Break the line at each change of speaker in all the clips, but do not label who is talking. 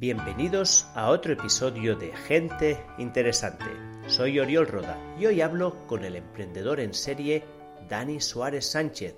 Bienvenidos a otro episodio de Gente Interesante. Soy Oriol Roda y hoy hablo con el emprendedor en serie Dani Suárez Sánchez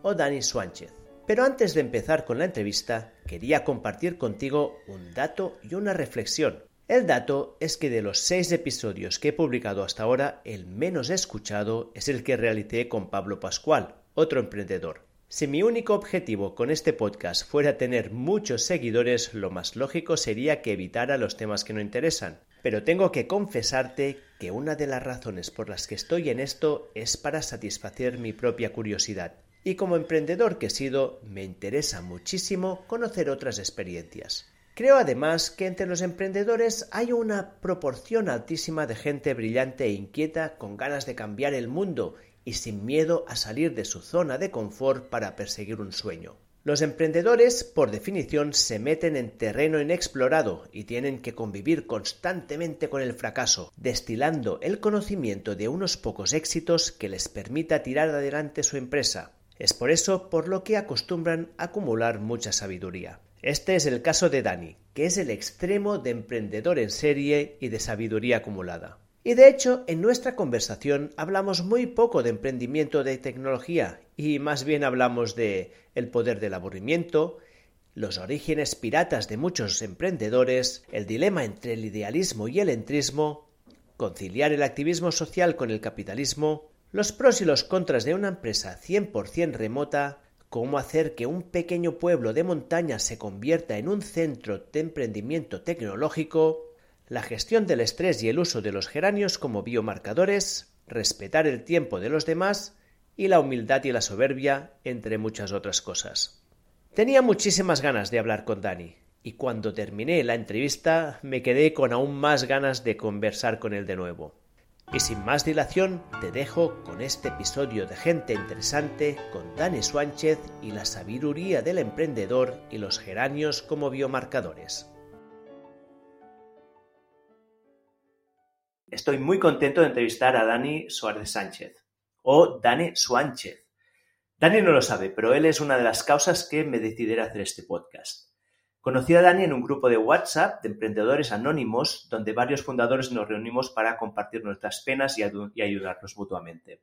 o Dani Suánchez. Pero antes de empezar con la entrevista, quería compartir contigo un dato y una reflexión. El dato es que de los seis episodios que he publicado hasta ahora, el menos escuchado es el que realicé con Pablo Pascual, otro emprendedor. Si mi único objetivo con este podcast fuera tener muchos seguidores, lo más lógico sería que evitara los temas que no interesan. Pero tengo que confesarte que una de las razones por las que estoy en esto es para satisfacer mi propia curiosidad. Y como emprendedor que he sido, me interesa muchísimo conocer otras experiencias. Creo además que entre los emprendedores hay una proporción altísima de gente brillante e inquieta con ganas de cambiar el mundo y sin miedo a salir de su zona de confort para perseguir un sueño. Los emprendedores, por definición, se meten en terreno inexplorado y tienen que convivir constantemente con el fracaso, destilando el conocimiento de unos pocos éxitos que les permita tirar adelante su empresa. Es por eso por lo que acostumbran acumular mucha sabiduría. Este es el caso de Dani, que es el extremo de emprendedor en serie y de sabiduría acumulada. Y de hecho, en nuestra conversación hablamos muy poco de emprendimiento de tecnología y más bien hablamos de el poder del aburrimiento, los orígenes piratas de muchos emprendedores, el dilema entre el idealismo y el entrismo, conciliar el activismo social con el capitalismo, los pros y los contras de una empresa 100% remota, cómo hacer que un pequeño pueblo de montaña se convierta en un centro de emprendimiento tecnológico, la gestión del estrés y el uso de los geranios como biomarcadores, respetar el tiempo de los demás y la humildad y la soberbia, entre muchas otras cosas. Tenía muchísimas ganas de hablar con Dani, y cuando terminé la entrevista me quedé con aún más ganas de conversar con él de nuevo. Y sin más dilación, te dejo con este episodio de Gente Interesante con Dani Suánchez y la sabiduría del emprendedor y los geranios como biomarcadores. Estoy muy contento de entrevistar a Dani Suárez Sánchez, o Dani Suánchez. Dani no lo sabe, pero él es una de las causas que me decidiera hacer este podcast. Conocí a Dani en un grupo de WhatsApp de emprendedores anónimos, donde varios fundadores nos reunimos para compartir nuestras penas y, y ayudarnos mutuamente.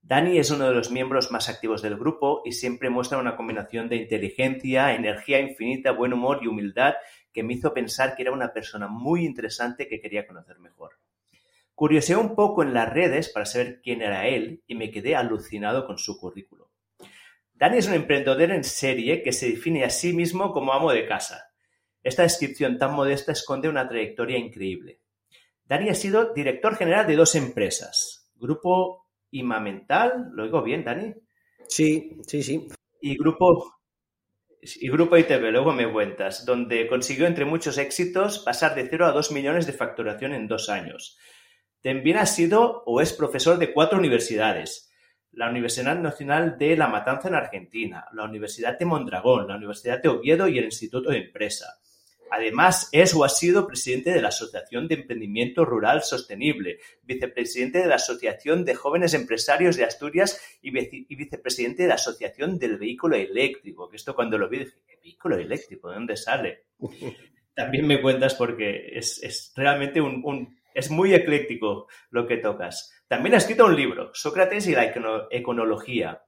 Dani es uno de los miembros más activos del grupo y siempre muestra una combinación de inteligencia, energía infinita, buen humor y humildad que me hizo pensar que era una persona muy interesante que quería conocer mejor. Curioseé un poco en las redes para saber quién era él y me quedé alucinado con su currículo. Dani es un emprendedor en serie que se define a sí mismo como amo de casa. Esta descripción tan modesta esconde una trayectoria increíble. Dani ha sido director general de dos empresas. Grupo Imamental, ¿lo digo bien, Dani?
Sí, sí, sí.
Y Grupo y Grupo ITV, luego me cuentas, donde consiguió entre muchos éxitos pasar de 0 a 2 millones de facturación en dos años. También ha sido o es profesor de cuatro universidades. La Universidad Nacional de La Matanza en Argentina, la Universidad de Mondragón, la Universidad de Oviedo y el Instituto de Empresa. Además, es o ha sido presidente de la Asociación de Emprendimiento Rural Sostenible, vicepresidente de la Asociación de Jóvenes Empresarios de Asturias y, vicepresidente de la Asociación del Vehículo Eléctrico. Que esto cuando lo vi dije, ¿vehículo eléctrico? ¿De dónde sale? También me cuentas porque es, realmente un es muy ecléctico lo que tocas. También ha escrito un libro, Sócrates y la econología.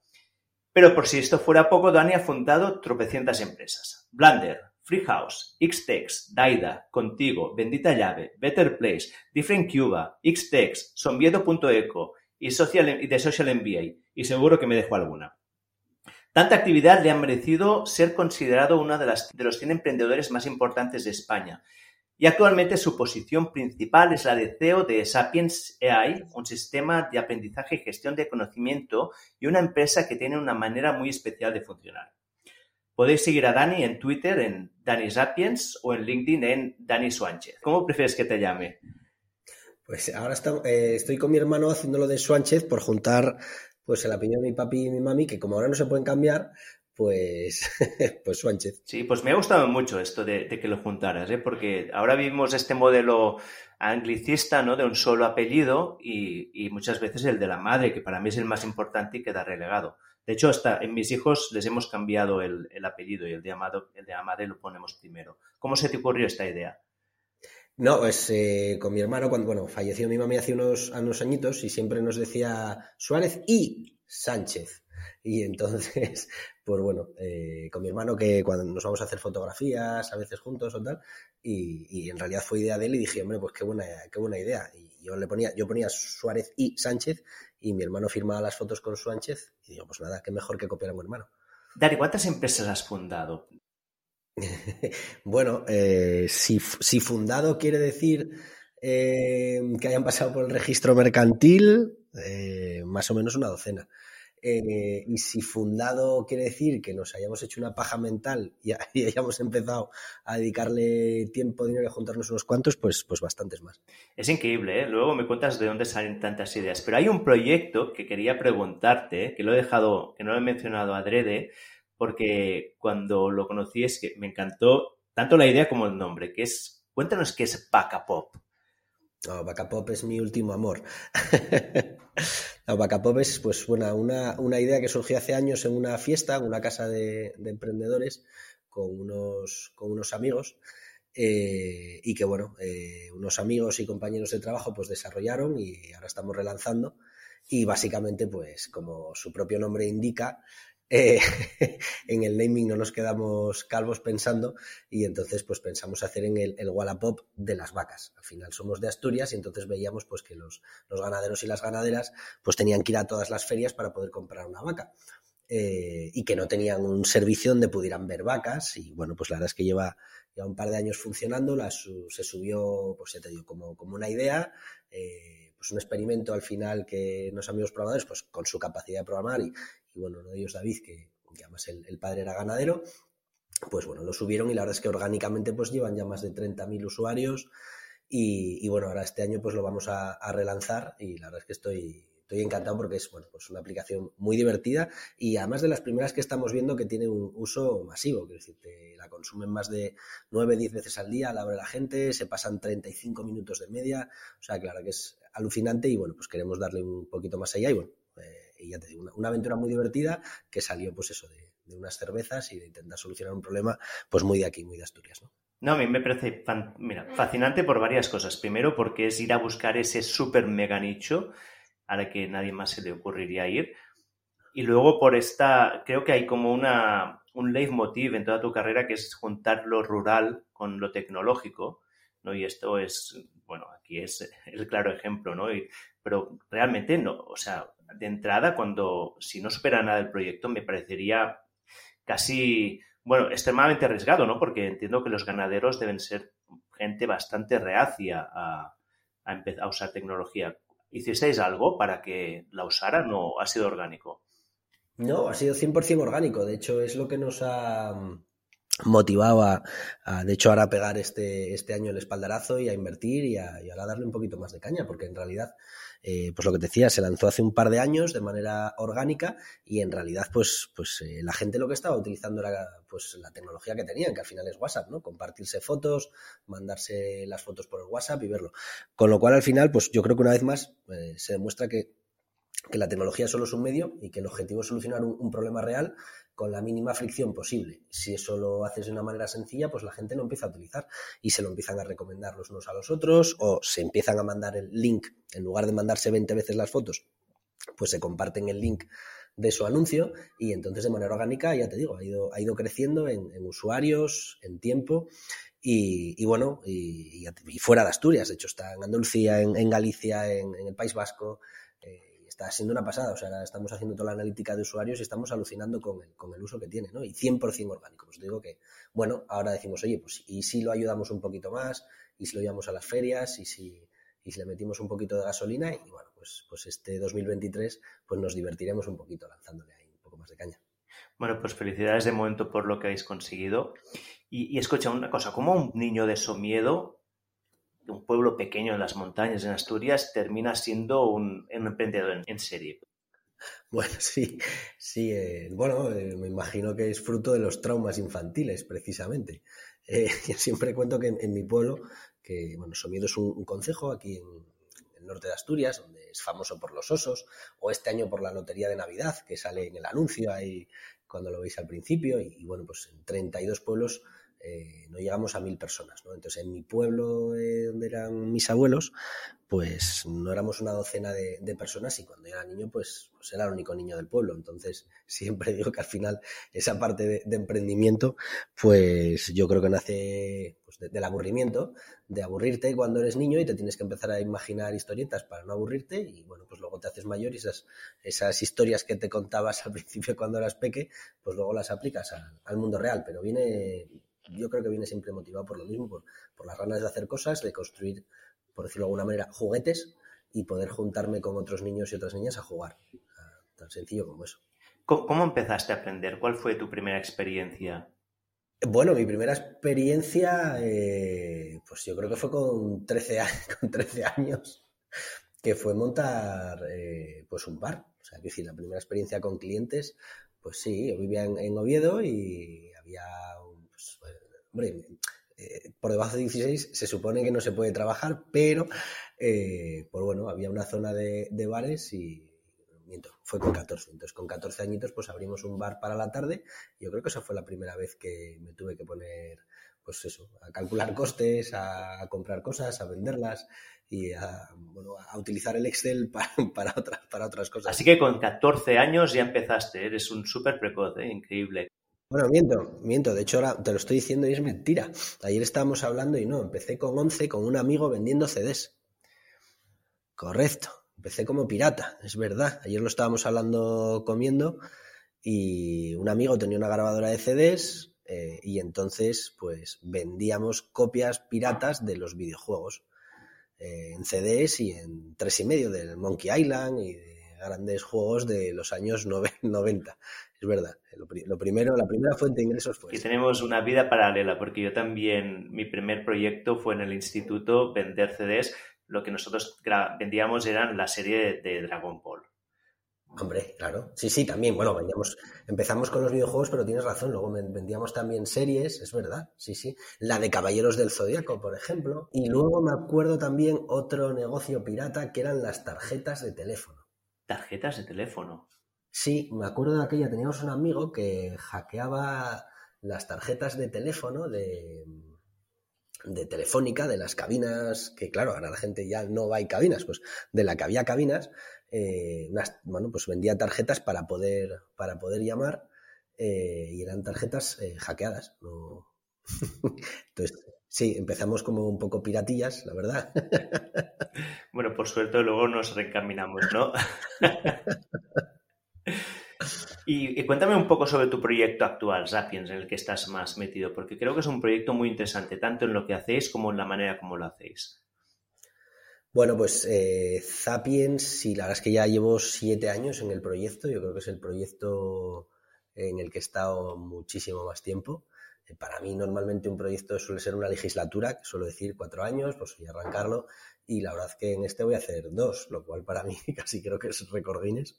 Pero por si esto fuera poco, Dani ha fundado tropecientas empresas. Blender, Freehouse, Xtex, Daida, Contigo, Bendita Llave, Better Place, Different Cuba, Xtex, Sonviedo.eco y, Social, y The Social MBA. Y seguro que me dejo alguna. Tanta actividad le ha merecido ser considerado uno de, de los 100 emprendedores más importantes de España y actualmente su posición principal es la de CEO de Sapiens AI, un sistema de aprendizaje y gestión de conocimiento y una empresa que tiene una manera muy especial de funcionar. Podéis seguir a Dani en Twitter en Dani Sapiens o en LinkedIn en Dani Suánchez. ¿Cómo prefieres que te llame?
Pues ahora eh, estoy con mi hermano haciéndolo de Suánchez por juntar pues el apellido de mi papi y mi mami, que como ahora no se pueden cambiar, pues, pues Sánchez.
Sí, pues me ha gustado mucho esto de, que lo juntaras, ¿eh? porque ahora vivimos este modelo anglicista, ¿no? De un solo apellido y, muchas veces el de la madre, que para mí es el más importante y queda relegado. De hecho, hasta en mis hijos les hemos cambiado el, apellido y el de, Amado, el de Amade lo ponemos primero. ¿Cómo se te ocurrió esta idea?
No, pues eh, con mi hermano, cuando bueno, falleció mi mamá hace unos, unos añitos y siempre nos decía Suárez y Sánchez. Y entonces, pues bueno, eh, con mi hermano que cuando nos vamos a hacer fotografías, a veces juntos o tal, y, en realidad fue idea de él y dije, hombre, pues qué buena, qué buena idea. Y yo le ponía, yo ponía Suárez y Sánchez y mi hermano firmaba las fotos con Sánchez y digo, pues nada, qué mejor que copiar a mi hermano.
Dari, ¿cuántas empresas has fundado?
bueno, eh, si, fundado quiere decir eh, que hayan pasado por el registro mercantil, más o menos una docena. Eh, y si fundado quiere decir que nos hayamos hecho una paja mental y, hayamos empezado a dedicarle tiempo, dinero y a juntarnos unos cuantos, pues, pues bastantes más.
Es increíble, ¿eh? luego me cuentas de dónde salen tantas ideas. Pero hay un proyecto que quería preguntarte, que lo he dejado, que no lo he mencionado adrede, porque cuando lo conocí es que me encantó tanto la idea como el nombre, que es, cuéntanos qué es Pop.
No, Pop es mi último amor. La Bacapop es pues, una, una, idea que surgió hace años en una fiesta, en una casa de, emprendedores, con unos, con unos amigos. Eh, y que bueno, eh, unos amigos y compañeros de trabajo pues desarrollaron y ahora estamos relanzando y básicamente pues como su propio nombre indica eh, en el naming no nos quedamos calvos pensando y entonces pues pensamos hacer en el, el Wallapop de las vacas. Al final somos de Asturias y entonces veíamos pues que los, ganaderos y las ganaderas pues tenían que ir a todas las ferias para poder comprar una vaca. Eh, y que no tenían un servicio donde pudieran ver vacas y bueno pues la verdad es que lleva ya un par de años funcionando, se subió pues ya te digo como, como una idea eh, pues un experimento al final que los amigos programadores, pues con su capacidad de programar y, y bueno, uno de ellos David, que, además el, padre era ganadero, pues bueno, lo subieron y la verdad es que orgánicamente pues llevan ya más de 30.000 usuarios y, bueno, ahora este año pues lo vamos a, relanzar y la verdad es que estoy, estoy encantado porque es bueno, pues una aplicación muy divertida y además de las primeras que estamos viendo que tiene un uso masivo, que decir, la consumen más de 9, 10 veces al día, la abre la gente, se pasan 35 minutos de media, o sea, claro que es alucinante y bueno, pues queremos darle un poquito más allá y bueno, y ya te una, aventura muy divertida que salió pues eso de, unas cervezas y de intentar solucionar un problema pues muy de aquí, muy de Asturias, ¿no?
No, a mí me parece mira, fascinante por varias cosas. Primero, porque es ir a buscar ese súper mega nicho a la que nadie más se le ocurriría ir. Y luego por esta, creo que hay como una, un leitmotiv en toda tu carrera que es juntar lo rural con lo tecnológico, ¿no? Y esto es, bueno, aquí es el claro ejemplo, ¿no? Pero realmente no, o sea, de entrada, cuando si no supera nada el proyecto, me parecería casi, bueno, extremadamente arriesgado, ¿no? Porque entiendo que los ganaderos deben ser gente bastante reacia a, empezar a usar tecnología. ¿Hicisteis algo para que la usaran o ha sido orgánico?
No, ha sido 100% orgánico. De hecho, es lo que nos ha motivado a, de hecho, ahora a pegar este, este año el espaldarazo y a invertir y a, y a darle un poquito más de caña, porque en realidad eh, pues lo que te decía, se lanzó hace un par de años de manera orgánica y en realidad pues, pues eh, la gente lo que estaba utilizando era pues la tecnología que tenían, que al final es WhatsApp, ¿no? Compartirse fotos, mandarse las fotos por el WhatsApp y verlo. Con lo cual al final pues yo creo que una vez más eh, se demuestra que que la tecnología solo es un medio y que el objetivo es solucionar un, problema real con la mínima fricción posible. Si eso lo haces de una manera sencilla, pues la gente lo empieza a utilizar y se lo empiezan a recomendar los unos a los otros o se empiezan a mandar el link, en lugar de mandarse 20 veces las fotos, pues se comparten el link de su anuncio y entonces de manera orgánica, ya te digo, ha ido, ha ido creciendo en, usuarios, en tiempo y, bueno, y, fuera de Asturias, de hecho está en Andalucía, en, Galicia, en, el País Vasco, está siendo una pasada. O sea, estamos haciendo toda la analítica de usuarios y estamos alucinando con el, con el uso que tiene, ¿no? Y 100% orgánico. Pues digo que, bueno, ahora decimos, oye, pues y si lo ayudamos un poquito más, y si lo llevamos a las ferias, y si, y si le metimos un poquito de gasolina, y bueno, pues, pues este 2023, pues nos divertiremos un poquito lanzándole ahí un poco más de caña.
Bueno, pues felicidades de momento por lo que habéis conseguido. Y, y escucha una cosa, ¿cómo un niño de Somiedo un pueblo pequeño en las montañas en Asturias termina siendo un, emprendedor en, serie.
Bueno, sí, sí. Eh, bueno, eh, me imagino que es fruto de los traumas infantiles, precisamente. Eh, yo siempre cuento que en, mi pueblo, que bueno, Somiedo es un, concejo aquí en, el norte de Asturias, donde es famoso por los osos, o este año por la Lotería de Navidad, que sale en el anuncio ahí cuando lo veis al principio, y, bueno, pues en 32 pueblos eh, no llegamos a mil personas, ¿no? Entonces, en mi pueblo, eh, donde eran mis abuelos, pues no éramos una docena de, personas y cuando era niño, pues, pues, era el único niño del pueblo. Entonces, siempre digo que al final esa parte de, emprendimiento, pues yo creo que nace pues, del aburrimiento, de aburrirte cuando eres niño y te tienes que empezar a imaginar historietas para no aburrirte y bueno, pues luego te haces mayor y esas historias que te contabas al principio cuando eras peque, pues luego las aplicas al mundo real, pero viene yo creo que viene siempre motivado por lo mismo, por, las ganas de hacer cosas, de construir, por decirlo de alguna manera, juguetes y poder juntarme con otros niños y otras niñas a jugar. Tan sencillo como eso.
¿Cómo, empezaste a aprender? ¿Cuál fue tu primera experiencia?
Bueno, mi primera experiencia, eh, pues yo creo que fue con 13, años, con 13 años, que fue montar eh, pues un bar. O sea, que decir, la primera experiencia con clientes, pues sí, yo vivía en, Oviedo y había hombre, eh, por debajo de 16 se supone que no se puede trabajar, pero eh, pues bueno, había una zona de, bares y miento, fue con 14. Entonces con 14 añitos pues abrimos un bar para la tarde. Yo creo que esa fue la primera vez que me tuve que poner pues eso, a calcular costes, a comprar cosas, a venderlas y a, bueno, a utilizar el Excel para, para, otras, para otras cosas.
Así que con 14 años ya empezaste, eres un súper precoz, ¿eh? increíble.
Bueno, miento, miento. De hecho, ahora te lo estoy diciendo y es mentira. Ayer estábamos hablando y no, empecé con 11 con un amigo vendiendo CDs. Correcto. Empecé como pirata, es verdad. Ayer lo estábamos hablando comiendo y un amigo tenía una grabadora de CDs eh, y entonces pues vendíamos copias piratas de los videojuegos eh, en CDs y en tres y medio del Monkey Island y de grandes juegos de los años 90. Es verdad. Lo, primero, la primera fuente de ingresos fue.
Y tenemos una vida paralela, porque yo también, mi primer proyecto fue en el instituto vender CDs. Lo que nosotros vendíamos eran la serie de Dragon Ball.
Hombre, claro. Sí, sí, también. Bueno, vendíamos, empezamos con los videojuegos, pero tienes razón. Luego vendíamos también series, es verdad. Sí, sí. La de Caballeros del Zodíaco, por ejemplo. Y luego me acuerdo también otro negocio pirata que eran las tarjetas de teléfono.
Tarjetas de teléfono.
Sí, me acuerdo de aquella, teníamos un amigo que hackeaba las tarjetas de teléfono de, de Telefónica, de las cabinas, que claro, ahora la gente ya no va a cabinas, pues de la que había cabinas, eh, bueno, pues vendía tarjetas para poder, para poder llamar eh, y eran tarjetas eh, hackeadas. Entonces, sí, empezamos como un poco piratillas, la verdad.
Bueno, por suerte luego nos reencaminamos, ¿no? Y, cuéntame un poco sobre tu proyecto actual, Sapiens, en el que estás más metido, porque creo que es un proyecto muy interesante, tanto en lo que hacéis como en la manera como lo hacéis.
Bueno, pues eh, Sapiens, sí, la verdad es que ya llevo siete años en el proyecto, yo creo que es el proyecto en el que he estado muchísimo más tiempo. Eh, para mí normalmente un proyecto suele ser una legislatura, que suelo decir cuatro años, pues voy a arrancarlo, y la verdad es que en este voy a hacer dos, lo cual para mí casi creo que es récord Guinness.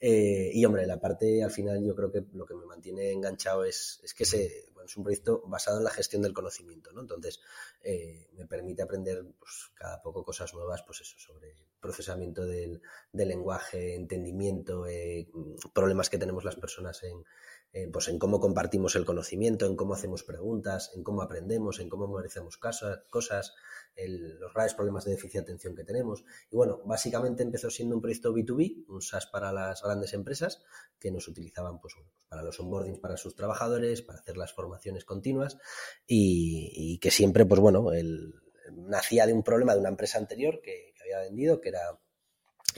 Eh, y hombre, la parte al final yo creo que lo que me mantiene enganchado es, es que se, es un proyecto basado en la gestión del conocimiento, ¿no? Entonces eh, me permite aprender pues, cada poco cosas nuevas, pues eso, sobre procesamiento del, del lenguaje, entendimiento, eh, problemas que tenemos las personas en, pues en cómo compartimos el conocimiento, en cómo hacemos preguntas, en cómo aprendemos, en cómo memorizamos cosas, los graves problemas de déficit de atención que tenemos. Y bueno, básicamente empezó siendo un proyecto B2B, un SaaS para las grandes empresas que nos utilizaban pues, para los onboardings para sus trabajadores, para hacer las formaciones continuas y, que siempre, pues bueno, el, nacía de un problema de una empresa anterior que, había vendido, que era,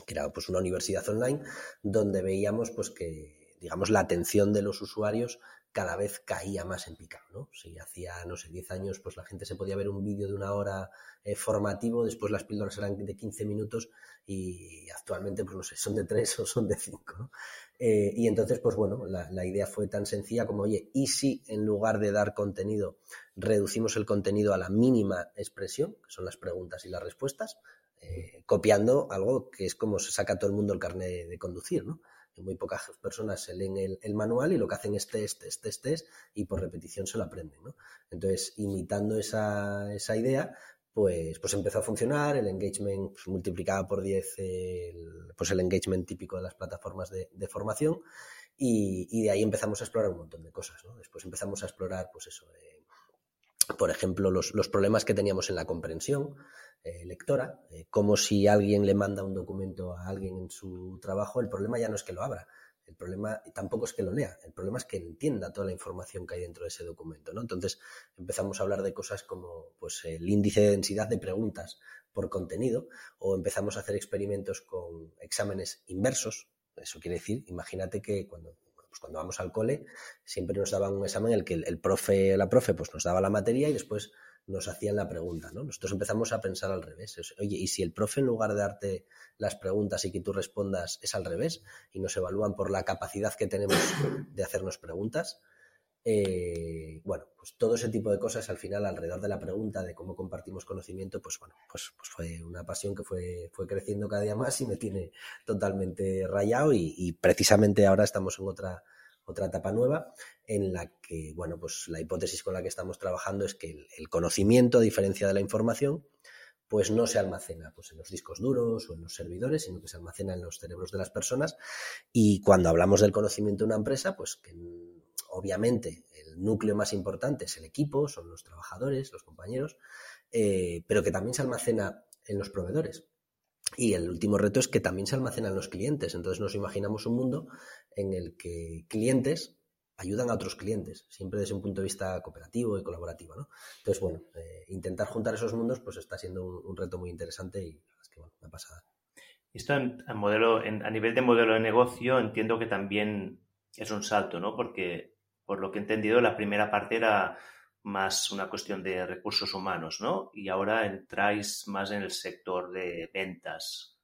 que era pues una universidad online, donde veíamos pues que digamos, la atención de los usuarios cada vez caía más en picado, ¿no? Si hacía, no sé, 10 años, pues la gente se podía ver un vídeo de una hora eh, formativo, después las píldoras eran de 15 minutos y actualmente, pues no sé, son de 3 o son de 5, ¿no? Eh, y entonces, pues bueno, la, idea fue tan sencilla como, oye, ¿y si en lugar de dar contenido, reducimos el contenido a la mínima expresión, que son las preguntas y las respuestas, eh, copiando algo que es como se saca todo el mundo el carnet de conducir, ¿no? Muy pocas personas se leen el, manual y lo que hacen es test, test, test, test y por repetición se lo aprenden. ¿no? Entonces, imitando esa, esa idea, pues, pues empezó a funcionar, el engagement pues, multiplicaba por 10 pues el engagement típico de las plataformas de, formación y, de ahí empezamos a explorar un montón de cosas. Después empezamos a explorar, pues eso, eh, por ejemplo, los, problemas que teníamos en la comprensión eh, lectora, eh, como si alguien le manda un documento a alguien en su trabajo, el problema ya no es que lo abra, el problema tampoco es que lo lea, el problema es que entienda toda la información que hay dentro de ese documento, ¿no? Entonces empezamos a hablar de cosas como pues, el índice de densidad de preguntas por contenido o empezamos a hacer experimentos con exámenes inversos. Eso quiere decir, imagínate que cuando, pues cuando vamos al cole siempre nos daban un examen en el que el, profe la profe pues nos daba la materia y después nos hacían la pregunta, ¿no? Nosotros empezamos a pensar al revés. Oye, ¿y si el profe en lugar de darte las preguntas y que tú respondas es al revés y nos evalúan por la capacidad que tenemos de hacernos preguntas? Eh, bueno, pues todo ese tipo de cosas al final alrededor de la pregunta de cómo compartimos conocimiento, pues bueno, pues, pues fue una pasión que fue, fue creciendo cada día más y me tiene totalmente rayado y precisamente ahora estamos en otra otra etapa nueva en la que, bueno, pues la hipótesis con la que estamos trabajando es que el, conocimiento, a diferencia de la información, pues no se almacena pues, en los discos duros o en los servidores, sino que se almacena en los cerebros de las personas. Y cuando hablamos del conocimiento de una empresa, pues que obviamente el núcleo más importante es el equipo, son los trabajadores, los compañeros, eh, pero que también se almacena en los proveedores. Y el último reto es que también se almacenan los clientes. Entonces nos imaginamos un mundo en el que clientes ayudan a otros clientes, siempre desde un punto de vista cooperativo y colaborativo. ¿no? Entonces, bueno, eh, intentar juntar esos mundos pues está siendo un, reto muy interesante y es que, bueno, me ha pasado.
Esto en, modelo, a nivel de modelo de negocio entiendo que también es un salto, ¿no? Porque, por lo que he entendido, la primera parte era más una cuestión de recursos humanos, ¿no? Y ahora entráis más en el sector de ventas.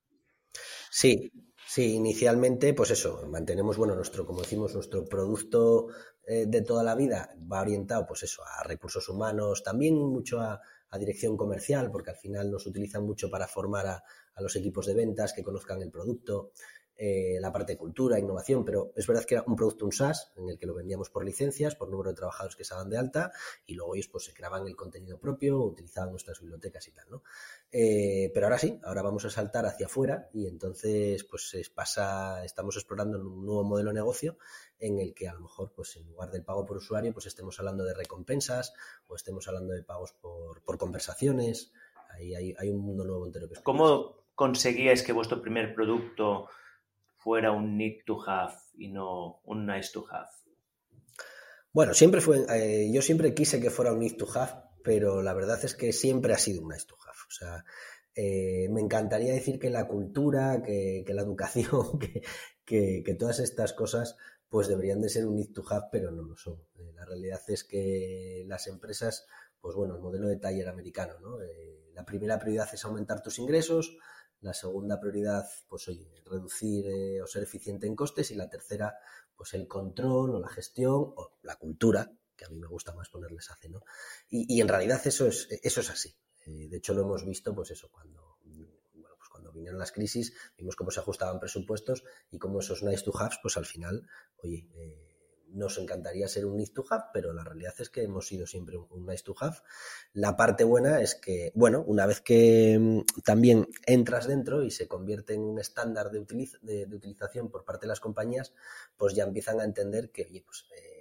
Sí, sí, inicialmente, pues eso, mantenemos, bueno, nuestro, como decimos, nuestro producto eh, de toda la vida va orientado, pues eso, a recursos humanos, también mucho a, dirección comercial, porque al final nos utilizan mucho para formar a, a los equipos de ventas que conozcan el producto. Eh, la parte de cultura, innovación, pero es verdad que era un producto, un SaaS, en el que lo vendíamos por licencias, por número de trabajadores que se daban de alta, y luego ellos pues se creaban el contenido propio, utilizaban nuestras bibliotecas y tal, ¿no? Eh, pero ahora sí, ahora vamos a saltar hacia afuera y entonces pues pasa, estamos explorando un nuevo modelo de negocio en el que a lo mejor pues en lugar del pago por usuario pues estemos hablando de recompensas o estemos hablando de pagos por, conversaciones, ahí hay, un mundo nuevo entero
¿Cómo conseguíais que vuestro primer producto fuera un need to have y no un nice to have?
Bueno, siempre fue, eh, yo siempre quise que fuera un need to have, pero la verdad es que siempre ha sido un nice to have. O sea, eh, me encantaría decir que la cultura, que, la educación, que, que, todas estas cosas pues deberían de ser un need to have, pero no lo son. Eh, la realidad es que las empresas, pues bueno, el modelo de taller americano, ¿no? la primera prioridad es aumentar tus ingresos, la segunda prioridad, pues oye, reducir eh, o ser eficiente en costes. Y la tercera, pues el control o la gestión o la cultura, que a mí me gusta más ponerles hace, ¿no? Y, en realidad eso es, eso es así. Eh, de hecho, lo hemos visto, pues eso, pues cuando vinieron las crisis, vimos cómo se ajustaban presupuestos y cómo esos nice to haves, pues al final, oye, eh, nos encantaría ser un nice to have, pero la realidad es que hemos sido siempre un, nice to have. La parte buena es que, bueno, una vez que mm, también entras dentro y se convierte en un estándar de, de, utilización por parte de las compañías, pues ya empiezan a entender que, oye, pues... Eh,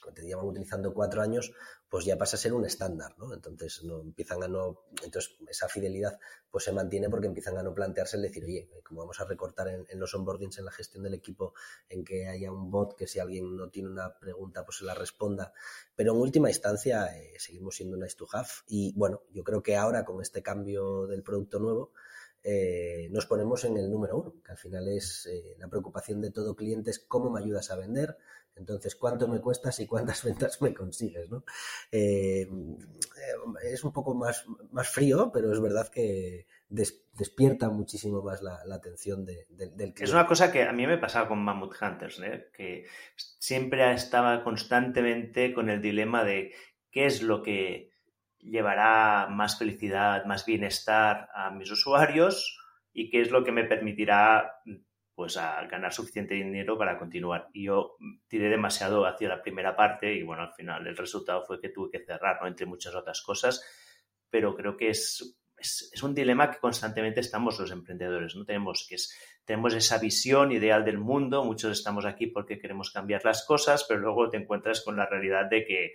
pues, te llevan utilizando cuatro años, pues ya pasa a ser un estándar, ¿no? Entonces no empiezan a no, entonces esa fidelidad pues se mantiene porque empiezan a no plantearse el decir, oye, como vamos a recortar en, los onboardings, en la gestión del equipo, en que haya un bot que si alguien no tiene una pregunta, pues se la responda. Pero en última instancia eh, seguimos siendo nice to have y bueno, yo creo que ahora con este cambio del producto nuevo, eh, nos ponemos en el número uno, que al final es eh, la preocupación de todo cliente es cómo me ayudas a vender, entonces cuánto me cuestas y cuántas ventas me consigues, ¿no? Eh, es un poco más, más frío, pero es verdad que despierta muchísimo más la, atención del cliente.
Es una cosa que a mí me pasaba con Mammoth Hunters, que siempre estaba constantemente con el dilema de qué es lo que llevará más felicidad, más bienestar a mis usuarios y qué es lo que me permitirá pues a ganar suficiente dinero para continuar. Y yo tiré demasiado hacia la primera parte y bueno, al final el resultado fue que tuve que cerrar, ¿no? entre muchas otras cosas. pero creo que es, es, un dilema que constantemente estamos los emprendedores, ¿no? Tenemos, que es, tenemos esa visión ideal del mundo, muchos estamos aquí porque queremos cambiar las cosas, pero luego te encuentras con la realidad de que,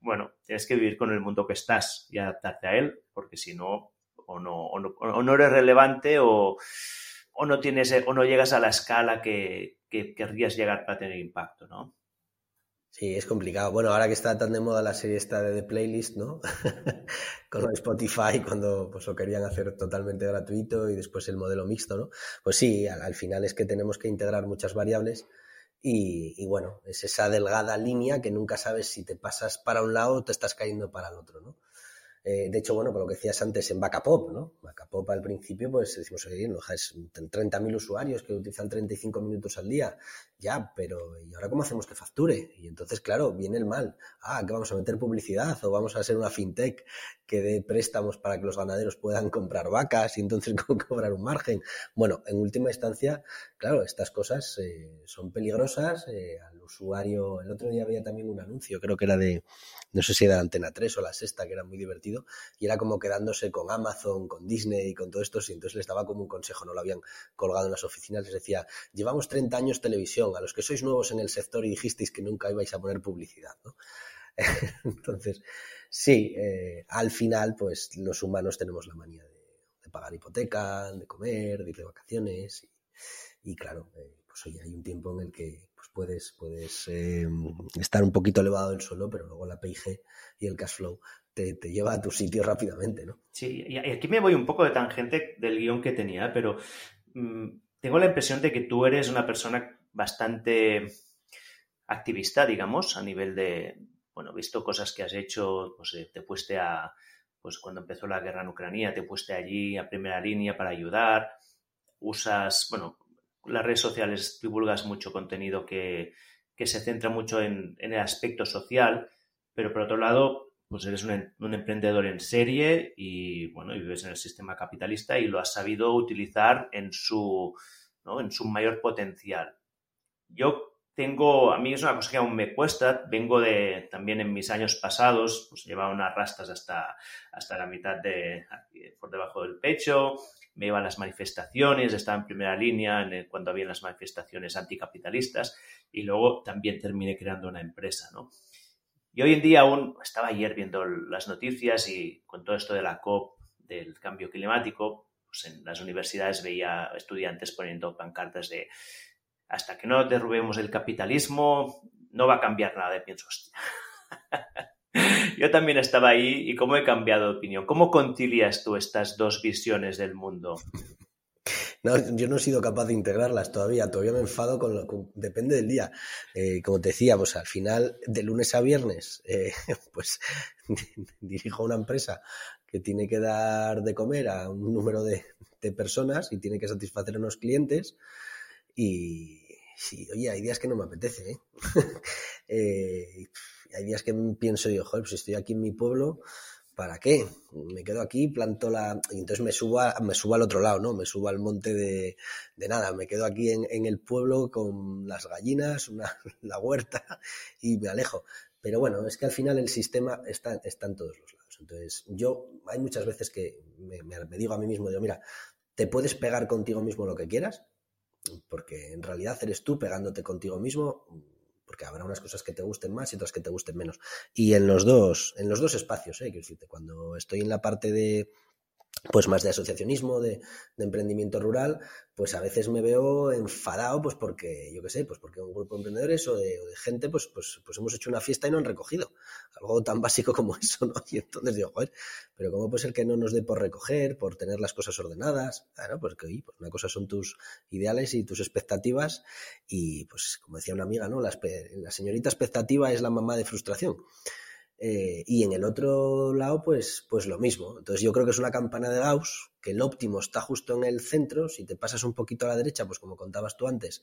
bueno, tienes que vivir con el mundo que estás y adaptarte a él, porque si no, o no, o no, o no eres relevante o, o, no tienes, o no llegas a la escala que, que querrías llegar para tener impacto, ¿no?
Sí, es complicado. Bueno, ahora que está tan de moda la serie esta de The Playlist, ¿no? Con Spotify, cuando pues, lo querían hacer totalmente gratuito y después el modelo mixto, ¿no? Pues sí, al, final es que tenemos que integrar muchas variables y, y, bueno, es esa delgada línea que nunca sabes si te pasas para un lado o te estás cayendo para el otro, ¿no? Eh, de hecho, bueno, con lo que decías antes en Bacapop, ¿no? Bacapop al principio, pues decimos, oye, no, es 30.000 usuarios que utilizan 35 minutos al día. Ya, pero ¿y ahora cómo hacemos que facture? Y entonces, claro, viene el mal. Ah, que vamos a meter publicidad o vamos a hacer una fintech que dé préstamos para que los ganaderos puedan comprar vacas y entonces cobrar un margen. Bueno, en última instancia, claro, estas cosas eh, son peligrosas. Eh, al usuario, el otro día había también un anuncio, creo que era de, no sé si era de Antena 3 o la sexta, que era muy divertido, y era como quedándose con Amazon, con Disney y con todo esto, y entonces les daba como un consejo, no lo habían colgado en las oficinas, les decía, llevamos 30 años televisión, a los que sois nuevos en el sector y dijisteis que nunca ibais a poner publicidad, ¿no? entonces, sí, eh, al final, pues los humanos tenemos la manía de, pagar hipoteca, de comer, de ir de vacaciones, y, claro, eh, pues oye, hay un tiempo en el que puedes, puedes em, estar un poquito elevado el suelo, pero luego la PIG y el cash flow te, lleva a tu sitio rápidamente, ¿no?
Sí, y aquí me voy un poco de tangente del guion que tenía, pero mm, tengo la impresión de que tú eres una persona bastante activista, digamos, a nivel de, bueno, visto cosas que has hecho, pues eh, te pueste a, pues cuando empezó la guerra en Ucrania, te pueste allí a primera línea para ayudar, usas, bueno, las redes sociales divulgas mucho contenido que, se centra mucho en, el aspecto social, pero por otro lado, pues eres un, emprendedor en serie y bueno, y vives en el sistema capitalista y lo has sabido utilizar en su, en su mayor potencial. Yo tengo, a mí es una cosa que aún me cuesta, vengo de, también en mis años pasados, pues llevaba unas rastas hasta, hasta la mitad de, por debajo del pecho, me iba a las manifestaciones, estaba en primera línea cuando había las manifestaciones anticapitalistas y luego también terminé creando una empresa, ¿no? Y hoy en día aún, estaba ayer viendo las noticias y con todo esto de la COP, del cambio climático, pues en las universidades veía estudiantes poniendo pancartas de hasta que no derrubemos el capitalismo, no va a cambiar nada. Y pienso, hostia. Yo también estaba ahí y cómo he cambiado de opinión. ¿Cómo concilias tú estas dos visiones del mundo?
No, yo no he sido capaz de integrarlas todavía, todavía me enfado con lo depende del día. Eh, como te decía, pues al final, de lunes a viernes, eh, pues dirijo una empresa que tiene que dar de comer a un número de, personas y tiene que satisfacer a unos clientes. Y sí, oye, hay días que no me apetece, eh hay días que pienso yo, joder, pues estoy aquí en mi pueblo, ¿para qué? Me quedo aquí, planto la... Y entonces me subo, me al otro lado, ¿no? Me subo al monte de, de nada, me quedo aquí en, en, el pueblo con las gallinas, una, la huerta y me alejo. Pero bueno, es que al final el sistema está, en todos los lados. Entonces yo, hay muchas veces que me, me digo a mí mismo, digo, mira, te puedes pegar contigo mismo lo que quieras, porque en realidad eres tú pegándote contigo mismo porque habrá unas cosas que te gusten más y otras que te gusten menos. Y en los dos, en los dos espacios, ¿eh? decirte, cuando estoy en la parte de pues más de asociacionismo, de, emprendimiento rural, pues a veces me veo enfadado, pues porque, yo qué sé, pues porque un grupo de emprendedores o de, gente, pues, pues, pues hemos hecho una fiesta y no han recogido. Algo tan básico como eso, ¿no? Y entonces digo, joder, pero ¿cómo puede ser que no nos dé por recoger, por tener las cosas ordenadas? Claro, porque oye, pues una cosa son tus ideales y tus expectativas y, pues, como decía una amiga, ¿no? La señorita expectativa es la mamá de frustración. Eh, y en el otro lado, pues, pues lo mismo. Entonces yo creo que es una campana de Gauss, que el óptimo está justo en el centro. Si te pasas un poquito a la derecha, pues como contabas tú antes,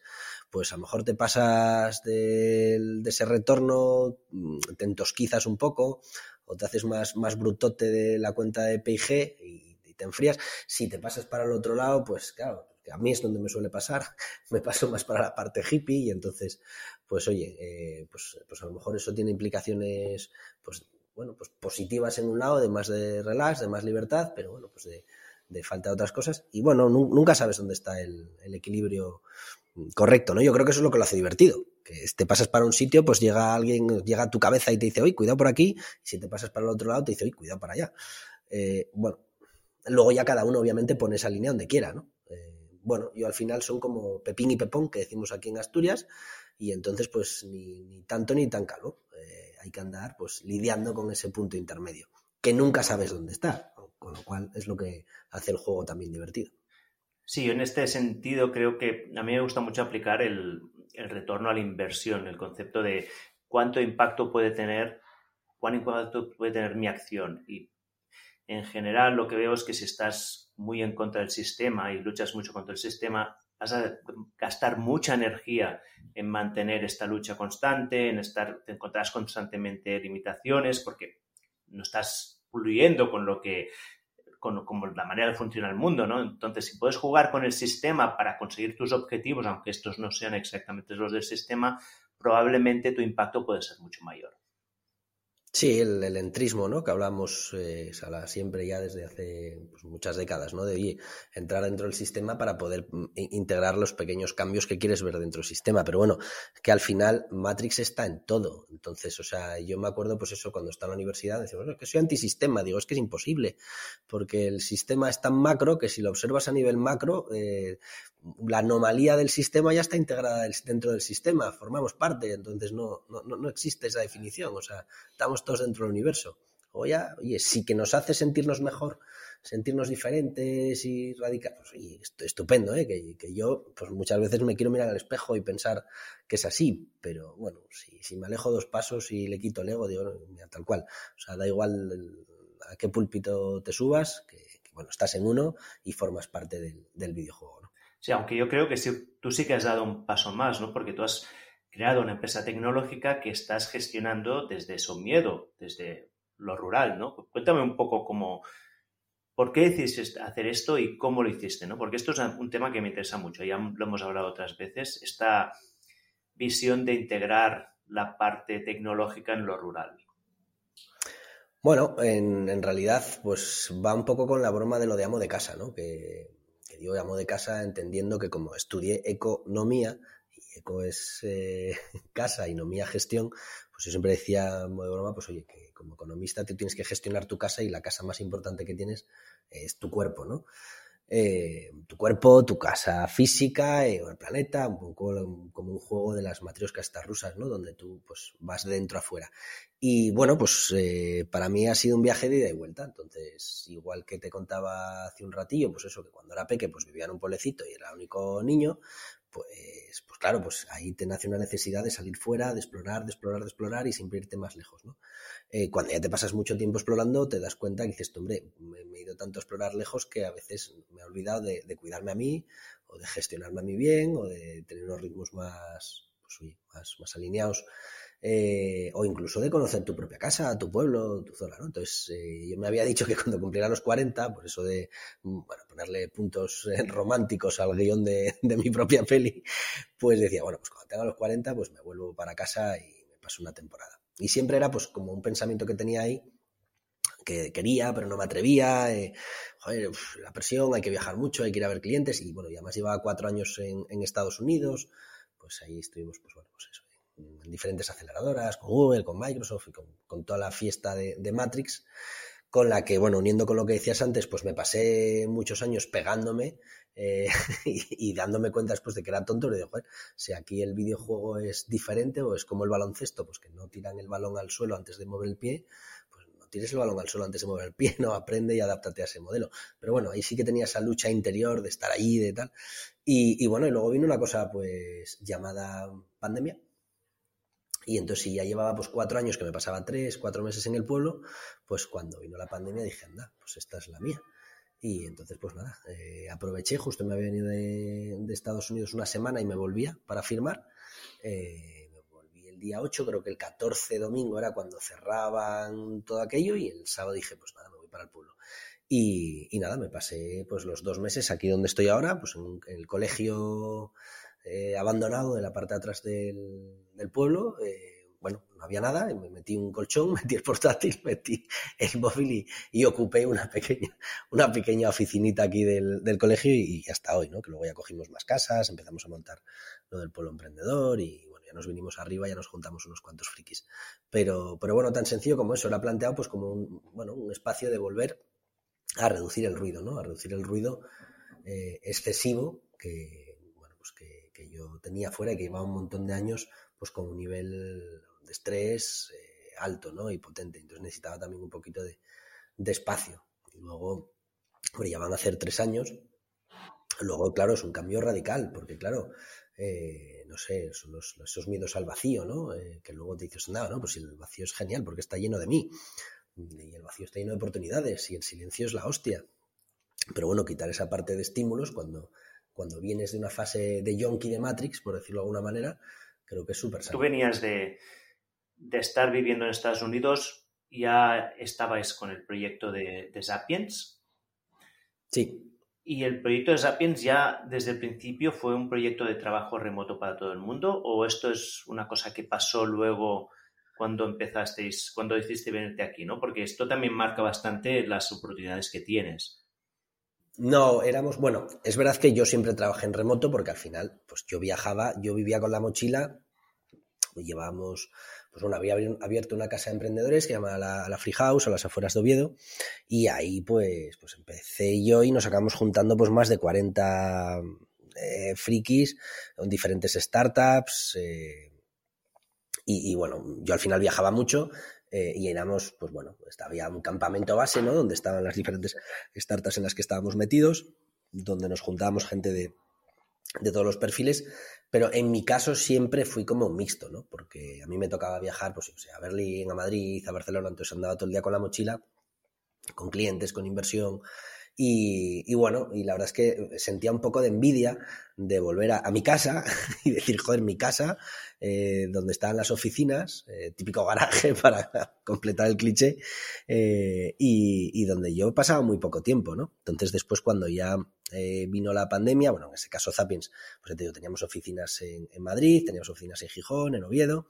pues a lo mejor te pasas de, ese retorno, mm, te entosquizas un poco, o te haces más, más brutote de la cuenta de PIG y te enfrías. Si te pasas para el otro lado, pues claro, a mí es donde me suele pasar, me paso más para la parte hippie y entonces, pues oye, eh, pues, pues a lo mejor eso tiene implicaciones pues bueno, pues positivas en un lado, de más de relax, de más libertad, pero bueno, pues de, falta de otras cosas. Y bueno, nunca sabes dónde está el, equilibrio correcto, ¿no? Yo creo que eso es lo que lo hace divertido. Que te pasas para un sitio, pues llega alguien, llega a tu cabeza y te dice, oye, cuidado por aquí. Y si te pasas para el otro lado, te dice, oye, cuidado para allá. Eh, bueno, luego ya cada uno obviamente pone esa línea donde quiera, ¿no? Bueno, yo al final son como Pepín y Pepón, que decimos aquí en Asturias, y entonces pues ni, tanto ni tan calvo. Eh, hay que andar pues lidiando con ese punto intermedio, que nunca sabes dónde está, con lo cual es lo que hace el juego también divertido.
Sí, en este sentido creo que a mí me gusta mucho aplicar el, retorno a la inversión, el concepto de cuánto impacto puede tener, cuánto impacto puede tener mi acción. Y en general lo que veo es que si estás muy en contra del sistema y luchas mucho contra el sistema, vas a gastar mucha energía en mantener esta lucha constante, en estar, te constantemente limitaciones porque no estás fluyendo con lo que, con, la manera de funcionar el mundo, ¿no? Entonces, si puedes jugar con el sistema para conseguir tus objetivos, aunque estos no sean exactamente los del sistema, probablemente tu impacto puede ser mucho mayor.
Sí, el, entrismo, ¿no? Que hablamos eh, siempre ya desde hace pues, muchas décadas, ¿no? De entrar dentro del sistema para poder mm, integrar los pequeños cambios que quieres ver dentro del sistema. Pero bueno, que al final Matrix está en todo. Entonces, o sea, yo me acuerdo, pues eso, cuando estaba en la universidad, decía, bueno, que soy antisistema. Digo, es que es imposible, porque el sistema es tan macro que si lo observas a nivel macro, eh, la anomalía del sistema ya está integrada dentro del sistema, formamos parte, entonces no, no, no existe esa definición, o sea, estamos todos dentro del universo. O ya, oye, sí que nos hace sentirnos mejor, sentirnos diferentes y radicales, pues, y estupendo, ¿eh? que, yo pues muchas veces me quiero mirar al espejo y pensar que es así, pero bueno, si, me alejo dos pasos y le quito el ego, digo, tal cual, o sea, da igual a qué púlpito te subas, que, bueno, estás en uno y formas parte del, del videojuego, ¿no?
Sí, aunque yo creo que tú sí que has dado un paso más, ¿no? Porque tú has creado una empresa tecnológica que estás gestionando desde su miedo, desde lo rural, ¿no? Cuéntame un poco cómo, por qué decidiste hacer esto y cómo lo hiciste, ¿no? Porque esto es un tema que me interesa mucho, ya lo hemos hablado otras veces, esta visión de integrar la parte tecnológica en lo rural.
Bueno, en, realidad, pues va un poco con la broma de lo de amo de casa, ¿no? Que yo amo de casa entendiendo que como estudié economía, eco es eh, casa y nomía gestión, pues yo siempre decía de broma, pues oye, que como economista tú tienes que gestionar tu casa y la casa más importante que tienes es tu cuerpo, ¿no? Eh, tu cuerpo, tu casa física, eh, el planeta, un poco como un juego de las matrioscas estas rusas, ¿no? Donde tú pues vas de dentro a fuera. Y bueno, pues eh, para mí ha sido un viaje de ida y vuelta. Entonces, igual que te contaba hace un ratillo, pues eso, que cuando era peque, pues vivía en un pueblecito y era el único niño, pues, pues claro, pues ahí te nace una necesidad de salir fuera, de explorar, de explorar, de explorar y siempre irte más lejos, ¿no? Eh, cuando ya te pasas mucho tiempo explorando, te das cuenta que dices, hombre, me, he ido tanto a explorar lejos que a veces me he olvidado de, cuidarme a mí, o de gestionarme a mí bien, o de tener unos ritmos más, pues, más, más alineados eh, o incluso de conocer tu propia casa, tu pueblo, tu zona, ¿no? Entonces, eh, yo me había dicho que cuando cumpliera los 40, por eso de, mm, bueno, ponerle puntos eh, románticos al guion de, mi propia peli, pues decía, bueno, pues cuando tenga los 40, pues me vuelvo para casa y me paso una temporada. Y siempre era pues como un pensamiento que tenía ahí, que quería, pero no me atrevía. joder, la presión, hay que viajar mucho, hay que ir a ver clientes. Y bueno, y además llevaba cuatro años en, en Estados Unidos, pues ahí estuvimos, pues bueno, pues eso, diferentes aceleradoras, con Google, con Microsoft y con, toda la fiesta de, Matrix, con la que, bueno, uniendo con lo que decías antes, pues me pasé muchos años pegándome eh, y, dándome cuenta después de que era tonto, le digo, joder, si aquí el videojuego es diferente o es como el baloncesto, pues que no tiran el balón al suelo antes de mover el pie, pues no tires el balón al suelo antes de mover el pie, no, aprende y adáptate a ese modelo. Pero bueno, ahí sí que tenía esa lucha interior de estar allí, de tal. Y, y bueno, y luego vino una cosa pues llamada pandemia, y entonces, si ya llevaba pues cuatro años que me pasaba tres, cuatro meses en el pueblo, pues cuando vino la pandemia dije, anda, pues esta es la mía. Y entonces, pues nada, eh, aproveché, justo me había venido de, Estados Unidos una semana y me volvía para firmar. Eh, me volví el día 8, creo que el 14 domingo era cuando cerraban todo aquello y el sábado dije, pues nada, me voy para el pueblo. Y, nada, me pasé pues los dos meses aquí donde estoy ahora, pues en el colegio eh, abandonado de la parte de atrás del, pueblo, eh, bueno, no había nada, me metí un colchón, metí el portátil, metí el móvil y, ocupé una pequeña, una pequeña oficinita aquí del, colegio y, hasta hoy, ¿no? Que luego ya cogimos más casas, empezamos a montar lo del pueblo emprendedor y bueno, ya nos vinimos arriba, ya nos juntamos unos cuantos frikis. Pero, pero bueno, tan sencillo como eso, ha planteado pues como un, bueno, un espacio de volver a reducir el ruido, ¿no? A reducir el ruido eh, excesivo que, bueno, pues que, que yo tenía fuera y que llevaba un montón de años pues con un nivel de estrés eh, alto ¿no? y potente. Entonces necesitaba también un poquito de, espacio. Y luego, bueno, ya van a hacer tres años. Luego, claro, es un cambio radical, porque claro, eh, no sé, esos miedos al vacío, ¿no? Eh, que luego te dices, nada, no, pues el vacío es genial porque está lleno de mí. Y el vacío está lleno de oportunidades y el silencio es la hostia. Pero bueno, quitar esa parte de estímulos cuando, cuando vienes de una fase de yonki de Matrix, por decirlo de alguna manera, creo que es súper
Tú venías de, estar viviendo en Estados Unidos, ya estabais con el proyecto de, Sapiens.
Sí.
¿Y el proyecto de Sapiens ya desde el principio fue un proyecto de trabajo remoto para todo el mundo? ¿O esto es una cosa que pasó luego cuando empezasteis, cuando decidiste venirte aquí? ¿no? Porque esto también marca bastante las oportunidades que tienes.
No, éramos, bueno, es verdad que yo siempre trabajé en remoto porque al final, pues yo viajaba, yo vivía con la mochila, llevábamos, pues bueno, había abierto una casa de emprendedores que se llama la, Free House a las afueras de Oviedo y ahí pues, pues empecé yo y nos acabamos juntando pues más de 40 eh, frikis con diferentes startups eh, y, bueno, yo al final viajaba mucho eh, y éramos, pues bueno, había un campamento base, ¿no? Donde estaban las diferentes startups en las que estábamos metidos, donde nos juntábamos gente de, de todos los perfiles, pero en mi caso siempre fui como mixto, ¿no? Porque a mí me tocaba viajar, pues, o a Berlín, a Madrid, a Barcelona, entonces andaba todo el día con la mochila, con clientes, con inversión, y, bueno, y la verdad es que sentía un poco de envidia de volver a, mi casa y decir, joder, mi casa, eh, donde estaban las oficinas, eh, típico garaje para completar el cliché, eh, y, donde yo pasaba muy poco tiempo, ¿no? Entonces después cuando ya vino la pandemia, bueno, en ese caso Zapiens, pues te digo, teníamos oficinas en Madrid, teníamos oficinas en Gijón, en Oviedo,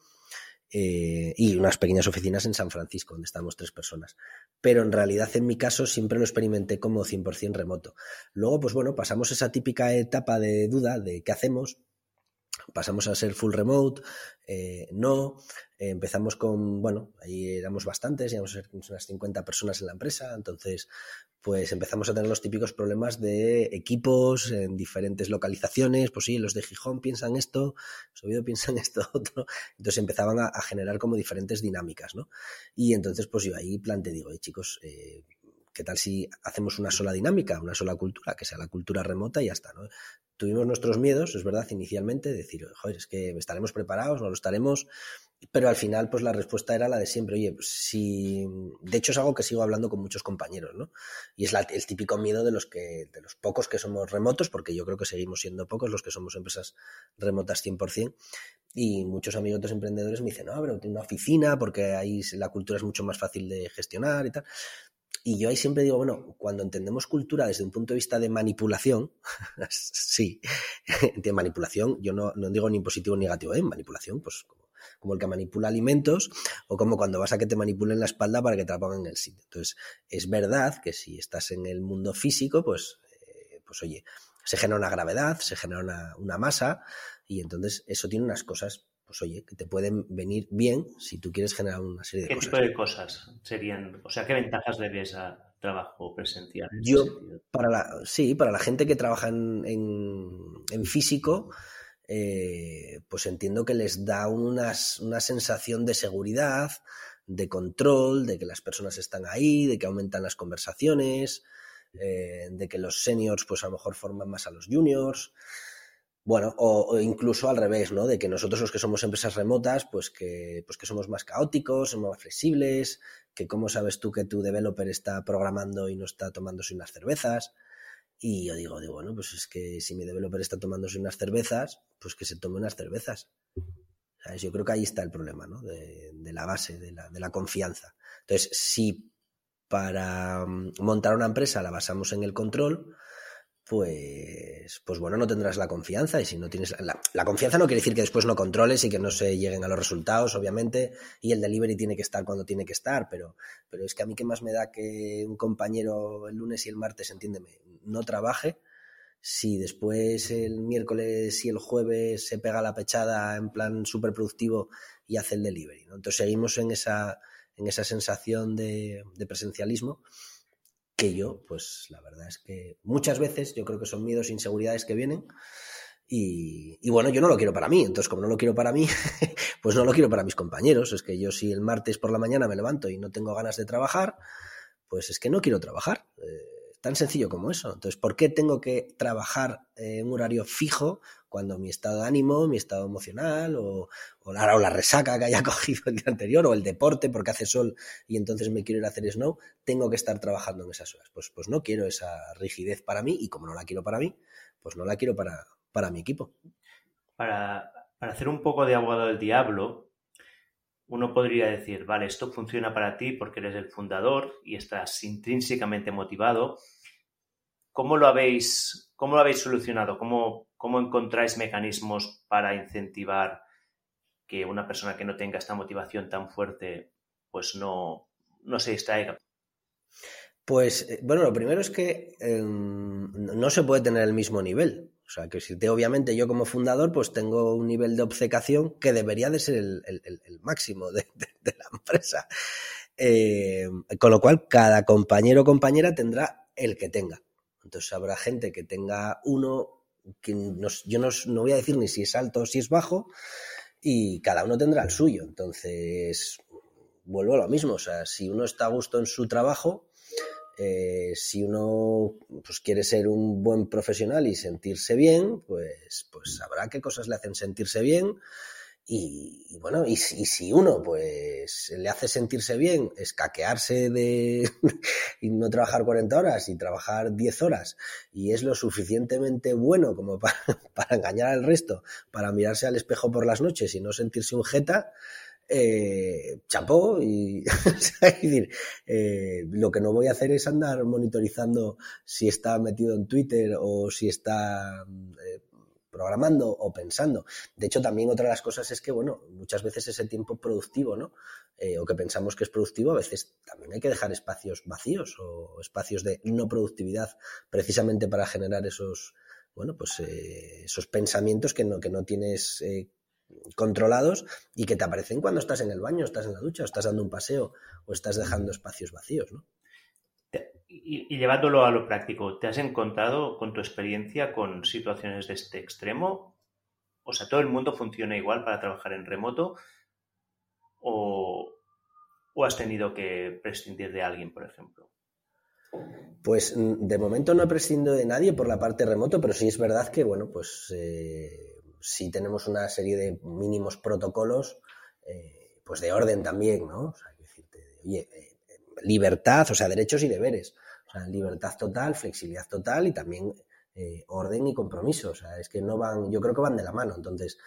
eh, y unas pequeñas oficinas en San Francisco, donde estamos tres personas. Pero en realidad, en mi caso, siempre lo experimenté como 100% remoto. Luego, pues bueno, pasamos esa típica etapa de duda de qué hacemos. Pasamos a ser full remote, eh, no, eh, empezamos con, bueno, ahí éramos bastantes, éramos unas 50 personas en la empresa, entonces pues empezamos a tener los típicos problemas de equipos en diferentes localizaciones, pues sí, los de Gijón piensan esto, Oviedo piensan esto otro, entonces empezaban a, generar como diferentes dinámicas, ¿no? Y entonces pues yo ahí planteé, digo, chicos, eh, ¿qué tal si hacemos una sola dinámica, una sola cultura, que sea la cultura remota y ya está, ¿no? Tuvimos nuestros miedos, es verdad, inicialmente, decir, joder, es que estaremos preparados, no lo estaremos, pero al final, pues la respuesta era la de siempre. Oye, pues, si. De hecho, es algo que sigo hablando con muchos compañeros, ¿no? Y es el típico miedo de los que, de los pocos que somos remotos, porque yo creo que seguimos siendo pocos los que somos empresas remotas 100%. Y muchos amigos de emprendedores me dicen, no, pero tiene una oficina, porque ahí la cultura es mucho más fácil de gestionar y tal. Y yo ahí siempre digo, bueno, cuando entendemos cultura desde un punto de vista de manipulación, sí, de manipulación, yo no, no digo ni positivo ni negativo, ¿eh? manipulación, pues como el que manipula alimentos o como cuando vas a que te manipulen la espalda para que te la pongan en el sitio. Entonces, es verdad que si estás en el mundo físico, pues, eh, pues oye, se genera una gravedad, se genera una, masa y entonces eso tiene unas cosas pues oye, que te pueden venir bien si tú quieres generar una serie de
cosas. ¿Qué tipo de cosas serían? O sea, ¿qué ventajas le ves a trabajo presencial?
Yo, para la, sí, para la gente que trabaja en, en físico, eh, pues entiendo que les da una sensación de seguridad, de control, de que las personas están ahí, de que aumentan las conversaciones, eh, de que los seniors pues a lo mejor forman más a los juniors. Bueno, o, incluso al revés, ¿no? De que nosotros los que somos empresas remotas, pues que, pues que somos más caóticos, somos más flexibles, que cómo sabes tú que tu developer está programando y no está tomándose unas cervezas. Y yo digo, digo, bueno, pues es que si mi developer está tomándose unas cervezas, pues que se tome unas cervezas. Yo creo que ahí está el problema, ¿no? De, la base, de la, de la, confianza. Entonces, si para mm, montar una empresa la basamos en el control, pues, pues bueno, no tendrás la confianza. Y si no tienes la, la, confianza no quiere decir que después no controles y que no se lleguen a los resultados, obviamente, y el delivery tiene que estar cuando tiene que estar, pero, pero es que a mí qué más me da que un compañero el lunes y el martes, entiéndeme, no trabaje. Si después el miércoles y el jueves se pega la pechada en plan súper productivo y hace el delivery. ¿no? Entonces seguimos en esa, en esa sensación de, presencialismo que yo, pues la verdad es que muchas veces yo creo que son miedos e inseguridades que vienen. Y, y, bueno, yo no lo quiero para mí, entonces como no lo quiero para mí, pues no lo quiero para mis compañeros. Es que yo si el martes por la mañana me levanto y no tengo ganas de trabajar, pues es que no quiero trabajar. Eh, tan sencillo como eso. Entonces, ¿por qué tengo que trabajar en un horario fijo cuando mi estado de ánimo, mi estado emocional o, la, la, resaca que haya cogido el día anterior o el deporte porque hace sol y entonces me quiero ir a hacer snow, tengo que estar trabajando en esas horas? Pues, pues no quiero esa rigidez para mí y como no la quiero para mí, pues no la quiero para, para mi equipo.
Para, para hacer un poco de abogado del diablo, uno podría decir, vale, esto funciona para ti porque eres el fundador y estás intrínsecamente motivado, ¿Cómo lo habéis, cómo lo habéis solucionado? ¿Cómo, ¿Cómo encontráis mecanismos para incentivar que una persona que no tenga esta motivación tan fuerte pues no, no se distraiga?
Pues bueno, lo primero es que eh, no se puede tener el mismo nivel. O sea, que si te, obviamente yo como fundador pues tengo un nivel de obcecación que debería de ser el, el, máximo de, la empresa. Eh, con lo cual, cada compañero o compañera tendrá el que tenga. Entonces habrá gente que tenga uno, que no, yo no, no, voy a decir ni si es alto o si es bajo, y cada uno tendrá el suyo. Entonces, vuelvo a lo mismo, o sea, si uno está a gusto en su trabajo, eh, si uno pues, quiere ser un buen profesional y sentirse bien, pues, pues sabrá qué cosas le hacen sentirse bien y, bueno, y, y, si uno pues le hace sentirse bien, escaquearse de y no trabajar 40 horas y trabajar 10 horas y es lo suficientemente bueno como para, para engañar al resto, para mirarse al espejo por las noches y no sentirse un jeta, eh, chapó y decir, eh, lo que no voy a hacer es andar monitorizando si está metido en Twitter o si está eh, programando o pensando. De hecho, también otra de las cosas es que, bueno, muchas veces ese tiempo productivo, ¿no? Eh, o que pensamos que es productivo, a veces también hay que dejar espacios vacíos o espacios de no productividad precisamente para generar esos, bueno, pues eh, esos pensamientos que no, que no tienes eh, controlados y que te aparecen cuando estás en el baño, estás en la ducha, o estás dando un paseo o estás dejando espacios vacíos, ¿no?
Y, llevándolo a lo práctico, ¿te has encontrado con tu experiencia con situaciones de este extremo? O sea, ¿todo el mundo funciona igual para trabajar en remoto? ¿O, o has tenido que prescindir de alguien, por ejemplo?
Pues de momento no he prescindido de nadie por la parte remoto, pero sí es verdad que, bueno, pues eh, sí tenemos una serie de mínimos protocolos, eh, pues de orden también, ¿no? O sea, decirte, oye, eh, libertad, o sea, derechos y deberes. O sea, libertad total, flexibilidad total y también eh, orden y compromiso. O sea, es que no van, yo creo que van de la mano. Entonces,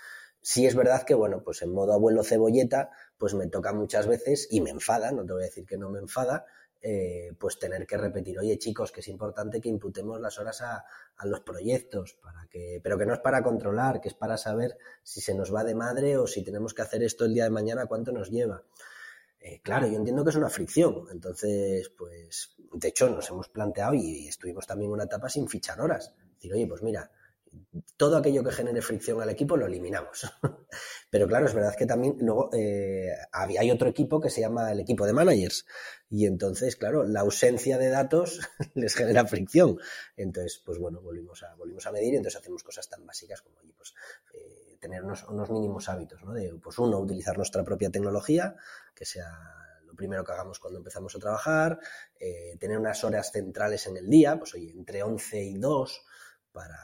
sí es verdad que, bueno, pues en modo abuelo cebolleta, pues me toca muchas veces y me enfada, no te voy a decir que no me enfada, eh, pues tener que repetir, oye chicos, que es importante que imputemos las horas a, a, los proyectos, para que, pero que no es para controlar, que es para saber si se nos va de madre o si tenemos que hacer esto el día de mañana, cuánto nos lleva. Eh, claro, yo entiendo que es una fricción. Entonces, pues, de hecho, nos hemos planteado y, estuvimos también una etapa sin fichar horas. Decir, oye, pues mira, todo aquello que genere fricción al equipo lo eliminamos. Pero claro, es verdad que también luego eh, hay otro equipo que se llama el equipo de managers. Y entonces, claro, la ausencia de datos les genera fricción. Entonces, pues bueno, volvimos a, volvimos a medir y entonces hacemos cosas tan básicas como, oye, pues, eh, tener unos, mínimos hábitos, ¿no? De, pues uno, utilizar nuestra propia tecnología, que sea lo primero que hagamos cuando empezamos a trabajar, eh, tener unas horas centrales en el día, pues oye, entre 11 y 2 para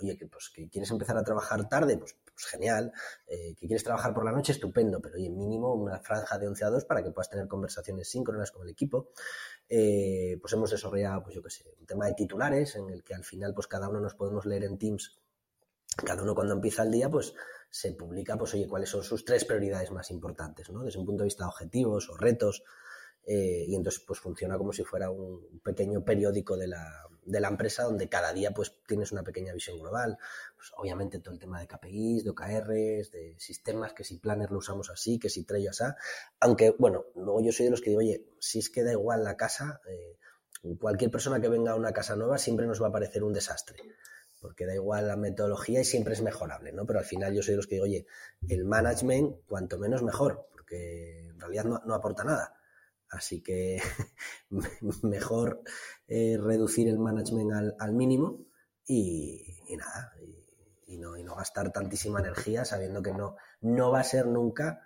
oye, que, pues, que quieres empezar a trabajar tarde, pues, pues genial, eh, que quieres trabajar por la noche, estupendo, pero oye, mínimo una franja de 11 a 2 para que puedas tener conversaciones síncronas con el equipo. Eh, pues hemos desarrollado, pues yo qué sé, un tema de titulares en el que al final, pues cada uno nos podemos leer en Teams, cada uno cuando empieza el día, pues se publica, pues oye, cuáles son sus tres prioridades más importantes, ¿no? Desde un punto de vista de objetivos o retos, eh, y entonces pues funciona como si fuera un pequeño periódico de la, de la empresa donde cada día pues tienes una pequeña visión global. Pues, obviamente todo el tema de KPIs, de OKRs, de sistemas, que si Planner lo usamos así, que si Trello así. Aunque, bueno, luego yo soy de los que digo, oye, si es que da igual la casa, eh, cualquier persona que venga a una casa nueva siempre nos va a parecer un desastre porque da igual la metodología y siempre es mejorable, ¿no? Pero al final yo soy de los que digo, oye, el management, cuanto menos mejor, porque en realidad no, aporta nada. Así que mejor eh, reducir el management al, mínimo y, nada, y, no, y, no, gastar tantísima energía sabiendo que no, no va a ser nunca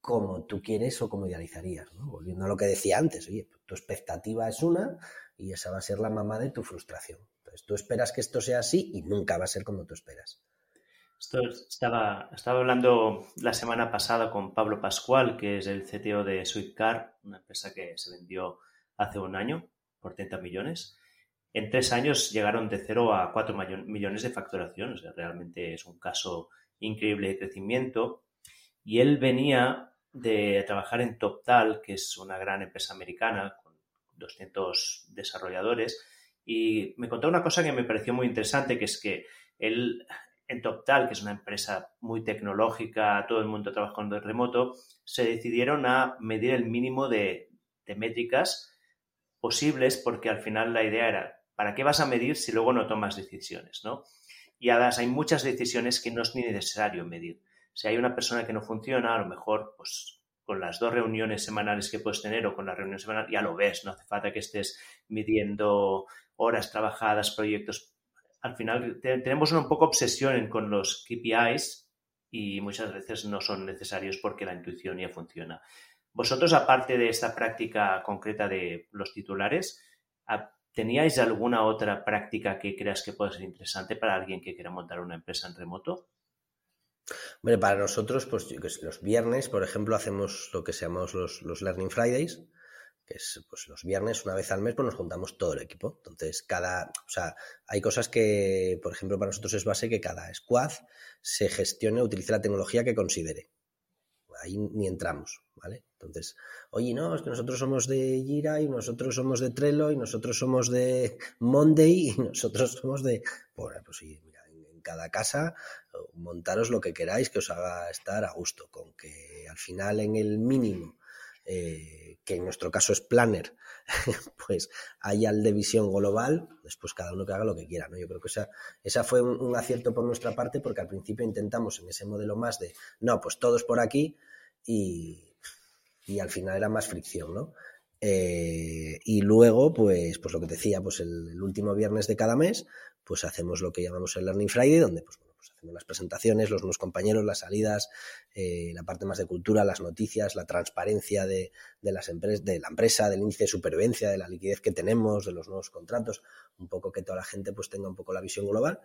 como tú quieres o como idealizarías. Volviendo a lo que decía antes, oye, tu expectativa es una y esa va a ser la mamá de tu frustración. Tú esperas que esto sea así y nunca va a ser como tú esperas.
Estaba, estaba hablando la semana pasada con Pablo Pascual, que es el CTO de Sweetcar, una empresa que se vendió hace un año por 30 millones. En tres años llegaron de 0 a 4 millones de facturación. Realmente es un caso increíble de crecimiento. Y él venía de trabajar en TopTal, que es una gran empresa americana con 200 desarrolladores, y me contó una cosa que me pareció muy interesante, que es que él en TopTal, que es una empresa muy tecnológica, todo el mundo trabajando en remoto, se decidieron a medir el mínimo de, métricas posibles porque al final la idea era, ¿para qué vas a medir si luego no tomas decisiones? ¿no? Y además hay muchas decisiones que no es ni necesario medir. Si hay una persona que no funciona, a lo mejor pues con las dos reuniones semanales que puedes tener o con la reunión semanal, ya lo ves, no hace falta que estés midiendo horas trabajadas, proyectos. Al final tenemos un poco obsesión con los KPIs y muchas veces no son necesarios porque la intuición ya funciona. Vosotros, aparte de esta práctica concreta de los titulares, ¿teníais alguna otra práctica que creas que puede ser interesante para alguien que quiera montar una empresa en remoto?
Bueno, para nosotros, pues los viernes, por ejemplo, hacemos lo que se llama los, los Learning Fridays, que es pues los viernes, una vez al mes, pues nos juntamos todo el equipo. Entonces, cada, o sea, hay cosas que, por ejemplo, para nosotros es base que cada squad se gestione, utilice la tecnología que considere. Ahí ni entramos, ¿vale? Entonces, oye, no, es que nosotros somos de Jira y nosotros somos de Trello y nosotros somos de Monday y nosotros somos de... Bueno, pues sí, cada casa montaros lo que queráis que os haga estar a gusto, con que al final en el mínimo eh, que en nuestro caso es planner, pues haya el de visión global, después cada uno que haga lo que quiera, ¿no? Yo creo que esa, esa fue un, acierto por nuestra parte porque al principio intentamos en ese modelo más de, no, pues todos por aquí y, y al final era más fricción, ¿no? Eh, y luego, pues, pues lo que decía, pues el, último viernes de cada mes, pues hacemos lo que llamamos el Learning Friday, donde pues, pues hacemos las presentaciones, los nuevos compañeros, las salidas, eh, la parte más de cultura, las noticias, la transparencia de, las empresas, de la empresa, del índice de supervivencia, de la liquidez que tenemos, de los nuevos contratos, un poco que toda la gente pues tenga un poco la visión global.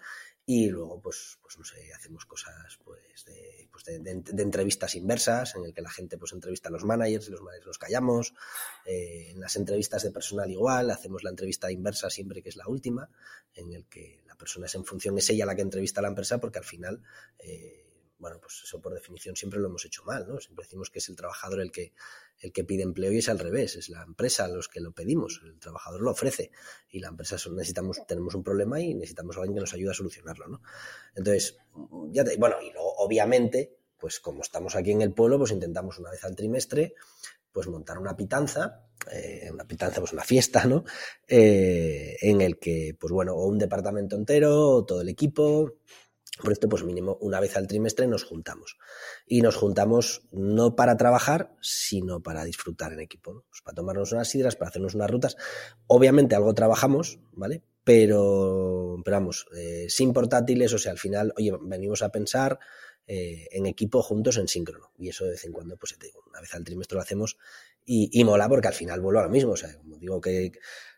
Y luego pues, pues no sé, hacemos cosas pues de, pues de, entrevistas inversas en el que la gente pues entrevista a los managers y los managers los callamos, eh, en las entrevistas de personal igual, hacemos la entrevista inversa siempre que es la última, en el que la persona es en función, es ella la que entrevista a la empresa porque al final... Eh, bueno, pues eso por definición siempre lo hemos hecho mal, ¿no? Siempre decimos que es el trabajador el que, el que pide empleo y es al revés, es la empresa los que lo pedimos, el trabajador lo ofrece y la empresa necesitamos, tenemos un problema y necesitamos a alguien que nos ayude a solucionarlo, ¿no? Entonces, ya te, bueno, y luego obviamente, pues como estamos aquí en el pueblo, pues intentamos una vez al trimestre pues montar una pitanza, eh, una pitanza, pues una fiesta, ¿no? Eh, en el que, pues bueno, o un departamento entero, o todo el equipo, por esto, pues mínimo una vez al trimestre nos juntamos. Y nos juntamos no para trabajar, sino para disfrutar en equipo, pues para tomarnos unas sidras, para hacernos unas rutas. Obviamente algo trabajamos, ¿vale? Pero, pero vamos, eh, sin portátiles, o sea, al final, oye, venimos a pensar eh, en equipo juntos en síncrono. Y eso de vez en cuando, pues una vez al trimestre lo hacemos y, y mola porque al final vuelvo a lo mismo. O sea, como digo que,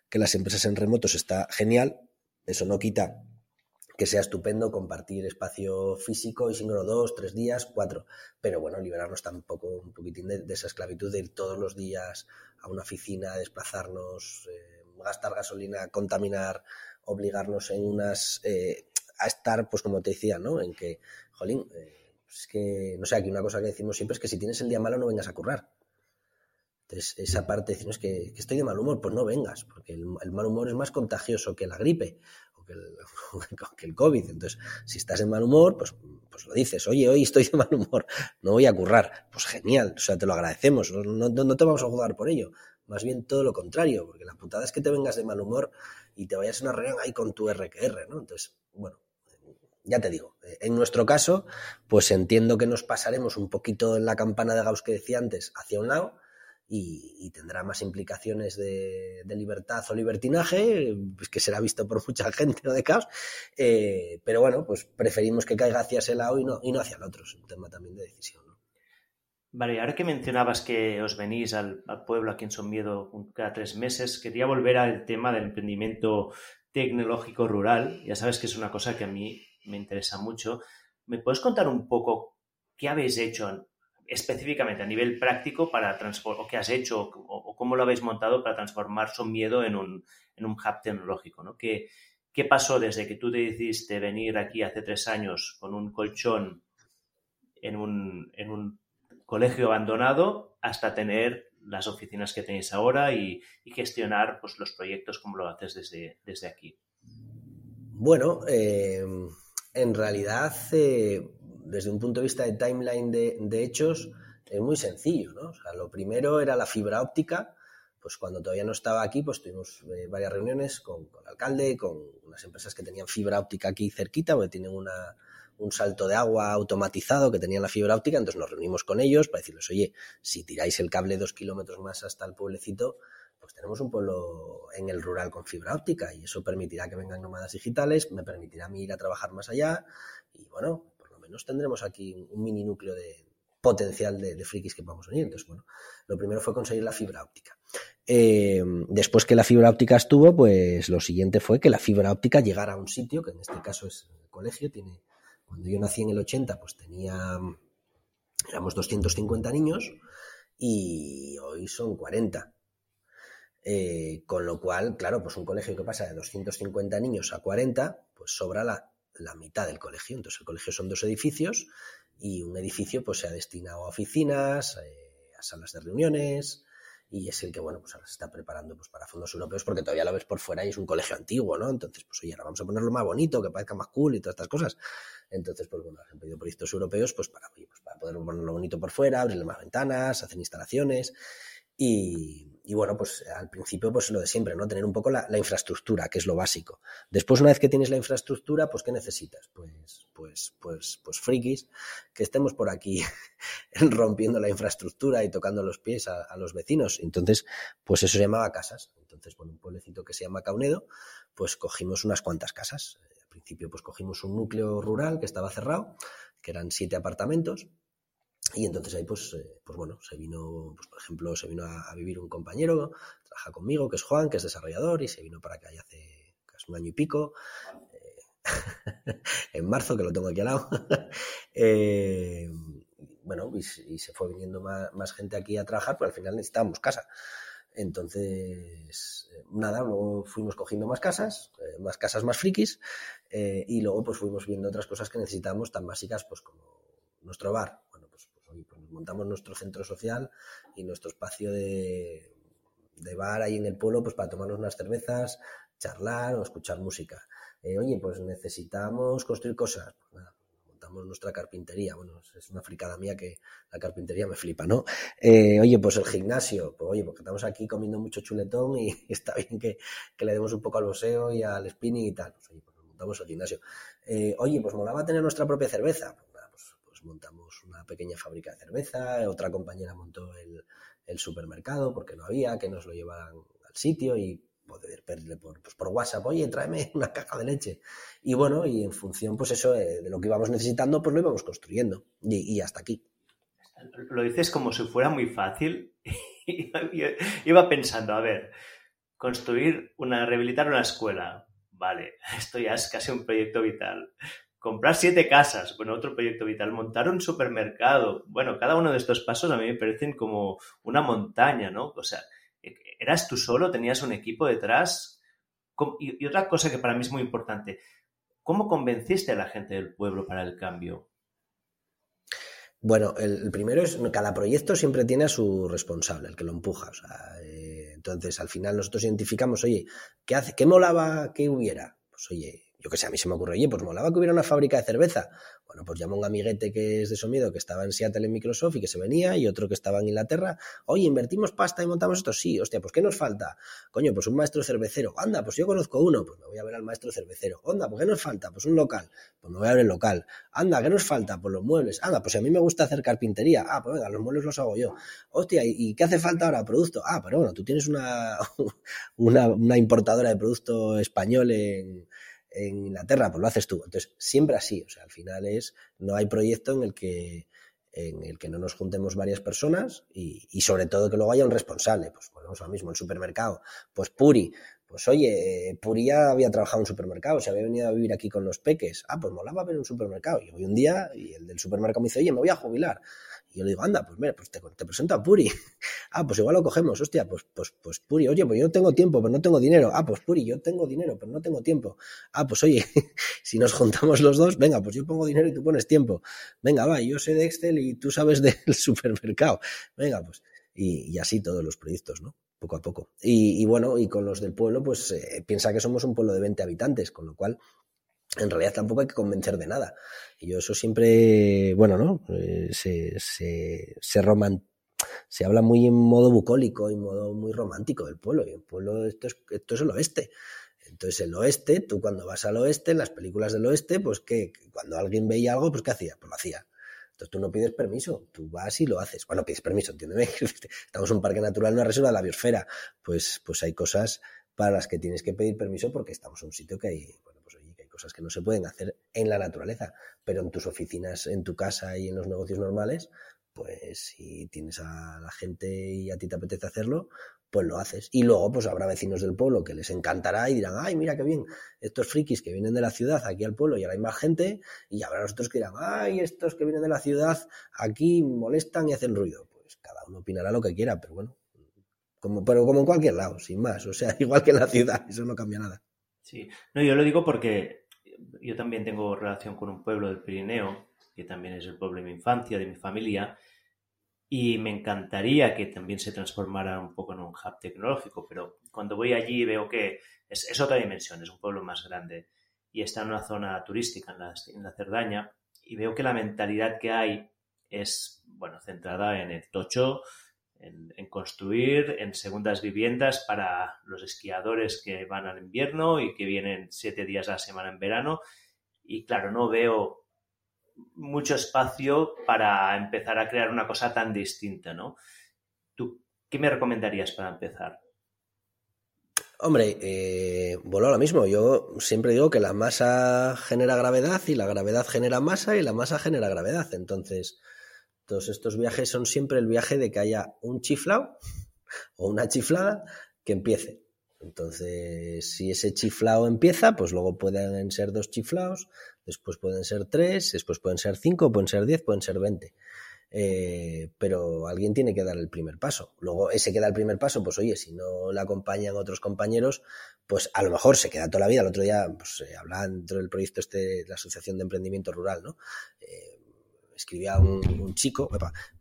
que las empresas en remotos está genial, eso no quita que sea estupendo compartir espacio físico y síncrono dos, tres días, cuatro. Pero bueno, liberarnos tampoco un poquitín de, esa esclavitud de ir todos los días a una oficina, desplazarnos, eh, gastar gasolina, contaminar, obligarnos en unas. Eh, a estar, pues como te decía, ¿no? En que, jolín, eh, es que, no sé, aquí una cosa que decimos siempre es que si tienes el día malo no vengas a currar. Entonces, esa parte, decimos que, que, estoy de mal humor, pues no vengas, porque el, mal humor es más contagioso que la gripe o que el, COVID. Entonces, si estás en mal humor, pues, pues lo dices, oye, hoy estoy de mal humor, no voy a currar. Pues genial, o sea, te lo agradecemos, no, no, no te vamos a jugar por ello. Más bien todo lo contrario, porque la putada es que te vengas de mal humor y te vayas a una reunión ahí con tu RQR, ¿no? Entonces, bueno, ya te digo, en nuestro caso, pues entiendo que nos pasaremos un poquito en la campana de Gauss que decía antes hacia un lado y, tendrá más implicaciones de, libertad o libertinaje, pues que será visto por mucha gente, ¿no? De caos. Eh, pero bueno, pues preferimos que caiga hacia ese lado y no, y no hacia el otro. Es un tema también de decisión. ¿no?
Vale, ahora que mencionabas que os venís al, al pueblo aquí en Son Miedo cada tres meses, quería volver al tema del emprendimiento tecnológico rural. Ya sabes que es una cosa que a mí me interesa mucho. ¿Me puedes contar un poco qué habéis hecho específicamente a nivel práctico para transformar, o qué has hecho, o, cómo lo habéis montado para transformar Son Miedo en un, en un hub tecnológico? ¿no? ¿Qué, ¿Qué pasó desde que tú decidiste venir aquí hace tres años con un colchón en un, en un colegio abandonado hasta tener las oficinas que tenéis ahora y, y gestionar pues, los proyectos como lo haces desde, desde aquí?
Bueno, eh, en realidad, eh, desde un punto de vista de timeline de, hechos, es muy sencillo, ¿no? O sea, lo primero era la fibra óptica, pues cuando todavía no estaba aquí, pues tuvimos eh, varias reuniones con, con, el alcalde, con unas empresas que tenían fibra óptica aquí cerquita, porque tienen una, un salto de agua automatizado que tenían la fibra óptica, entonces nos reunimos con ellos para decirles, oye, si tiráis el cable dos kilómetros más hasta el pueblecito, pues tenemos un pueblo en el rural con fibra óptica y eso permitirá que vengan nómadas digitales, me permitirá a mí ir a trabajar más allá y bueno, por lo menos tendremos aquí un mini núcleo de potencial de, frikis que podamos unir. Entonces, bueno, lo primero fue conseguir la fibra óptica. Eh, después que la fibra óptica estuvo, pues lo siguiente fue que la fibra óptica llegara a un sitio, que en este caso es el colegio, tiene, cuando yo nací en el 80, pues tenía, éramos 250 niños y hoy son 40. Eh, con lo cual, claro, pues un colegio que pasa de 250 niños a 40, pues sobra la, la, mitad del colegio. Entonces el colegio son dos edificios y un edificio pues se ha destinado a oficinas, eh, a salas de reuniones y es el que, bueno, pues ahora se está preparando pues para fondos europeos porque todavía lo ves por fuera y es un colegio antiguo, ¿no? Entonces, pues oye, ahora vamos a ponerlo más bonito, que parezca más cool y todas estas cosas. Entonces, pues bueno, han pedido proyectos europeos pues para, pues para poder ponerlo bonito por fuera, abrirle más ventanas, hacer instalaciones y, y, bueno, pues al principio, pues lo de siempre, ¿no? Tener un poco la, infraestructura, que es lo básico. Después, una vez que tienes la infraestructura, pues ¿qué necesitas? Pues, pues, pues, pues frikis, que estemos por aquí rompiendo la infraestructura y tocando los pies a, a, los vecinos. Entonces, pues eso se llamaba casas. Entonces, bueno, un pueblecito que se llama Caunedo, pues cogimos unas cuantas casas. Al principio, pues cogimos un núcleo rural que estaba cerrado, que eran siete apartamentos, y entonces ahí, pues, eh, pues bueno, se vino, pues, por ejemplo, se vino a, vivir un compañero, trabaja conmigo, que es Juan, que es desarrollador, y se vino para acá ya hace casi un año y pico, eh, en marzo, que lo tengo aquí al lado. eh, bueno, y, se fue viniendo más, más, gente aquí a trabajar, pero al final necesitábamos casa. Entonces, nada, luego fuimos cogiendo más casas, más casas más frikis, y luego pues fuimos viendo otras cosas que necesitábamos tan básicas pues como nuestro bar, montamos nuestro centro social y nuestro espacio de, de, bar ahí en el pueblo pues para tomarnos unas cervezas, charlar o escuchar música. Eh, oye, pues necesitamos construir cosas. Pues montamos nuestra carpintería. Bueno, es una fricada mía que la carpintería me flipa, ¿no? Eh, oye, pues el gimnasio. Pues oye, porque estamos aquí comiendo mucho chuletón y está bien que, que le demos un poco al boxeo y al spinning y tal. Pues oye, pues montamos el gimnasio. Eh, oye, pues molaba tener nuestra propia cerveza montamos una pequeña fábrica de cerveza, otra compañera montó el, el supermercado porque no había, que nos lo llevaran al sitio y poder pedirle por, pues por WhatsApp, oye, tráeme una caja de leche. Y bueno, y en función, pues eso, eh, de lo que íbamos necesitando, pues lo íbamos construyendo. Y, y hasta aquí.
Lo dices como si fuera muy fácil. Iba pensando, a ver, construir una, rehabilitar una escuela, vale, esto ya es casi un proyecto vital comprar siete casas, bueno, otro proyecto vital, montar un supermercado. Bueno, cada uno de estos pasos a mí me parecen como una montaña, ¿no? O sea, eras tú solo, tenías un equipo detrás. Y, otra cosa que para mí es muy importante, ¿cómo convenciste a la gente del pueblo para el cambio?
Bueno, el, primero es, cada proyecto siempre tiene a su responsable, el que lo empuja. O sea, eh, entonces, al final nosotros identificamos, oye, ¿qué, hace, ¿qué molaba que hubiera? Pues oye, yo que sé, a mí se me ocurre, oye, pues molaba que hubiera una fábrica de cerveza. Bueno, pues llamo a un amiguete que es de Somido, que estaba en Seattle en Microsoft y que se venía, y otro que estaba en Inglaterra. Oye, invertimos pasta y montamos esto. Sí, hostia, pues ¿qué nos falta? Coño, pues un maestro cervecero. Anda, pues yo conozco uno, pues me voy a ver al maestro cervecero. Anda, pues ¿qué nos falta? Pues un local. Pues me voy a ver el local. Anda, ¿qué nos falta? Pues los muebles. Anda, pues a mí me gusta hacer carpintería. Ah, pues venga, los muebles los hago yo. Hostia, ¿y, qué hace falta ahora? Producto. Ah, pero bueno, tú tienes una, una, una importadora de producto español en en Inglaterra, pues lo haces tú. Entonces, siempre así, o sea, al final es, no hay proyecto en el que en el que no nos juntemos varias personas y, sobre todo que luego haya un responsable. Pues ponemos lo mismo, el supermercado. Pues Puri, pues oye, Puri ya había trabajado en supermercado, se había venido a vivir aquí con los peques. Ah, pues molaba ver un supermercado. Y hoy un día y el del supermercado me dice, oye, me voy a jubilar. Y yo le digo, anda, pues mira, pues te, presento a Puri. ah, pues igual lo cogemos, hostia, pues, pues, pues Puri, oye, pues yo tengo tiempo, pero no tengo dinero. Ah, pues Puri, yo tengo dinero, pero no tengo tiempo. Ah, pues oye, si nos juntamos los dos, venga, pues yo pongo dinero y tú pones tiempo. Venga, va, yo sé de Excel y tú sabes del supermercado. Venga, pues. Y, así todos los proyectos, ¿no? Poco a poco. Y, bueno, y con los del pueblo, pues eh, piensa que somos un pueblo de 20 habitantes, con lo cual en realidad tampoco hay que convencer de nada. Y yo eso siempre, bueno, ¿no? Eh, se, se, se, se habla muy en modo bucólico y modo muy romántico del pueblo. Y el pueblo, esto es, esto es el oeste. Entonces, el oeste, tú cuando vas al oeste, en las películas del oeste, pues que cuando alguien veía algo, pues ¿qué hacía? Pues lo hacía. Entonces tú no pides permiso, tú vas y lo haces. Bueno, pides permiso, entiéndeme. Estamos en un parque natural, una reserva de la biosfera. Pues, pues hay cosas para las que tienes que pedir permiso porque estamos en un sitio que hay, cosas que no se pueden hacer en la naturaleza, pero en tus oficinas, en tu casa y en los negocios normales, pues si tienes a la gente y a ti te apetece hacerlo, pues lo haces. Y luego, pues habrá vecinos del pueblo que les encantará y dirán, ay, mira qué bien, estos frikis que vienen de la ciudad aquí al pueblo y ahora hay más gente, y habrá otros que dirán, ay, estos que vienen de la ciudad aquí molestan y hacen ruido. Pues cada uno opinará lo que quiera, pero bueno, como, pero como en cualquier lado, sin más, o sea, igual que en la ciudad, eso no cambia nada.
Sí, no, yo lo digo porque yo también tengo relación con un pueblo del Pirineo, que también es el pueblo de mi infancia, de mi familia, y me encantaría que también se transformara un poco en un hub tecnológico, pero cuando voy allí veo que es, otra dimensión, es un pueblo más grande y está en una zona turística, en la, en la Cerdaña, y veo que la mentalidad que hay es, bueno, centrada en el tocho, en, construir en segundas viviendas para los esquiadores que van al invierno y que vienen siete días a la semana en verano. Y claro, no veo mucho espacio para empezar a crear una cosa tan distinta, ¿no? ¿Tú qué me recomendarías para empezar?
Hombre, eh, bueno, lo mismo. Yo siempre digo que la masa genera gravedad y la gravedad genera masa y la masa genera gravedad. Entonces, todos estos viajes son siempre el viaje de que haya un chiflao o una chiflada que empiece. Entonces, si ese chiflao empieza, pues luego pueden ser dos chiflaos, después pueden ser tres, después pueden ser cinco, pueden ser diez, pueden ser veinte. Eh, pero alguien tiene que dar el primer paso. Luego, ese que da el primer paso, pues oye, si no le acompañan otros compañeros, pues a lo mejor se queda toda la vida. El otro día, pues se dentro del proyecto este de la Asociación de Emprendimiento Rural, ¿no? Eh, escribía un, chico,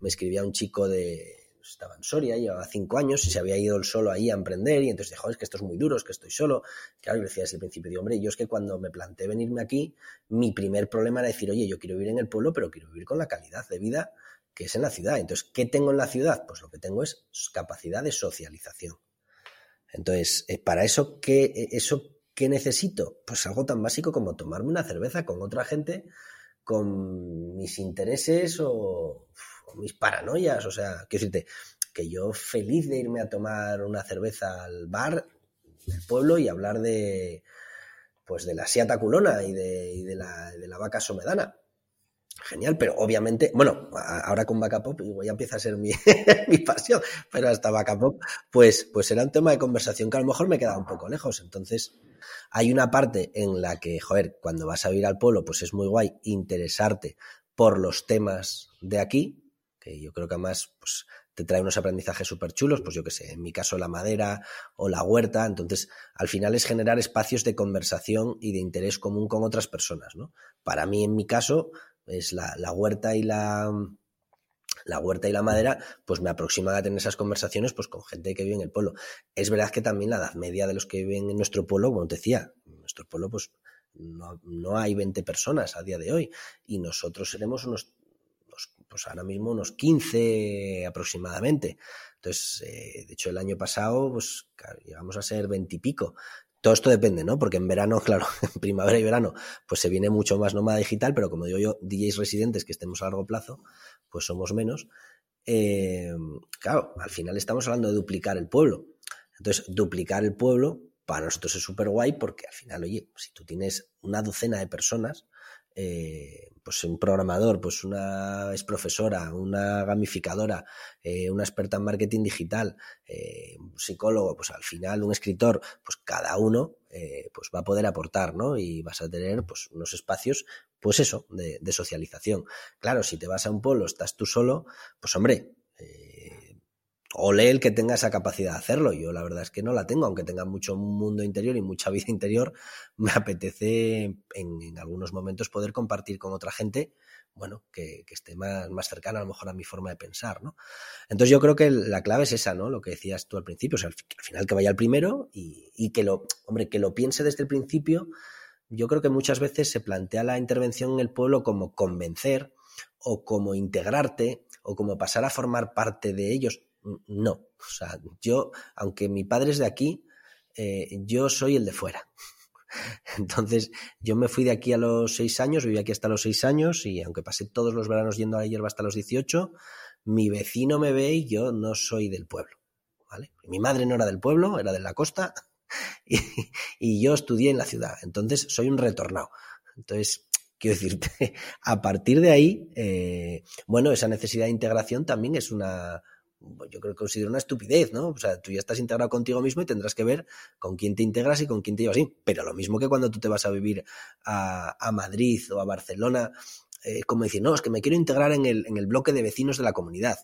me escribía un chico de, estaba en Soria, llevaba cinco años y se había ido solo ahí a emprender y entonces dijo, es que esto es muy duro, es que estoy solo. Claro, y decía desde el principio, digo, hombre, yo es que cuando me planteé venirme aquí, mi primer problema era decir, oye, yo quiero vivir en el pueblo, pero quiero vivir con la calidad de vida que es en la ciudad. Entonces, ¿qué tengo en la ciudad? Pues lo que tengo es capacidad de socialización. Entonces, eh, para eso, ¿qué, eh, eso, ¿qué necesito? Pues algo tan básico como tomarme una cerveza con otra gente con mis intereses o, mis paranoias. O sea, quiero decirte, que yo feliz de irme a tomar una cerveza al bar del pueblo y hablar de pues de la siata culona y de, la, vaca somedana. Genial, pero obviamente, bueno, ahora con Vaca Pop ya empieza a ser mi, pasión, pero hasta Vaca Pop, pues, pues era un tema de conversación que a lo mejor me quedaba un poco lejos. Entonces, hay una parte en la que, joder, cuando vas a ir al pueblo, pues es muy guay interesarte por los temas de aquí, yo creo que además pues, te trae unos aprendizajes súper chulos, pues yo qué sé, en mi caso la madera o la huerta, entonces al final es generar espacios de conversación y de interés común con otras personas, ¿no? Para mí, en mi caso, es la, la huerta y la, la huerta y la madera, pues me aproximan a tener esas conversaciones pues con gente que vive en el pueblo. Es verdad que también la edad media de los que viven en nuestro pueblo, como te decía, en nuestro pueblo pues no, no hay 20 personas a día de hoy y nosotros seremos unos, pues ahora mismo unos 15 aproximadamente. Entonces, eh, de hecho, el año pasado, pues llegamos a ser 20 y pico. Todo esto depende, ¿no? Porque en verano, claro, en primavera y verano, pues se viene mucho más nómada digital, pero como digo yo, DJs residentes que estemos a largo plazo, pues somos menos. Eh, claro, al final estamos hablando de duplicar el pueblo. Entonces, duplicar el pueblo para nosotros es súper guay porque al final, oye, si tú tienes una docena de personas, eh, pues un programador, pues una es profesora, una gamificadora, eh, una experta en marketing digital, eh, un psicólogo, pues al final un escritor, pues cada uno pues va a poder aportar, ¿no? Y vas a tener pues unos espacios, pues eso, de, de socialización. Claro, si te vas a un polo, estás tú solo, pues hombre, o lee el que tenga esa capacidad de hacerlo. Yo la verdad es que no la tengo, aunque tenga mucho mundo interior y mucha vida interior, me apetece en, algunos momentos poder compartir con otra gente, bueno, que, esté más, más, cercana a lo mejor a mi forma de pensar, ¿no? Entonces yo creo que la clave es esa, ¿no? Lo que decías tú al principio, o sea, al final que vaya al primero y, y que lo, hombre, que lo piense desde el principio. Yo creo que muchas veces se plantea la intervención en el pueblo como convencer o como integrarte o como pasar a formar parte de ellos no. O sea, yo, aunque mi padre es de aquí, eh, yo soy el de fuera. Entonces, yo me fui de aquí a los seis años, viví aquí hasta los seis años y aunque pasé todos los veranos yendo a la hierba hasta los 18, mi vecino me ve y yo no soy del pueblo. ¿vale? Mi madre no era del pueblo, era de la costa y, yo estudié en la ciudad. Entonces, soy un retornado. Entonces, quiero decirte, a partir de ahí, eh, bueno, esa necesidad de integración también es una, yo creo que considero una estupidez, ¿no? O sea, tú ya estás integrado contigo mismo y tendrás que ver con quién te integras y con quién te llevas bien. Pero lo mismo que cuando tú te vas a vivir a, a Madrid o a Barcelona, eh, como decir, no, es que me quiero integrar en el, en el bloque de vecinos de la comunidad.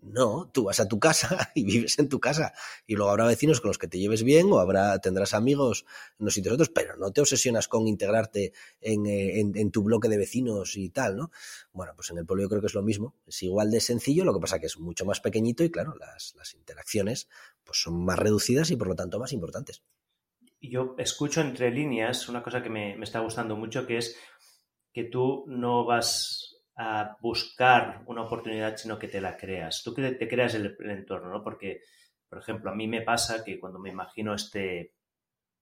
No, tú vas a tu casa y vives en tu casa. Y luego habrá vecinos con los que te lleves bien o habrá, tendrás amigos en los otros, pero no te obsesionas con integrarte en, eh, en, en, tu bloque de vecinos y tal, ¿no? Bueno, pues en el pueblo yo creo que es lo mismo. Es igual de sencillo, lo que pasa que es mucho más pequeñito y claro, las, las interacciones pues son más reducidas y por lo tanto más importantes.
Yo escucho entre líneas una cosa que me, me está gustando mucho, que es que tú no vas a buscar una oportunidad, sino que te la creas. Tú que te creas el, el, entorno, ¿no? Porque, por ejemplo, a mí me pasa que cuando me imagino este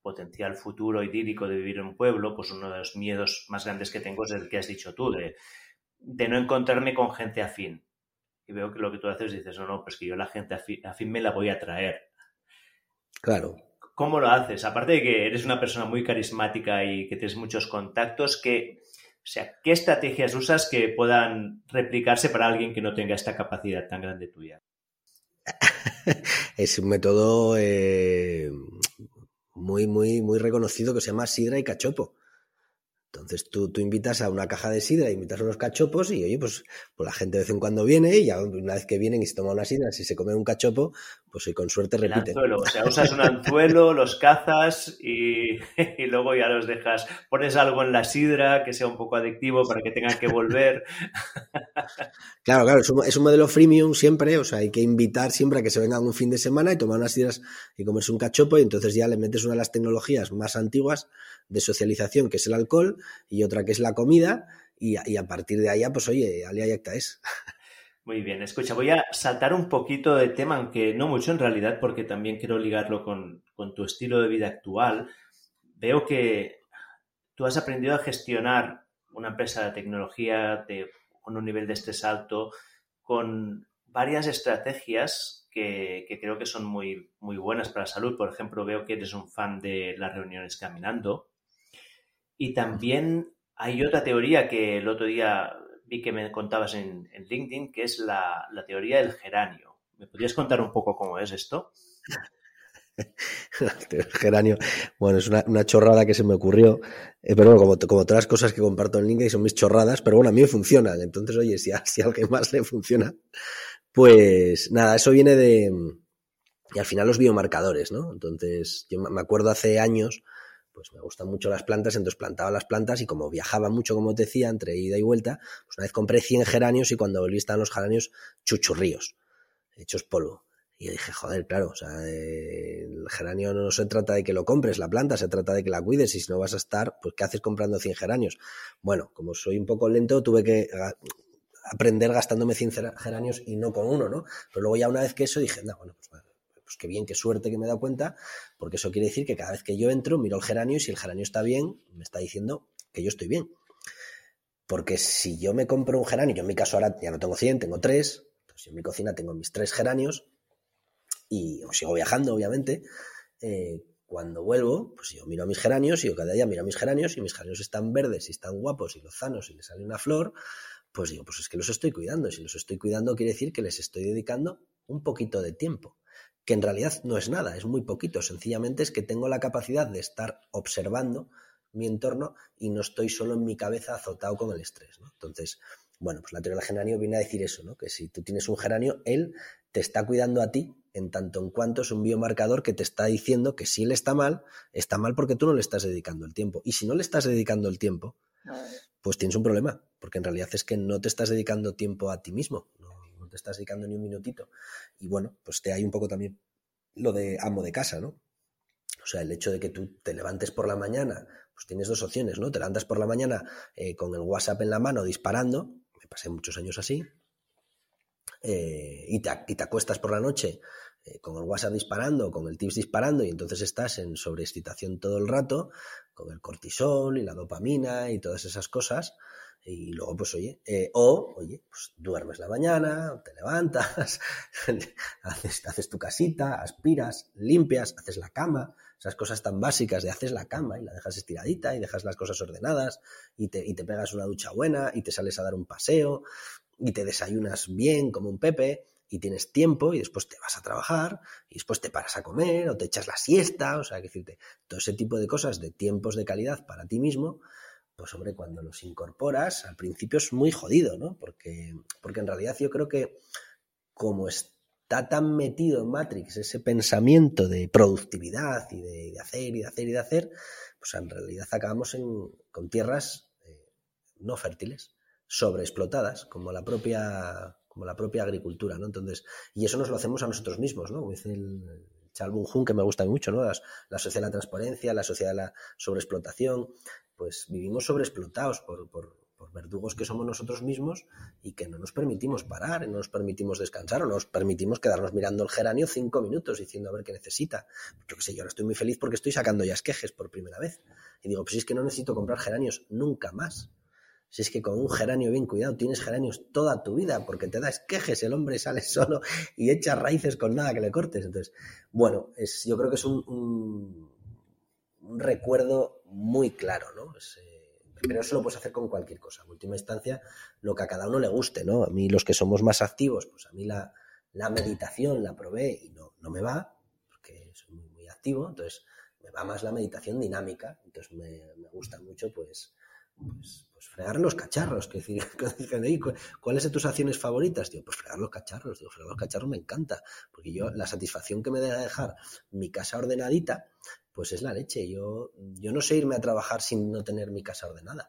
potencial futuro idílico de vivir en un pueblo, pues uno de los miedos más grandes que tengo es el que has dicho tú, de, de no encontrarme con gente afín. Y veo que lo que tú haces dices, no, no, pues que yo la gente afín, afín me la voy a traer.
Claro.
¿Cómo lo haces? Aparte de que eres una persona muy carismática y que tienes muchos contactos, que o sea, ¿qué estrategias usas que puedan replicarse para alguien que no tenga esta capacidad tan grande tuya?
es un método eh, muy, muy, muy reconocido que se llama sidra y cachopo. Entonces tú, tú invitas a una caja de sidra, invitas a unos cachopos y oye, pues, pues la gente de vez en cuando viene y ya una vez que vienen y se toma una sidra, si se come un cachopo, pues hoy con suerte repiten.
Anzuelo, o sea, usas un anzuelo, los cazas y, y, luego ya los dejas. Pones algo en la sidra que sea un poco adictivo para que tengan que volver.
Claro, claro, es un, es un modelo freemium siempre, o sea, hay que invitar siempre a que se vengan un fin de semana y tomar unas sidras y comerse un cachopo y entonces ya le metes una de las tecnologías más antiguas de socialización, que es el alcohol, y otra que es la comida, y, a partir de ahí, pues oye, alia yacta es.
Muy bien, escucha, voy a saltar un poquito de tema, aunque no mucho en realidad, porque también quiero ligarlo con, con tu estilo de vida actual. Veo que tú has aprendido a gestionar una empresa de tecnología de, con un nivel de estrés alto, con varias estrategias que, que, creo que son muy, muy buenas para la salud. Por ejemplo, veo que eres un fan de las reuniones caminando. Y también hay otra teoría que el otro día vi que me contabas en, en LinkedIn, que es la, la, teoría del geranio. ¿Me podrías contar un poco cómo es esto?
geranio, bueno, es una, una, chorrada que se me ocurrió, eh, pero bueno, como, como, todas las cosas que comparto en LinkedIn son mis chorradas, pero bueno, a mí me funcionan, entonces, oye, si si a alguien más le funciona, pues nada, eso viene de, y al final los biomarcadores, ¿no? Entonces, yo me acuerdo hace años, pues me gustan mucho las plantas, entonces plantaba las plantas y como viajaba mucho, como te decía, entre ida y vuelta, pues una vez compré 100 geranios y cuando volví estaban los geranios chuchurríos, hechos polvo. Y dije, joder, claro, o sea, el geranio no se trata de que lo compres, la planta, se trata de que la cuides y si no vas a estar, pues ¿qué haces comprando 100 geranios? Bueno, como soy un poco lento, tuve que aprender gastándome 100 geranios y no con uno, ¿no? Pero luego ya una vez que eso dije, no, bueno, pues, pues qué bien, qué suerte que me he dado cuenta, porque eso quiere decir que cada vez que yo entro, miro el geranio y si el geranio está bien, me está diciendo que yo estoy bien. Porque si yo me compro un geranio, yo en mi caso ahora ya no tengo 100, tengo 3, pues en mi cocina tengo mis 3 geranios, y sigo viajando, obviamente, eh, cuando vuelvo, pues yo miro a mis geranios y yo cada día miro a mis geranios y mis geranios están verdes y están guapos y lozanos y les sale una flor, pues digo, pues es que los estoy cuidando. Y si los estoy cuidando quiere decir que les estoy dedicando un poquito de tiempo, que en realidad no es nada, es muy poquito. Sencillamente es que tengo la capacidad de estar observando mi entorno y no estoy solo en mi cabeza azotado con el estrés. Entonces, bueno, pues la teoría del geranio viene a decir eso, ¿no? que si tú tienes un geranio, él te está cuidando a ti en tanto en cuanto es un biomarcador que te está diciendo que si él está mal, está mal porque tú no le estás dedicando el tiempo. Y si no le estás dedicando el tiempo, pues tienes un problema, porque en realidad es que no te estás dedicando tiempo a ti mismo, no, estás dedicando ni un minutito. Y bueno, pues te hay un poco también lo de amo de casa, ¿no? O sea, el hecho de que tú te levantes por la mañana, pues tienes dos opciones, ¿no? Te levantas por la mañana eh, con el WhatsApp en la mano disparando, me pasé muchos años así, eh, y, te, y, te, acuestas por la noche eh, con el WhatsApp disparando, con el tips disparando, y entonces estás en sobreexcitación todo el rato, con el cortisol y la dopamina y todas esas cosas. Y luego, pues oye, eh, o, oye, pues duermes la mañana, te levantas, haces, haces tu casita, aspiras, limpias, haces la cama, esas cosas tan básicas de haces la cama y la dejas estiradita y dejas las cosas ordenadas y te, y te pegas una ducha buena y te sales a dar un paseo y te desayunas bien como un pepe y tienes tiempo y después te vas a trabajar y después te paras a comer o te echas la siesta, o sea, que decirte, todo ese tipo de cosas de tiempos de calidad para ti mismo, pues hombre, cuando los incorporas, al principio es muy jodido, ¿no? Porque, porque en realidad yo creo que como está tan metido en Matrix ese pensamiento de productividad y de, hacer y de hacer y de hacer, pues en realidad acabamos en, con tierras eh, no fértiles, sobreexplotadas, como la propia como la propia agricultura, ¿no? Entonces, y eso nos lo hacemos a nosotros mismos, ¿no? Como dice el Chalbun Jun, que me gusta mucho, ¿no? la sociedad de la transparencia, la sociedad de la sobreexplotación, pues vivimos sobreexplotados por, por, por verdugos que somos nosotros mismos y que no nos permitimos parar, no nos permitimos descansar o no nos permitimos quedarnos mirando el geranio cinco minutos diciendo a ver qué necesita. Yo qué sé, yo ahora estoy muy feliz porque estoy sacando ya esquejes por primera vez. Y digo, pues es que no necesito comprar geranios nunca más. Si es que con un geranio bien cuidado tienes geranios toda tu vida, porque te das quejes, el hombre sale solo y echa raíces con nada que le cortes. Entonces, bueno, es, yo creo que es un, un, recuerdo muy claro, ¿no? Eh, pero eso lo puedes hacer con cualquier cosa. En última instancia, lo que a cada uno le guste, ¿no? A mí los que somos más activos, pues a mí la, la meditación la probé y no, no me va, porque soy muy, activo, entonces me va más la meditación dinámica, entonces me, me gusta mucho, pues, pues, pues, fregar los cacharros. Que decir, ¿cuáles son tus acciones favoritas? Digo, pues fregar los cacharros. Digo, los cacharros me encanta. Porque yo, la satisfacción que me da dejar mi casa ordenadita, pues es la leche. Yo, yo no sé irme a trabajar sin no tener mi casa ordenada.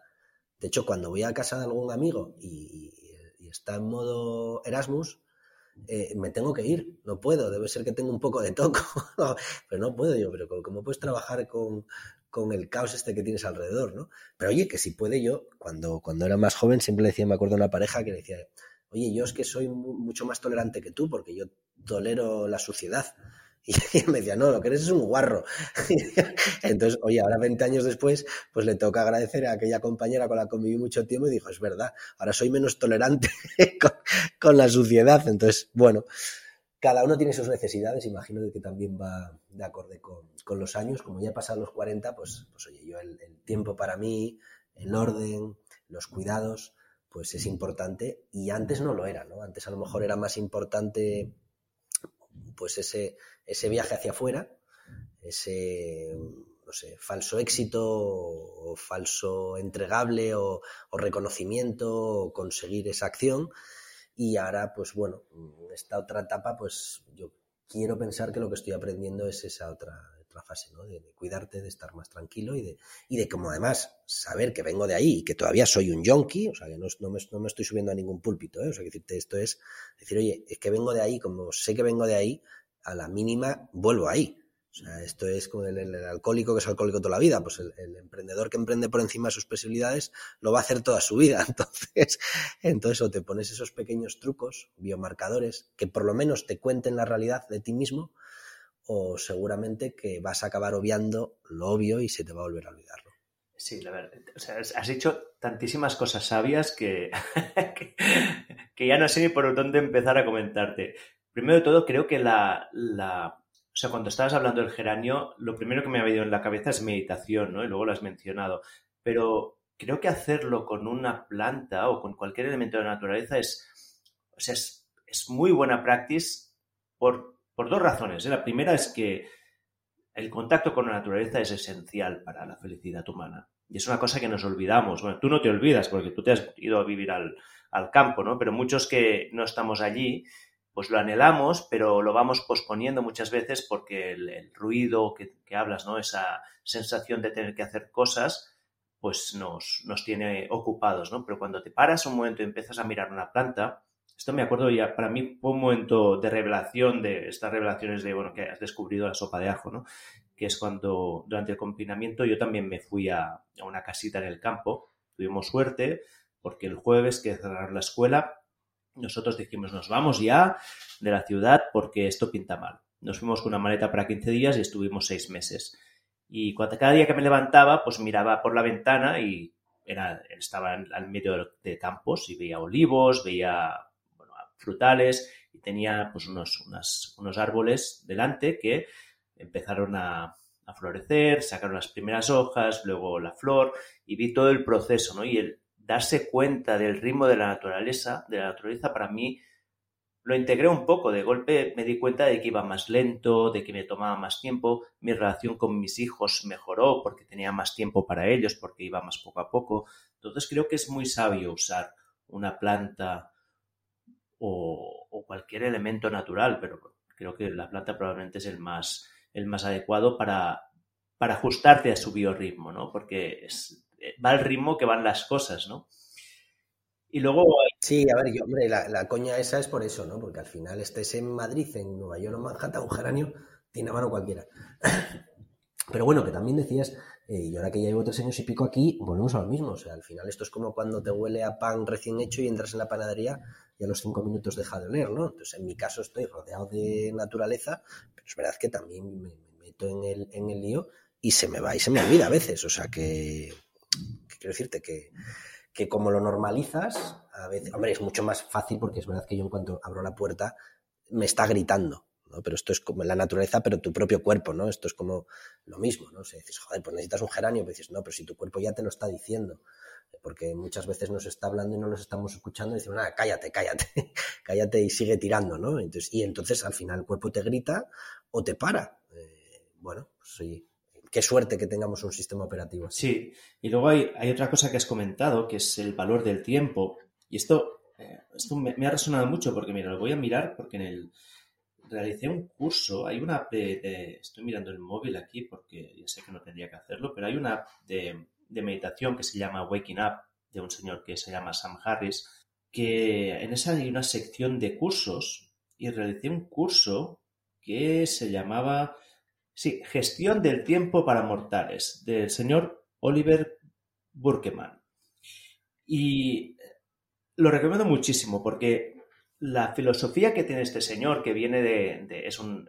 De hecho, cuando voy a casa de algún amigo y, está en modo Erasmus, eh, me tengo que ir, no puedo, debe ser que tengo un poco de toco, pero no puedo yo, pero como puedes trabajar con, con el caos este que tienes alrededor, ¿no? Pero oye, que si puede yo, cuando, cuando era más joven, siempre le decía, me acuerdo de una pareja que le decía, oye, yo es que soy mucho más tolerante que tú, porque yo tolero la suciedad. Y me decía, no, lo que eres es un guarro. Entonces, oye, ahora 20 años después, pues le toca agradecer a aquella compañera con la que conviví mucho tiempo y dijo, es verdad, ahora soy menos tolerante con, con la suciedad. Entonces, bueno, cada uno tiene sus necesidades, imagino que también va de acorde con, los años. Como ya he pasado los 40, pues, pues oye, yo el, tiempo para mí, el orden, los cuidados, pues es importante y antes no lo era, ¿no? Antes a lo mejor era más importante pues ese, ese viaje hacia afuera, ese no sé, falso éxito o falso entregable o, o reconocimiento o conseguir esa acción y ahora, pues bueno, esta otra etapa, pues yo quiero pensar que lo que estoy aprendiendo es esa otra, otra fase, ¿no? De, cuidarte, de estar más tranquilo y de, y de como además saber que vengo de ahí y que todavía soy un yonki, o sea, que no, no, me, no me, estoy subiendo a ningún púlpito, ¿eh? O sea, que decirte esto es decir, oye, es que vengo de ahí, como sé que vengo de ahí, a la mínima vuelvo ahí. Sea, esto es como el, alcohólico que es alcohólico toda la vida. Pues el, emprendedor que emprende por encima de sus posibilidades lo va a hacer toda su vida. Entonces, entonces o te pones esos pequeños trucos, biomarcadores, que por lo menos te cuenten la realidad de ti mismo, o seguramente que vas a acabar obviando lo obvio y se te va a volver a olvidarlo.
Sí, la verdad. Has dicho tantísimas cosas sabias que, que, ya no sé ni por dónde empezar a comentarte. Primero de todo, creo que la o sea, cuando estabas hablando del geranio, lo primero que me ha venido en la cabeza es meditación, ¿no? Y luego lo has mencionado. Pero creo que hacerlo con una planta o con cualquier elemento de la naturaleza es, o sea, es, muy buena práctica por, por, dos razones. ¿eh? La primera es que el contacto con la naturaleza es esencial para la felicidad humana. Y es una cosa que nos olvidamos. Bueno, tú no te olvidas porque tú te has ido a vivir al, al campo, ¿no? Pero muchos que no estamos allí, pues lo anhelamos, pero lo vamos posponiendo muchas veces porque el, ruido que, hablas, ¿no? Esa sensación de tener que hacer cosas, pues nos, nos tiene ocupados, ¿no? Pero cuando te paras un momento y empiezas a mirar una planta, esto me acuerdo ya, para mí fue un momento de revelación, de estas revelaciones de, bueno, que has descubrido la sopa de ajo, ¿no? Que es cuando durante el confinamiento yo también me fui a, a una casita en el campo, tuvimos suerte porque el jueves que cerraron la escuela nosotros dijimos, nos vamos ya de la ciudad porque esto pinta mal. Nos fuimos con una maleta para 15 días y estuvimos seis meses. Y cuando, cada día que me levantaba, pues miraba por la ventana y era, estaba al medio de campos y veía olivos, veía frutales y tenía pues unos, unos árboles delante que empezaron a, a, florecer, sacaron las primeras hojas, luego la flor y vi todo el proceso, ¿no? Y darse cuenta del ritmo de la naturaleza, de la naturaleza para mí lo integré un poco, de golpe me di cuenta de que iba más lento, de que me tomaba más tiempo, mi relación con mis hijos mejoró porque tenía más tiempo para ellos, porque iba más poco a poco. Entonces creo que es muy sabio usar una planta o, cualquier elemento natural, pero creo que la planta probablemente es el más, el más adecuado para, para ajustarte a su biorritmo, ¿no? Porque es, va al ritmo que van las cosas, ¿no? Y luego...
Sí, a ver, yo, hombre, la, coña esa es por eso, ¿no? Porque al final estés en Madrid, en Nueva York o Manhattan, un geranio, tiene mano cualquiera. Pero bueno, que también decías, eh, y ahora que ya llevo tres años y pico aquí, volvemos a lo mismo. O sea, al final esto es como cuando te huele a pan recién hecho y entras en la panadería y a los cinco minutos deja de oler, ¿no? Entonces, en mi caso estoy rodeado de naturaleza, pero es verdad que también me, meto en el, en el lío y se me va y se me olvida a veces. O sea que, quiero decirte que, que como lo normalizas, a veces, hombre, es mucho más fácil porque es verdad que yo en cuanto abro la puerta me está gritando, ¿no? Pero esto es como la naturaleza, pero tu propio cuerpo, ¿no? Esto es como lo mismo, ¿no? O dices, joder, pues necesitas un geranio, pero dices, no, pero si tu cuerpo ya te lo está diciendo, porque muchas veces nos está hablando y no los estamos escuchando y decimos, nada, cállate, cállate, cállate y sigue tirando, ¿no? Entonces, y entonces al final el cuerpo te grita o te para. Eh, bueno, pues sí, qué suerte que tengamos un sistema operativo.
Sí, y luego hay, otra cosa que has comentado, que es el valor del tiempo. Y esto, eh, me, ha resonado mucho porque, mira, lo voy a mirar porque en el realicé un curso, hay una app de, estoy mirando el móvil aquí porque ya sé que no tendría que hacerlo, pero hay una app de meditación que se llama Waking Up, de un señor que se llama Sam Harris, que en esa hay una sección de cursos y realicé un curso que se llamaba Sí, Gestión del tiempo para mortales, del señor Oliver Burkeman. Y lo recomiendo muchísimo porque la filosofía que tiene este señor, que viene de... es, un,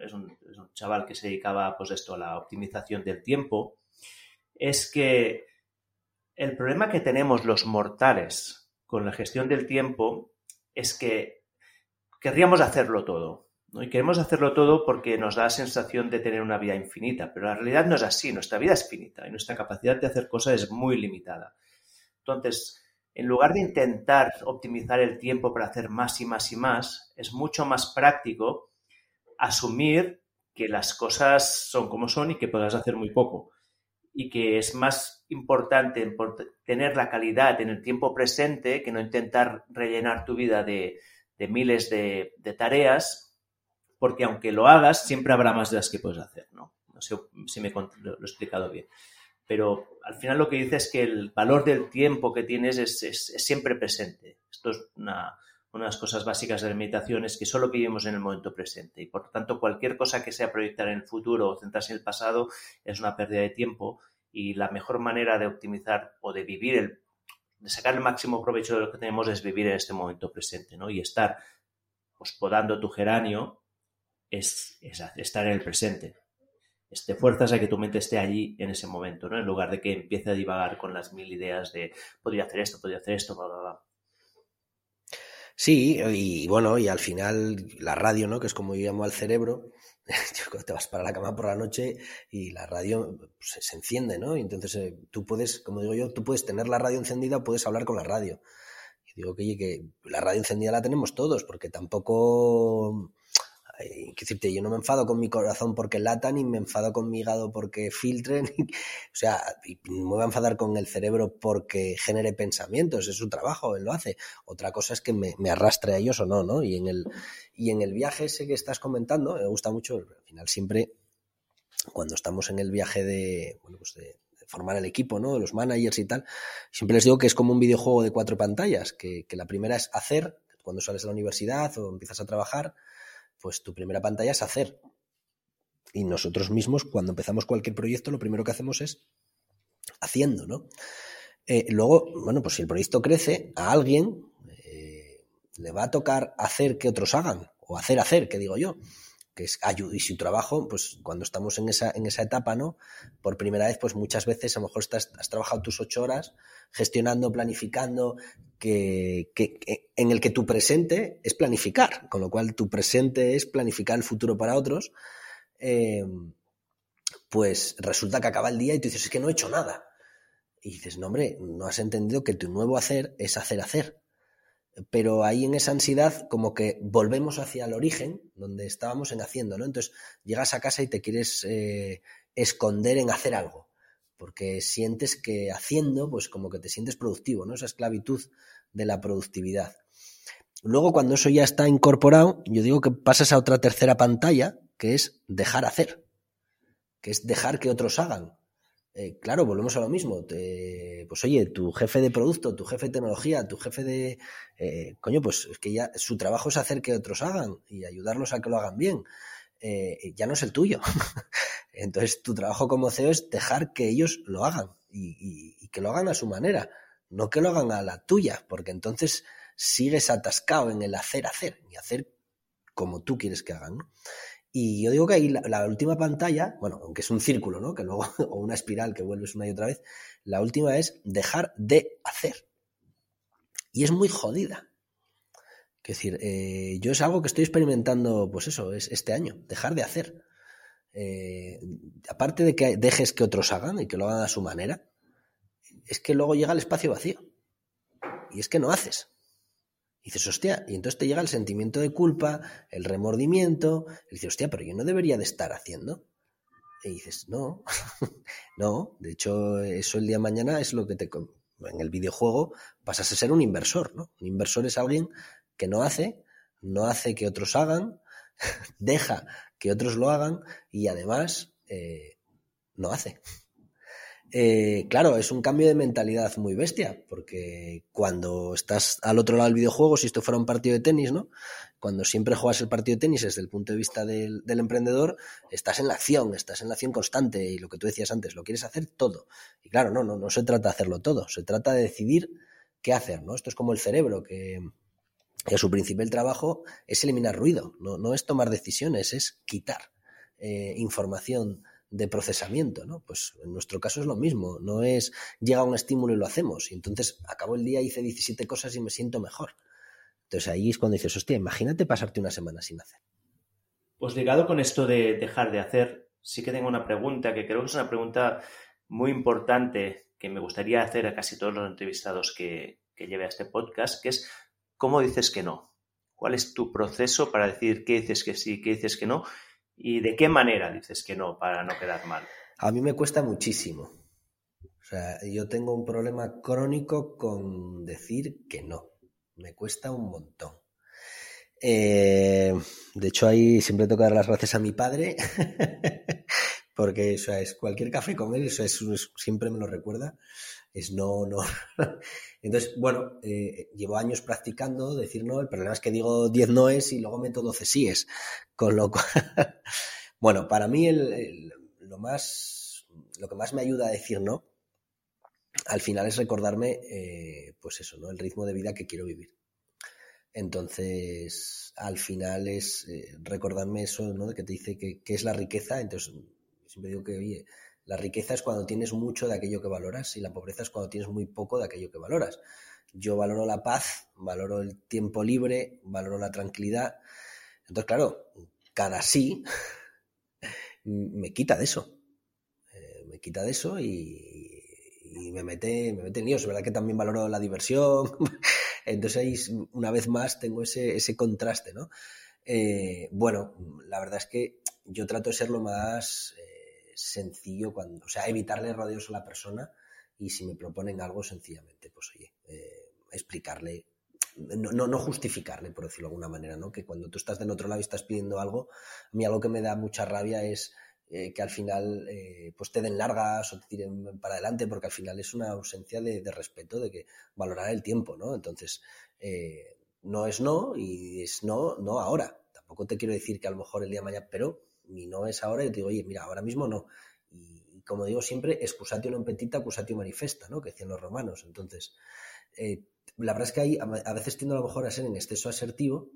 chaval que se dedicaba pues esto, a la optimización del tiempo, es que el problema que tenemos los mortales con la gestión del tiempo es que querríamos hacerlo todo. Y queremos hacerlo todo porque nos da la sensación de tener una vida infinita, pero la realidad no es así, nuestra vida es finita y nuestra capacidad de hacer cosas es muy limitada. Entonces, en lugar de intentar optimizar el tiempo para hacer más y más y más, es mucho más práctico asumir que las cosas son como son y que podrás hacer muy poco. Y que es más importante tener la calidad en el tiempo presente que no intentar rellenar tu vida de, miles de tareas porque aunque lo hagas, siempre habrá más de las que puedes hacer, ¿no? No sé si me lo, he explicado bien. Pero al final lo que dice es que el valor del tiempo que tienes es, es siempre presente. Esto es una, una de las cosas básicas de la meditación es que solo vivimos en el momento presente y por lo tanto cualquier cosa que sea proyectar en el futuro o centrarse en el pasado es una pérdida de tiempo y la mejor manera de optimizar o de vivir el de sacar el máximo provecho de lo que tenemos es vivir en este momento presente, ¿no? Y estar pues, podando tu geranio es, estar en el presente. Te fuerzas a que tu mente esté allí en ese momento, ¿no? En lugar de que empiece a divagar con las mil ideas de podría hacer esto, podría hacer esto, bla, bla, bla.
Sí, y bueno, y al final la radio, ¿no? Que es como yo llamo al cerebro, te vas para la cama por la noche y la radio pues, se enciende, ¿no? Y entonces eh, tú puedes, como digo yo, tú puedes tener la radio encendida puedes hablar con la radio. Y digo que, que la radio encendida la tenemos todos, porque tampoco decirte, yo no me enfado con mi corazón porque latan, ni me enfado con mi hígado porque filtren, o sea, me voy a enfadar con el cerebro porque genere pensamientos, es su trabajo, él lo hace. Otra cosa es que me, arrastre a ellos o no, ¿no? Y en, el, y en el viaje ese que estás comentando, me gusta mucho, al final siempre, cuando estamos en el viaje de, bueno, pues de, formar el equipo, ¿no? De los managers y tal, siempre les digo que es como un videojuego de cuatro pantallas, que, que la primera es hacer, cuando sales de la universidad o empiezas a trabajar, pues tu primera pantalla es hacer. Y nosotros mismos, cuando empezamos cualquier proyecto, lo primero que hacemos es haciendo, ¿no? Eh, luego, bueno, pues si el proyecto crece, a alguien eh, le va a tocar hacer que otros hagan, o hacer hacer, que digo yo que es y su trabajo, pues cuando estamos en esa, en esa etapa, ¿no? Por primera vez, pues muchas veces a lo mejor has trabajado tus ocho horas gestionando, planificando, que, en el que tu presente es planificar, con lo cual tu presente es planificar el futuro para otros, eh, pues resulta que acaba el día y tú dices, es que no he hecho nada. Y dices, no, hombre, no has entendido que tu nuevo hacer es hacer hacer pero ahí en esa ansiedad como que volvemos hacia el origen, donde estábamos en haciendo, ¿no? Entonces llegas a casa y te quieres eh, esconder en hacer algo, porque sientes que haciendo, pues como que te sientes productivo, ¿no? Esa esclavitud de la productividad. Luego cuando eso ya está incorporado, yo digo que pasas a otra tercera pantalla, que es dejar hacer, que es dejar que otros hagan. Eh, claro, volvemos a lo mismo. pues oye, tu jefe de producto, tu jefe de tecnología, tu jefe de... Eh, coño, pues es que ya su trabajo es hacer que otros hagan y ayudarlos a que lo hagan bien. Eh, ya no es el tuyo. Entonces, tu trabajo como CEO es dejar que ellos lo hagan y, que lo hagan a su manera, no que lo hagan a la tuya, porque entonces sigues atascado en el hacer, hacer y hacer como tú quieres que hagan. Y yo digo que ahí la, última pantalla, bueno, aunque es un círculo, ¿no? Que luego, o una espiral que vuelves una y otra vez, la última es dejar de hacer. Y es muy jodida. Es decir, eh, yo es algo que estoy experimentando, pues eso, es este año, dejar de hacer. Eh, aparte de que dejes que otros hagan y que lo hagan a su manera, es que luego llega el espacio vacío. Y es que no haces. Y dices, hostia, y entonces te llega el sentimiento de culpa, el remordimiento, y dices, hostia, pero yo no debería de estar haciendo. Y dices, no, no, de hecho, eso el día de mañana es lo que te... En el videojuego pasas a ser un inversor, ¿no? Un inversor es alguien que no hace, no hace que otros hagan, deja que otros lo hagan y además eh, no hace. Eh, claro, es un cambio de mentalidad muy bestia, porque cuando estás al otro lado del videojuego, si esto fuera un partido de tenis, ¿no? Cuando siempre juegas el partido de tenis desde el punto de vista del, emprendedor, estás en la acción, estás en la acción constante y lo que tú decías antes, lo quieres hacer todo. Y claro, no, no, no se trata de hacerlo todo, se trata de decidir qué hacer, ¿no? Esto es como el cerebro, que, su principal trabajo es eliminar ruido, no, no es tomar decisiones, es quitar eh, información de procesamiento, ¿no? Pues en nuestro caso es lo mismo, no es llega un estímulo y lo hacemos, y entonces acabo el día, hice 17 cosas y me siento mejor. Entonces ahí es cuando dices, hostia, imagínate pasarte una semana sin hacer.
Pues ligado con esto de dejar de hacer, sí que tengo una pregunta que creo que es una pregunta muy importante que me gustaría hacer a casi todos los entrevistados que, que lleve a este podcast, que es ¿cómo dices que no? ¿Cuál es tu proceso para decir qué dices que sí, qué dices que no? ¿Y de qué manera dices que no para no quedar mal?
A mí me cuesta muchísimo. O sea, yo tengo un problema crónico con decir que no. Me cuesta un montón. Eh, de hecho, ahí siempre tengo que dar las gracias a mi padre, porque eso es cualquier café con él, eso es, siempre me lo recuerda, es no, no. Entonces, bueno, eh, llevo años practicando decir no, el problema es que digo 10 noes y luego meto 12 síes, con lo cual, bueno, para mí lo más, lo que más me ayuda a decir no, al final es recordarme, eh, pues eso, ¿no? El ritmo de vida que quiero vivir. Entonces, al final es eh, recordarme eso, ¿no? Que te dice que, es la riqueza. Entonces, siempre digo que, oye, la riqueza es cuando tienes mucho de aquello que valoras y la pobreza es cuando tienes muy poco de aquello que valoras. Yo valoro la paz, valoro el tiempo libre, valoro la tranquilidad. Entonces, claro, cada sí me quita de eso. Eh, me quita de eso y, me mete, me mete en líos. Es verdad que también valoro la diversión, Entonces ahí, una vez más, tengo ese, ese contraste, ¿no? Eh, bueno, la verdad es que yo trato de ser lo más sencillo, cuando, o sea, evitarle rodeos a la persona y si me proponen algo, sencillamente, pues oye, eh, explicarle, no, no, justificarle, por decirlo de alguna manera, ¿no? Que cuando tú estás del otro lado y estás pidiendo algo, a mí algo que me da mucha rabia es eh, que al final eh, pues te den largas o te tiren para adelante, porque al final es una ausencia de, respeto, de que valorar el tiempo, ¿no? Entonces, eh, no es no y es no, no ahora. Tampoco te quiero decir que a lo mejor el día de mañana, pero mi no es ahora y te digo, oye, mira, ahora mismo no. Y, como digo siempre, excusatio non petita, accusatio manifesta, ¿no? Que decían los romanos. Entonces, la verdad es que hay, a veces tiendo a lo mejor a ser en exceso asertivo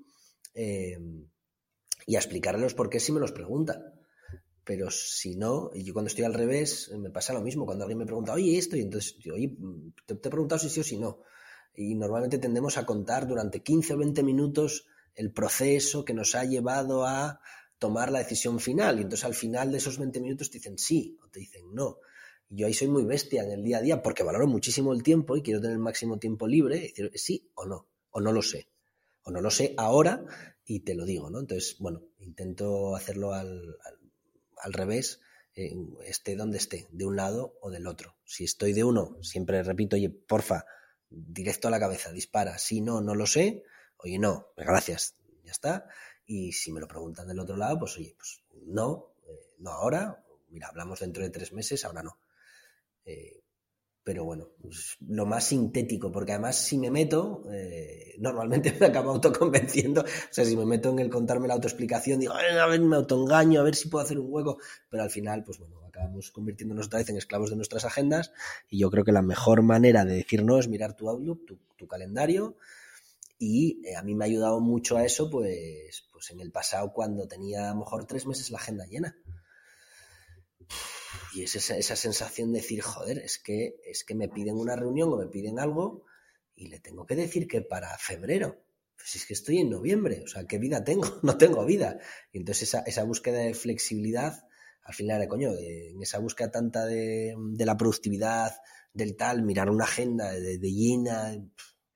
y a explicarles por qué si me los preguntan pero si no, y yo cuando estoy al revés, me pasa lo mismo. Cuando alguien me pregunta, oye, esto, y entonces yo, oye, te, he preguntado si sí o si no. Y normalmente tendemos a contar durante 15 o 20 minutos el proceso que nos ha llevado a tomar la decisión final. Y entonces al final de esos 20 minutos te dicen sí o te dicen no. Y yo ahí soy muy bestia en el día a día porque valoro muchísimo el tiempo y quiero tener el máximo tiempo libre decir sí o no, o no lo sé. O no lo sé ahora y te lo digo, ¿no? Entonces, bueno, intento hacerlo al al revés, esté donde esté, de un lado o del otro. Si estoy de uno, siempre repito, oye, porfa, directo a la cabeza, dispara. Si no, no lo sé, oye, no, pues gracias, ya está. Y si me lo preguntan del otro lado, pues oye, pues no, eh, no ahora, mira, hablamos dentro de tres meses, ahora no. Eh, pero bueno, pues, lo más sintético, porque además si me meto, eh, normalmente me acabo autoconvenciendo, o sea, si me meto en el contarme la autoexplicación, digo, a ver, me autoengaño, a ver si puedo hacer un hueco, pero al final, pues bueno, acabamos convirtiéndonos otra vez en esclavos de nuestras agendas y yo creo que la mejor manera de decir no es mirar tu Outlook, tu, calendario y eh, a mí me ha ayudado mucho a eso, pues, pues en el pasado cuando tenía a lo mejor tres meses la agenda llena y es esa, sensación de decir, joder, es que, es que me piden una reunión o me piden algo y le tengo que decir que para febrero. Pues es que estoy en noviembre, o sea, ¿qué vida tengo? No tengo vida. Y entonces esa, esa búsqueda de flexibilidad, al final, de coño, en esa búsqueda tanta de, de, la productividad, del tal, mirar una agenda de, de llena,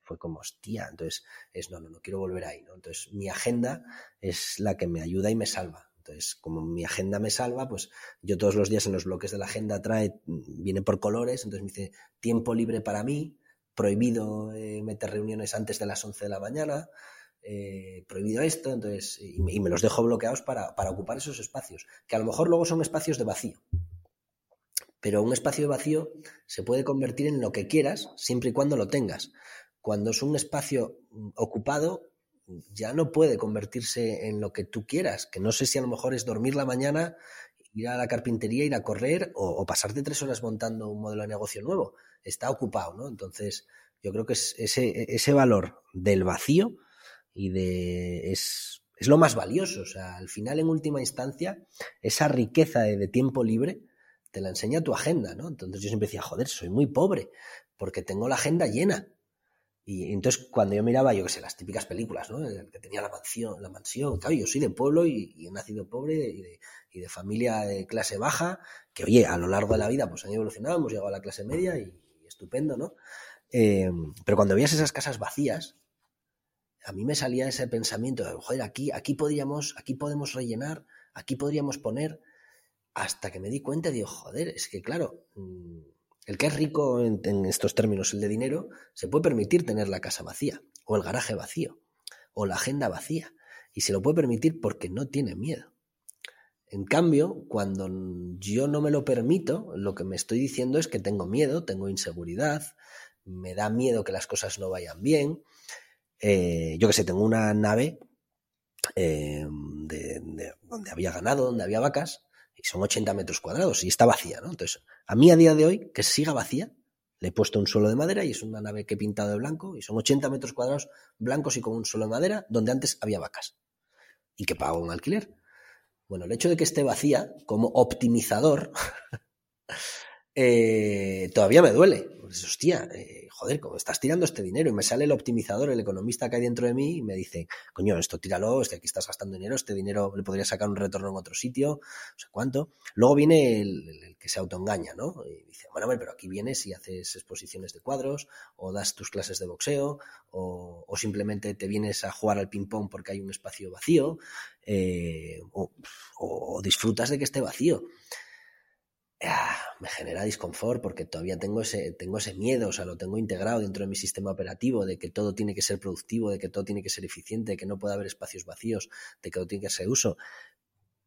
fue como, hostia, entonces es, no, no, no quiero volver ahí, ¿no? Entonces mi agenda es la que me ayuda y me salva. Entonces, como mi agenda me salva, pues yo todos los días en los bloques de la agenda trae, viene por colores, entonces me dice tiempo libre para mí, prohibido eh, meter reuniones antes de las 11 de la mañana, eh, prohibido esto, entonces, y me, los dejo bloqueados para, para, ocupar esos espacios, que a lo mejor luego son espacios de vacío. Pero un espacio de vacío se puede convertir en lo que quieras siempre y cuando lo tengas. Cuando es un espacio mm, ocupado, ya no puede convertirse en lo que tú quieras, que no sé si a lo mejor es dormir la mañana, ir a la carpintería, ir a correr o, pasarte tres horas montando un modelo de negocio nuevo. Está ocupado, ¿no? Entonces, yo creo que es ese, valor del vacío y de es, es, lo más valioso. O sea, al final, en última instancia, esa riqueza de, de tiempo libre te la enseña tu agenda, ¿no? Entonces yo siempre decía, joder, soy muy pobre porque tengo la agenda llena y entonces cuando yo miraba, yo qué sé, las típicas películas, ¿no? Que tenía la mansión, la mansión. Claro, yo soy de pueblo y, he nacido pobre y de, familia de clase baja, que oye, a lo largo de la vida pues han evolucionado, hemos llegado a la clase media y, estupendo, ¿no? Eh, pero cuando veías esas casas vacías, a mí me salía ese pensamiento de, joder, aquí, aquí podríamos, aquí podemos rellenar, aquí podríamos poner, hasta que me di cuenta y digo, joder, es que claro, mm, el que es rico en, estos términos, el de dinero, se puede permitir tener la casa vacía, o el garaje vacío, o la agenda vacía. Y se lo puede permitir porque no tiene miedo. En cambio, cuando yo no me lo permito, lo que me estoy diciendo es que tengo miedo, tengo inseguridad, me da miedo que las cosas no vayan bien. Eh, yo que sé, tengo una nave eh, de, donde había ganado, donde había vacas, y son 80 metros cuadrados y está vacía, ¿no? Entonces, a mí a día de hoy, que siga vacía, le he puesto un suelo de madera y es una nave que he pintado de blanco y son 80 metros cuadrados blancos y con un suelo de madera donde antes había vacas y que pago un alquiler. Bueno, el hecho de que esté vacía como optimizador eh, todavía me duele. Pues, hostia, eh, joder, como estás tirando este dinero y me sale el optimizador, el economista que hay dentro de mí y me dice, coño, esto tíralo, es aquí estás gastando dinero, este dinero le podría sacar un retorno en otro sitio, no sé cuánto. Luego viene el, que se autoengaña, ¿no? Y dice, bueno, pero aquí vienes y haces exposiciones de cuadros o das tus clases de boxeo o, o simplemente te vienes a jugar al ping-pong porque hay un espacio vacío eh, o, disfrutas de que esté vacío. Ah, me genera disconfort porque todavía tengo ese, tengo ese miedo, o sea, lo tengo integrado dentro de mi sistema operativo, de que todo tiene que ser productivo, de que todo tiene que ser eficiente, de que no puede haber espacios vacíos, de que todo tiene que ser uso.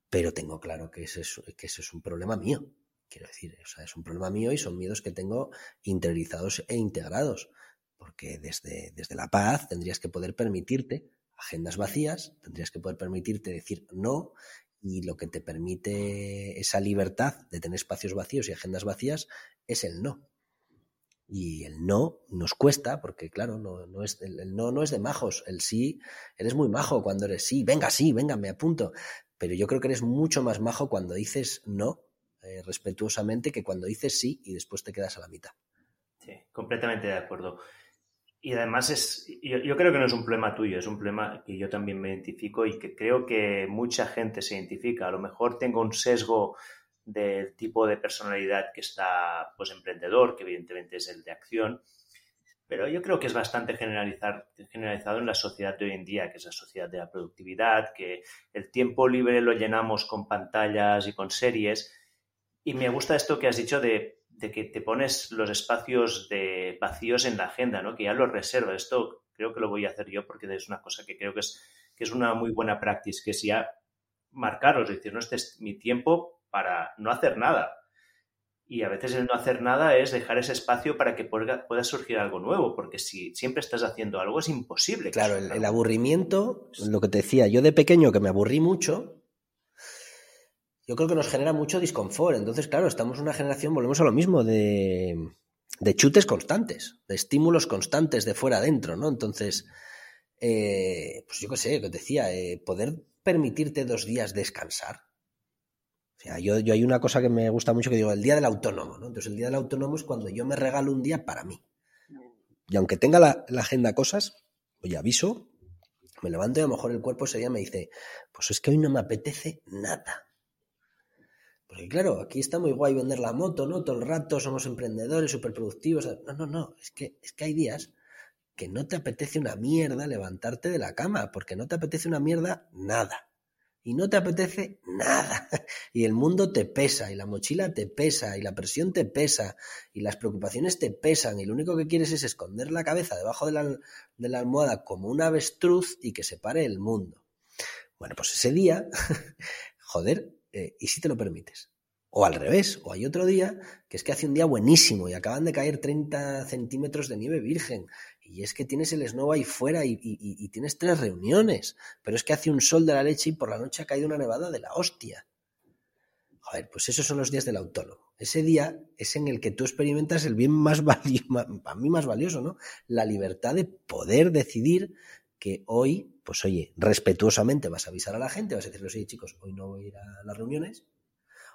Pero tengo claro que ese es, que ese es un problema mío. Quiero decir, o sea, es un problema mío y son miedos que tengo interiorizados e integrados. Porque desde, desde la paz tendrías que poder permitirte agendas vacías, tendrías que poder permitirte decir no y lo que te permite esa libertad de tener espacios vacíos y agendas vacías es el no. Y el no nos cuesta, porque claro, no, no es, el, no no es de majos, el sí, eres muy majo cuando eres sí, venga, sí, venga, me apunto. Pero yo creo que eres mucho más majo cuando dices no eh, respetuosamente que cuando dices sí y después te quedas a la mitad.
Sí, completamente de acuerdo. Y además es, yo, creo que no es un problema tuyo, es un problema que yo también me identifico y que creo que mucha gente se identifica. A lo mejor tengo un sesgo del tipo de personalidad que está pues emprendedor, que evidentemente es el de acción, pero yo creo que es bastante generalizar, generalizado en la sociedad de hoy en día, que es la sociedad de la productividad, que el tiempo libre lo llenamos con pantallas y con series. Y me gusta esto que has dicho de de que te pones los espacios de vacíos en la agenda, ¿no? Que ya los reservas. Esto creo que lo voy a hacer yo porque es una cosa que creo que es, que es una muy buena práctica, que es ya marcaros, es decir, no este es mi tiempo para no hacer nada. Y a veces el no hacer nada es dejar ese espacio para que pueda, surgir algo nuevo, porque si siempre estás haciendo algo es imposible.
Claro, el, aburrimiento, lo que te decía, yo de pequeño que me aburrí mucho, yo creo que nos genera mucho disconfort. Entonces, claro, estamos en una generación, volvemos a lo mismo, de, chutes constantes, de estímulos constantes de fuera adentro, ¿no? Entonces, eh, pues yo qué sé, que te decía, eh, poder permitirte dos días descansar. O sea, yo, yo hay una cosa que me gusta mucho que digo, el día del autónomo, ¿no? Entonces, el día del autónomo es cuando yo me regalo un día para mí. Y aunque tenga la, la agenda cosas, oye, aviso, me levanto y a lo mejor el cuerpo ese día me dice, pues es que hoy no me apetece nada. Porque claro, aquí está muy guay vender la moto, ¿no? Todo el rato somos emprendedores, súper productivos. No, no, no, es que, es que hay días que no te apetece una mierda levantarte de la cama, porque no te apetece una mierda nada. Y no te apetece nada. Y el mundo te pesa, y la mochila te pesa, y la presión te pesa, y las preocupaciones te pesan, y lo único que quieres es esconder la cabeza debajo de la, de la almohada como un avestruz y que se pare el mundo. Bueno, pues ese día, joder, eh, ¿y si te lo permites? O al revés, o hay otro día que es que hace un día buenísimo y acaban de caer 30 centímetros de nieve virgen. Y es que tienes el snow ahí fuera y, tienes tres reuniones. Pero es que hace un sol de la leche y por la noche ha caído una nevada de la hostia. Joder, pues esos son los días del autónomo. Ese día es en el que tú experimentas el bien más valioso, mí más valioso, ¿no? La libertad de poder decidir que hoy, pues oye, respetuosamente vas a avisar a la gente, vas a decirle, oye chicos, hoy no voy a ir a las reuniones,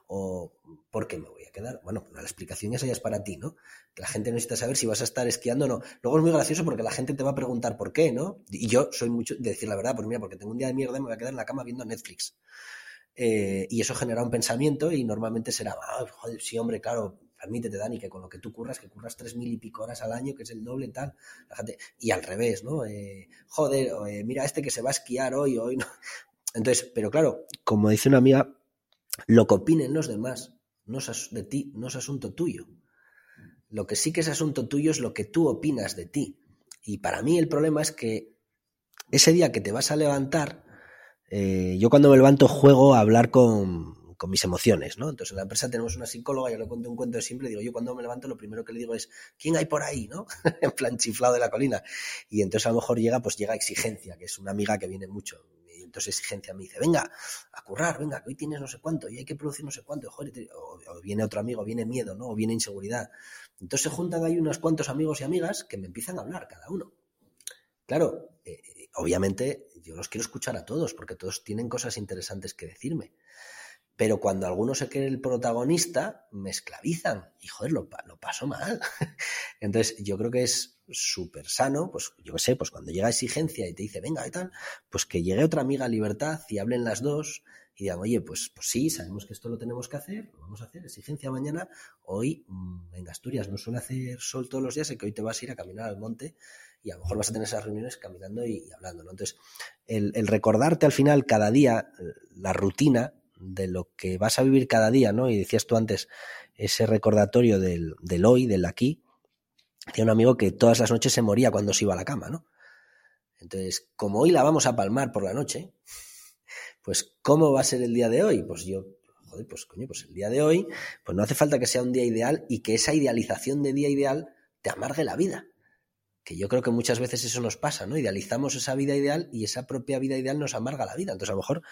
o ¿por qué me voy a quedar? Bueno, la explicación esa ya es para ti, ¿no? Que la gente necesita saber si vas a estar esquiando o no. Luego es muy gracioso porque la gente te va a preguntar por qué, ¿no? Y yo soy mucho de decir la verdad, pues mira, porque tengo un día de mierda me voy a quedar en la cama viendo Netflix. Eh, y eso genera un pensamiento y normalmente será, ah, joder, sí, hombre, claro, permítete, Dani, que con lo que tú curras, que curras tres mil y pico horas al año, que es el doble tal, y al revés, ¿no? Eh, joder, eh, mira este que se va a esquiar hoy, hoy no. Entonces, pero claro, como dice una amiga, lo que opinen los demás no es de ti no es asunto tuyo. Lo que sí que es asunto tuyo es lo que tú opinas de ti. Y para mí el problema es que ese día que te vas a levantar, eh, yo cuando me levanto juego a hablar con, con, mis emociones, ¿no? Entonces en la empresa tenemos una psicóloga, yo le cuento un cuento de simple, digo, yo cuando me levanto lo primero que le digo es, ¿quién hay por ahí, no? en plan chiflado de la colina. Y entonces a lo mejor llega, pues llega exigencia, que es una amiga que viene mucho. Y entonces exigencia me dice, venga, a currar, venga, que hoy tienes no sé cuánto y hay que producir no sé cuánto. o, o, viene otro amigo, viene miedo, ¿no? O viene inseguridad. Entonces se juntan ahí unos cuantos amigos y amigas que me empiezan a hablar cada uno. Claro, eh, obviamente yo los quiero escuchar a todos porque todos tienen cosas interesantes que decirme. Pero cuando alguno se cree el protagonista, me esclavizan y joder, lo, lo paso mal. Entonces, yo creo que es súper sano, pues yo qué sé, pues cuando llega exigencia y te dice, venga y tal, pues que llegue otra amiga a libertad y hablen las dos y digan, oye, pues, pues sí, sabemos que esto lo tenemos que hacer, lo vamos a hacer, exigencia mañana, hoy mm, en Asturias no suele hacer sol todos los días, y que hoy te vas a ir a caminar al monte y a lo mejor vas a tener esas reuniones caminando y, hablando, ¿no? Entonces, el, recordarte al final cada día eh, la rutina de lo que vas a vivir cada día, ¿no? Y decías tú antes, ese recordatorio del, del hoy, del aquí, Decía un amigo que todas las noches se moría cuando se iba a la cama, ¿no? Entonces, como hoy la vamos a palmar por la noche, pues ¿cómo va a ser el día de hoy? Pues yo, joder, pues coño, pues el día de hoy, pues no hace falta que sea un día ideal y que esa idealización de día ideal te amargue la vida que yo creo que muchas veces eso nos pasa, ¿no? Idealizamos esa vida ideal y esa propia vida ideal nos amarga la vida. Entonces, a lo mejor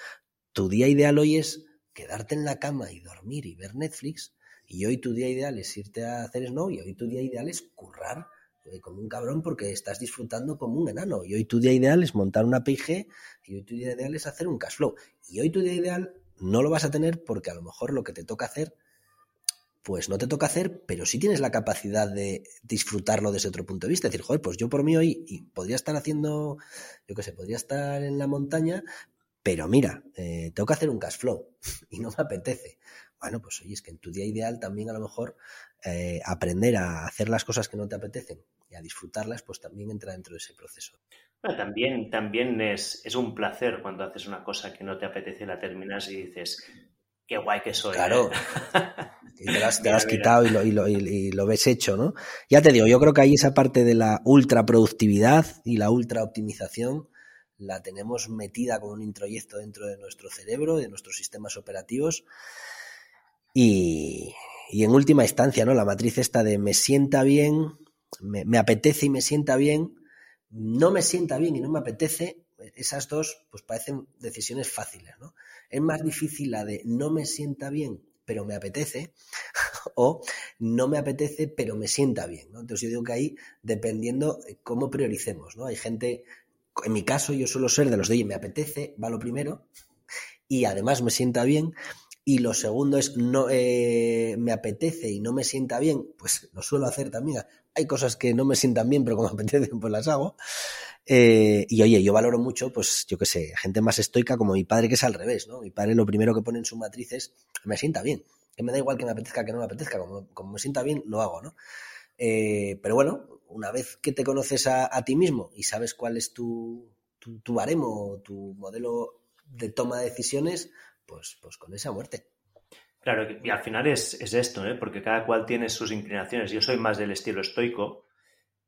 tu día ideal hoy es quedarte en la cama y dormir y ver Netflix, y hoy tu día ideal es irte a hacer snow, y hoy tu día ideal es currar eh, como un cabrón porque estás disfrutando como un enano, y hoy tu día ideal es montar una PIG, y hoy tu día ideal es hacer un cash flow, y hoy tu día ideal no lo vas a tener porque a lo mejor lo que te toca hacer pues no te toca hacer, pero sí tienes la capacidad de disfrutarlo desde otro punto de vista. Es decir, joder, pues yo por mí hoy y podría estar haciendo, yo qué sé, podría estar en la montaña, pero mira, eh, tengo que hacer un cash flow y no me apetece. Bueno, pues oye, es que en tu día ideal también a lo mejor eh, aprender a hacer las cosas que no te apetecen y a disfrutarlas, pues también entra dentro de ese proceso.
Bueno, también, también es, es un placer cuando haces una cosa que no te apetece, la terminas y dices, qué guay que soy.
Claro. ¿eh? te lo has, quitado y lo, y, lo, ves hecho, ¿no? Ya te digo, yo creo que ahí esa parte de la ultra productividad y la ultra optimización la tenemos metida como un introyecto dentro de nuestro cerebro, de nuestros sistemas operativos. Y, en última instancia, ¿no? La matriz esta de me sienta bien, me, me apetece y me sienta bien, no me sienta bien y no me apetece, esas dos pues parecen decisiones fáciles, ¿no? Es más difícil la de no me sienta bien, pero me apetece, o no me apetece, pero me sienta bien, ¿no? Entonces yo digo que ahí, dependiendo cómo prioricemos, ¿no? Hay gente, en mi caso yo suelo ser de los de, oye, me apetece, va lo primero, y además me sienta bien, y lo segundo es no eh, me apetece y no me sienta bien, pues lo suelo hacer también. Hay cosas que no me sientan bien, pero como me apetecen, pues las hago. Eh, y oye, yo valoro mucho, pues yo qué sé, gente más estoica como mi padre que es al revés, ¿no? Mi padre lo primero que pone en su matriz es, me sienta bien, que me da igual que me apetezca que no me apetezca, como, me sienta bien, lo hago, ¿no? Eh, pero bueno, una vez que te conoces a, ti mismo y sabes cuál es tu, tu, tu tu modelo de toma de decisiones, pues, pues con esa muerte.
Claro, y al final es, es esto, ¿eh? porque cada cual tiene sus inclinaciones. Yo soy más del estilo estoico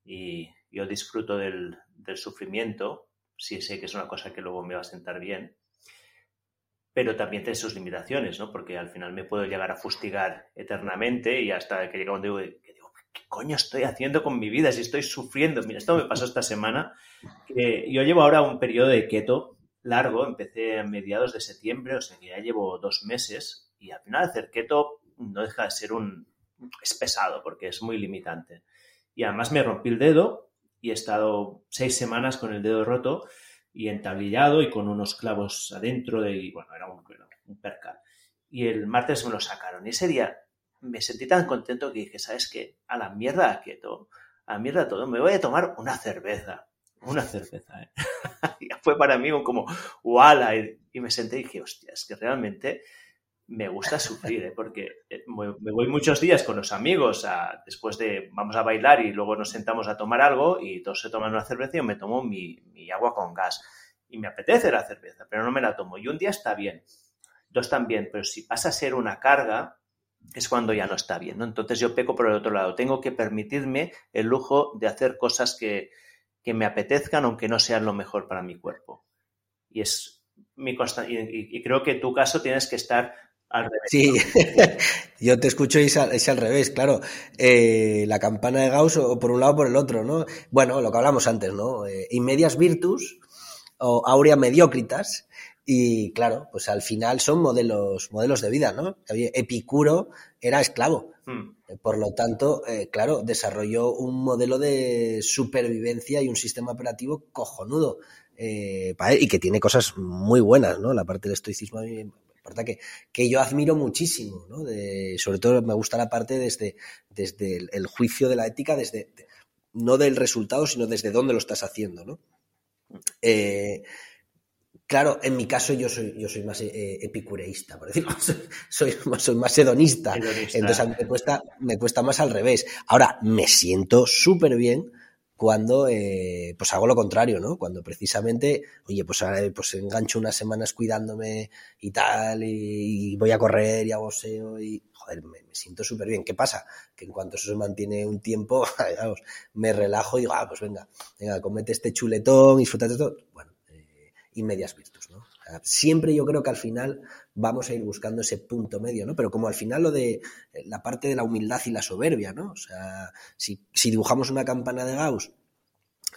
y yo disfruto del, del sufrimiento, sí sé que es una cosa que luego me va a sentar bien, pero también tiene sus limitaciones, ¿no? Porque al final me puedo llegar a fustigar eternamente y hasta que llega un día ¿qué coño estoy haciendo con mi vida si estoy sufriendo? Mira, esto me pasó esta semana, que yo llevo ahora un periodo de keto largo, empecé a mediados de septiembre, o sea que ya llevo dos meses y al final hacer keto no deja de ser un... es pesado porque es muy limitante. Y además me rompí el dedo y he estado seis semanas con el dedo roto y entablillado y con unos clavos adentro de, y bueno, era un, un percal. Y el martes me lo sacaron y ese día me sentí tan contento que dije, ¿sabes qué? A la mierda quieto, a la mierda todo, me voy a tomar una cerveza. Una cerveza, ¿eh? fue para mí como, ¡wala! Y, me senté y dije, hostia, es que realmente me gusta sufrir, ¿eh? porque eh, me voy muchos días con los amigos a, después de vamos a bailar y luego nos sentamos a tomar algo y todos se toman una cerveza y yo me tomo mi, mi, agua con gas. Y me apetece la cerveza, pero no me la tomo. Y un día está bien, dos también, pero si pasa a ser una carga, es cuando ya no está bien. ¿no? Entonces yo peco por el otro lado. Tengo que permitirme el lujo de hacer cosas que, que me apetezcan, aunque no sean lo mejor para mi cuerpo. Y es mi constante. Y, creo que en tu caso tienes que estar al revés.
Sí, yo te escucho y es al, revés, claro. Eh, la campana de Gauss o por un lado o por el otro, ¿no? Bueno, lo que hablamos antes, ¿no? Eh, medias virtus o aurea mediocritas. Y claro, pues al final son modelos, modelos de vida, ¿no? Epicuro era esclavo. Hmm. Por lo tanto, eh, claro, desarrolló un modelo de supervivencia y un sistema operativo cojonudo. Eh, y que tiene cosas muy buenas, ¿no? La parte del estoicismo que, que yo admiro muchísimo, ¿no? De, sobre todo me gusta la parte desde, desde el, juicio de la ética, desde no del resultado, sino desde dónde lo estás haciendo, ¿no? Eh, claro, en mi caso yo soy, yo soy más eh, epicureísta, por decirlo, soy, soy, más hedonista, entonces a mí me cuesta, me cuesta más al revés. Ahora, me siento súper bien cuando eh, pues hago lo contrario, ¿no? Cuando precisamente, oye, pues ahora pues engancho unas semanas cuidándome y tal, y, voy a correr y hago SEO y, joder, me, siento súper bien. ¿Qué pasa? Que en cuanto eso se mantiene un tiempo, vamos, me relajo y digo, ah, pues venga, venga, comete este chuletón, disfruta de todo. Bueno, eh, y medias virtus, ¿no? siempre yo creo que al final vamos a ir buscando ese punto medio, ¿no? Pero como al final lo de eh, la parte de la humildad y la soberbia, ¿no? O sea, si, dibujamos una campana de Gauss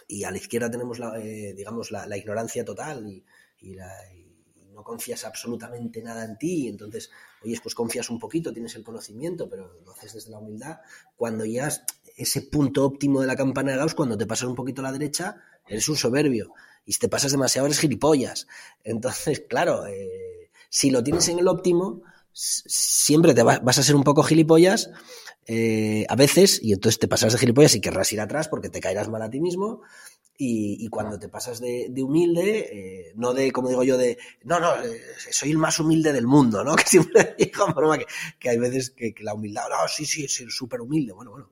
y a la izquierda tenemos, la, eh, digamos, la, ignorancia total y, no confías absolutamente nada en ti, entonces, oye, pues confías un poquito, tienes el conocimiento, pero lo haces desde la humildad, cuando llegas ese punto óptimo de la campana de Gauss, cuando te pasas un poquito a la derecha, eres un soberbio y si te pasas demasiado eres gilipollas. Entonces, claro, eh, si lo tienes en el óptimo, siempre te vas a ser un poco gilipollas eh, a veces y entonces te pasas de gilipollas y querrás ir atrás porque te caerás mal a ti mismo. Y, cuando te pasas de, humilde, eh, no de, como digo yo, de, no, no, soy el más humilde del mundo, ¿no? Que siempre digo, que, hay veces que, la humildad, no, sí, sí, soy súper humilde, bueno, bueno.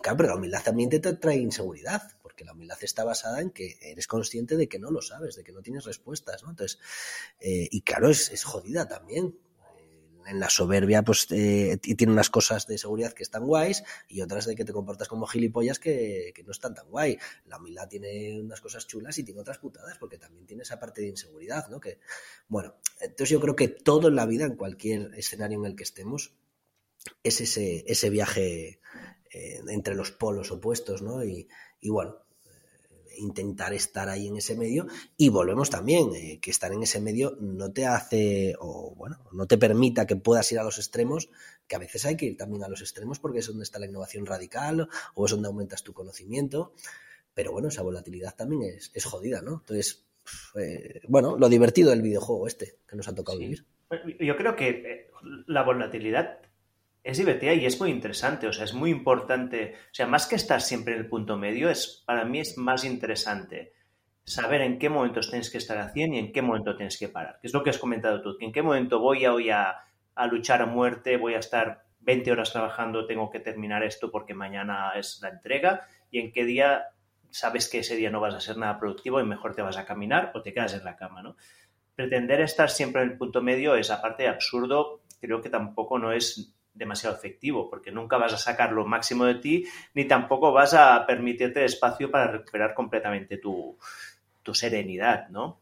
claro, pero la humildad también te trae inseguridad, porque la humildad está basada en que eres consciente de que no lo sabes, de que no tienes respuestas, ¿no? Entonces, eh, y claro, es, jodida también. En la soberbia, pues eh, tiene unas cosas de seguridad que están guays y otras de que te comportas como gilipollas que, no están tan guay. La humildad tiene unas cosas chulas y tiene otras putadas porque también tiene esa parte de inseguridad, ¿no? Que, bueno, entonces yo creo que todo en la vida, en cualquier escenario en el que estemos, es ese, ese viaje eh, entre los polos opuestos, ¿no? Y bueno, intentar estar ahí en ese medio y volvemos también, eh, que estar en ese medio no te hace, o bueno, no te permita que puedas ir a los extremos, que a veces hay que ir también a los extremos porque es donde está la innovación radical o es donde aumentas tu conocimiento, pero bueno, esa volatilidad también es, es jodida, ¿no? Entonces, eh, bueno, lo divertido del videojuego este que nos ha tocado vivir.
Yo creo que eh, la volatilidad es divertida y es muy interesante, o sea, es muy importante, o sea, más que estar siempre en el punto medio, es para mí es más interesante saber en qué momentos tienes que estar haciendo y en qué momento tienes que parar, que es lo que has comentado tú, en qué momento voy a, hoy a, luchar a muerte, voy a estar 20 horas trabajando, tengo que terminar esto porque mañana es la entrega y en qué día sabes que ese día no vas a ser nada productivo y mejor te vas a caminar o te quedas en la cama, ¿no? Pretender estar siempre en el punto medio es, aparte absurdo, creo que tampoco no es demasiado efectivo, porque nunca vas a sacar lo máximo de ti, ni tampoco vas a permitirte espacio para recuperar completamente tu, serenidad, ¿no?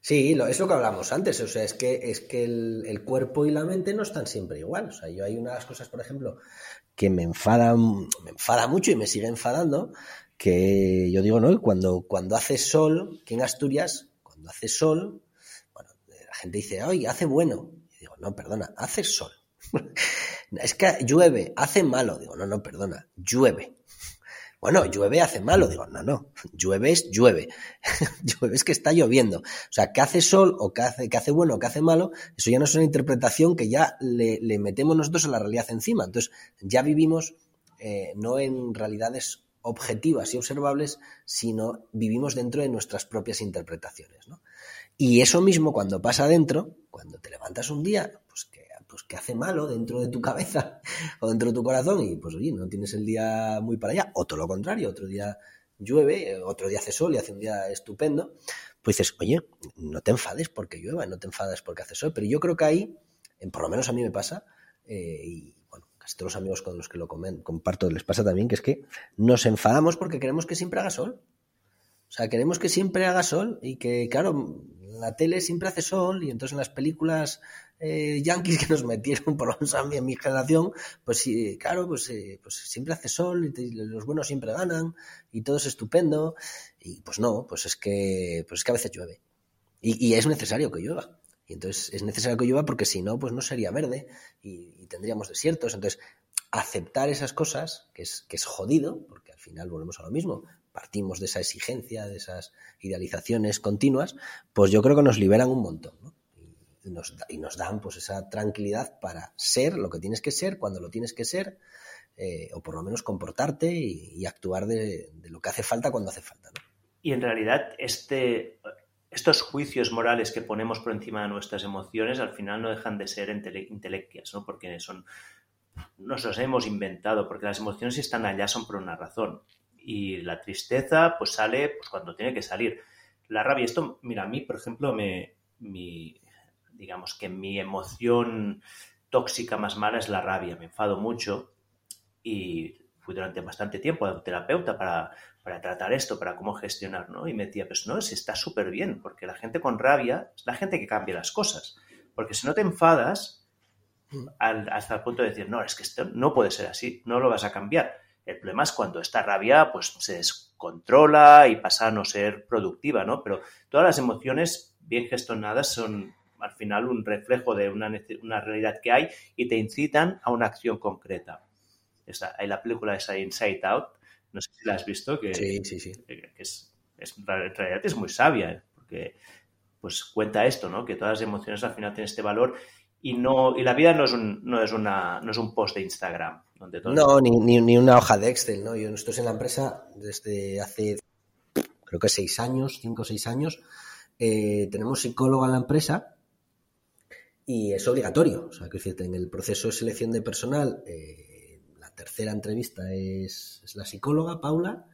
Sí, es lo que hablamos antes, o sea, es que, es que el, cuerpo y la mente no están siempre igual. O sea, yo hay unas cosas, por ejemplo, que me enfadan, me enfada mucho y me sigue enfadando, que yo digo, ¿no? Cuando, cuando hace sol, que en Asturias, cuando hace sol, bueno, la gente dice, oye, hace bueno. Y digo, no, perdona, hace sol. Es que llueve, hace malo. Digo, no, no, perdona, llueve. Bueno, llueve, hace malo. Digo, no, no, llueve es llueve. llueve es que está lloviendo. O sea, que hace sol o que hace, que hace bueno o que hace malo, eso ya no es una interpretación que ya le, metemos nosotros a la realidad encima. Entonces, ya vivimos eh, no en realidades objetivas y observables, sino vivimos dentro de nuestras propias interpretaciones. ¿no? Y eso mismo cuando pasa adentro, cuando te levantas un día, pues que pues que hace malo dentro de tu cabeza o dentro de tu corazón y pues oye, no tienes el día muy para allá, o todo lo contrario, otro día llueve, otro día hace sol y hace un día estupendo, pues dices, oye, no te enfades porque llueva, no te enfades porque hace sol, pero yo creo que ahí, por lo menos a mí me pasa, eh, y bueno, casi todos los amigos con los que lo comen, comparto les pasa también, que es que nos enfadamos porque queremos que siempre haga sol. O sea, queremos que siempre haga sol y que, claro, la tele siempre hace sol y entonces en las películas eh, yankees que nos metieron, por lo menos a mí, en mi generación, pues sí, claro, pues, eh, pues siempre hace sol y los buenos siempre ganan y todo es estupendo. Y pues no, pues es que, pues es que a veces llueve. Y, es necesario que llueva. Y entonces es necesario que llueva porque si no, pues no sería verde y, y tendríamos desiertos. Entonces, aceptar esas cosas, que es, que es jodido, porque al final volvemos a lo mismo, partimos de esa exigencia, de esas idealizaciones continuas, pues yo creo que nos liberan un montón. ¿no? Nos, y, nos, dan pues esa tranquilidad para ser lo que tienes que ser, cuando lo tienes que ser, eh, o por lo menos comportarte y, y actuar de, de, lo que hace falta cuando hace falta. ¿no?
Y en realidad este, estos juicios morales que ponemos por encima de nuestras emociones al final no dejan de ser intele ¿no? porque son nos los hemos inventado, porque las emociones si están allá son por una razón. Y la tristeza, pues sale pues, cuando tiene que salir. La rabia, esto, mira, a mí, por ejemplo, me, mi, digamos que mi emoción tóxica más mala es la rabia. Me enfado mucho y fui durante bastante tiempo a un terapeuta para, para tratar esto, para cómo gestionar, ¿no? Y me decía, pues no, si está súper bien, porque la gente con rabia es la gente que cambia las cosas. Porque si no te enfadas, hasta el punto de decir, no, es que esto no puede ser así, no lo vas a cambiar. El problema es cuando esta rabia pues, se descontrola y pasa a no ser productiva, ¿no? Pero todas las emociones bien gestionadas son al final un reflejo de una, una realidad que hay y te incitan a una acción concreta. Hay la película esa Inside Out, no sé si la has visto, que,
sí, sí, sí.
que es, es, en realidad es muy sabia, ¿eh? porque pues cuenta esto, ¿no? Que todas las emociones al final tienen este valor y no y la vida no es un, no es una no es un post de Instagram donde todo
no ni, ni, ni, una hoja de Excel no yo estoy en la empresa desde hace creo que seis años cinco o seis años eh, tenemos psicóloga en la empresa y es obligatorio o sea que en el proceso de selección de personal eh, la tercera entrevista es, la psicóloga Paula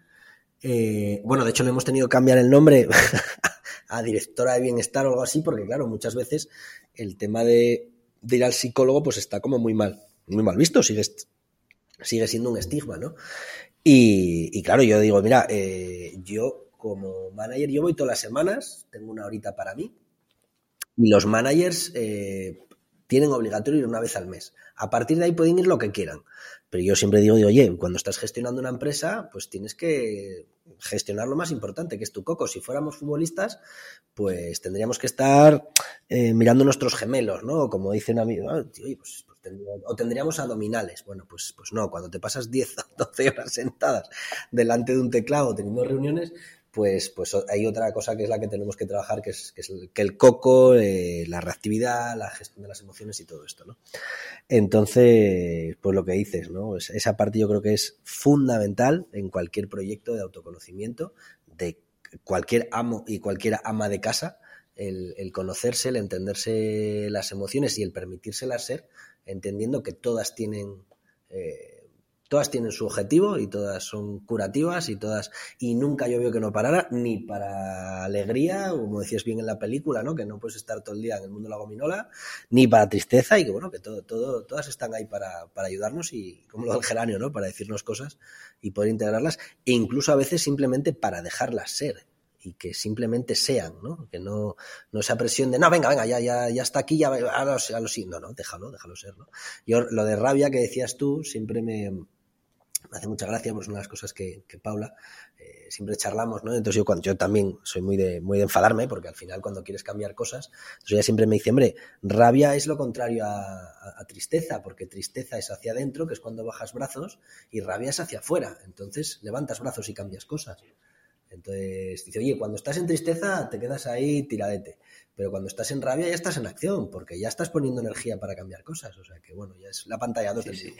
eh, bueno de hecho le hemos tenido que cambiar el nombre a directora de bienestar o algo así porque claro muchas veces el tema de ir al psicólogo pues está como muy mal, muy mal visto, sigue, sigue siendo un estigma, ¿no? Y, y claro, yo digo, mira, eh, yo como manager, yo voy todas las semanas, tengo una horita para mí, y los managers eh, tienen obligatorio ir una vez al mes. A partir de ahí pueden ir lo que quieran. Pero yo siempre digo, oye, cuando estás gestionando una empresa, pues tienes que gestionar lo más importante, que es tu coco. Si fuéramos futbolistas, pues tendríamos que estar eh, mirando nuestros gemelos, ¿no? Como dicen a mí, ah, tío, pues, pues o tendríamos abdominales. Bueno, pues, pues no, cuando te pasas 10 o 12 horas sentadas delante de un teclado teniendo reuniones, pues, pues hay otra cosa que es la que tenemos que trabajar, que es, que es el, que el coco, eh, la reactividad, la gestión de las emociones y todo esto, ¿no? Entonces, pues lo que dices, ¿no? Esa parte yo creo que es fundamental en cualquier proyecto de autoconocimiento de cualquier amo y cualquier ama de casa, el, el conocerse, el entenderse las emociones y el permitírselas ser, entendiendo que todas tienen... Eh, todas tienen su objetivo y todas son curativas y todas y nunca yo veo que no parara ni para alegría como decías bien en la película no que no puedes estar todo el día en el mundo de la gominola ni para tristeza y que bueno que todo todo todas están ahí para, para ayudarnos y como lo del geranio no para decirnos cosas y poder integrarlas e incluso a veces simplemente para dejarlas ser y que simplemente sean, ¿no? Que no, no esa presión de, no, venga, venga, ya, ya, ya está aquí, ya, a lo, a lo sí. No, no, déjalo, déjalo ser, ¿no? Yo, lo de rabia que decías tú, siempre me, me hace mucha gracia, pues una de las cosas que, que Paula eh, siempre charlamos, ¿no? Entonces yo, cuando, yo también soy muy de, muy de enfadarme, porque al final cuando quieres cambiar cosas, entonces ella siempre me dice, hombre, rabia es lo contrario a, a, a, tristeza, porque tristeza es hacia adentro, que es cuando bajas brazos, y rabia es hacia afuera, entonces levantas brazos y cambias cosas. Entonces dice, oye, cuando estás en tristeza te quedas ahí tiradete, pero cuando estás en rabia ya estás en acción, porque ya estás poniendo energía para cambiar cosas, o sea que bueno, ya es la pantalla 2
Sí,
del
sí.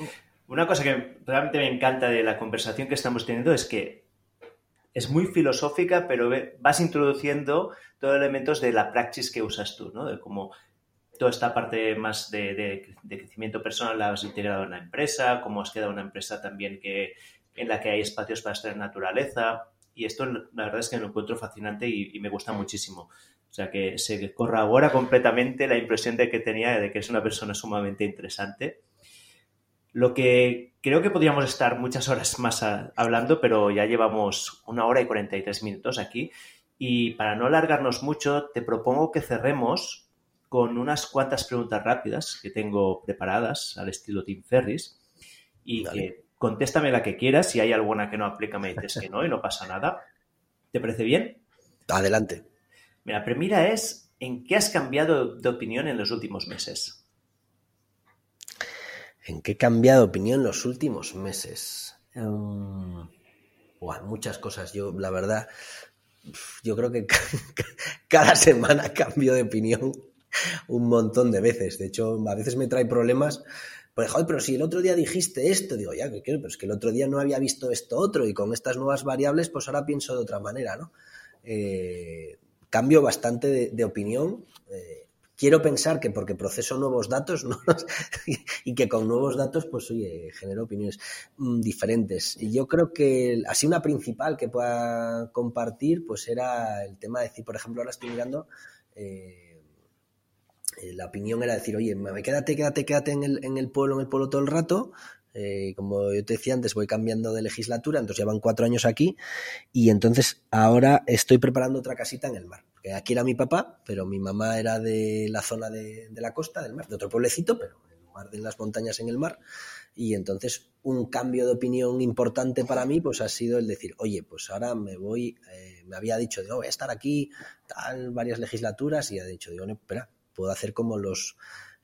Una cosa que realmente me encanta de la conversación que estamos teniendo es que es muy filosófica, pero vas introduciendo todos los elementos de la praxis que usas tú, ¿no? De cómo toda esta parte más de crecimiento personal la has integrado en la empresa, cómo has quedado una empresa también que, en la que hay espacios para estar en naturaleza. Y esto, la verdad es que lo encuentro fascinante y, y me gusta muchísimo. O sea, que se corrobora completamente la impresión de que tenía de que es una persona sumamente interesante. Lo que creo que podríamos estar muchas horas más a, hablando, pero ya llevamos una hora y 43 minutos aquí. Y para no alargarnos mucho, te propongo que cerremos con unas cuantas preguntas rápidas que tengo preparadas al estilo Tim Ferris y que contéstame la que quieras. Si hay alguna que no aplica, me dices que no y no pasa nada. ¿Te parece bien?
Adelante.
Mira, la primera es, ¿en qué has cambiado de opinión en los últimos meses?
¿En qué he cambiado de opinión los últimos meses? Um, muchas cosas. Yo, la verdad, yo creo que cada semana cambio de opinión un montón de veces. De hecho, a veces me trae problemas. Pues, joder, pero si el otro día dijiste esto, digo, ya, pero es que el otro día no había visto esto otro y con estas nuevas variables, pues ahora pienso de otra manera, ¿no? Eh, cambio bastante de, opinión. Eh, quiero pensar que porque proceso nuevos datos y que con nuevos datos, pues oye, genero opiniones mm, diferentes. Y yo creo que así una principal que pueda compartir, pues era el tema de decir, por ejemplo, ahora estoy mirando. Eh, la opinión era decir, oye, quédate, quédate, quédate en el, en el pueblo, en el pueblo todo el rato, eh, como yo te decía antes, voy cambiando de legislatura, entonces llevan cuatro años aquí y entonces ahora estoy preparando otra casita en el mar. Aquí era mi papá, pero mi mamá era de la zona de, la costa del mar, de otro pueblecito, pero en lugar de las montañas en el mar. Y entonces un cambio de opinión importante para mí pues ha sido el decir, oye, pues ahora me voy, eh, me había dicho, digo, voy a estar aquí tal, varias legislaturas y ha dicho, digo, no, espera, puedo hacer como los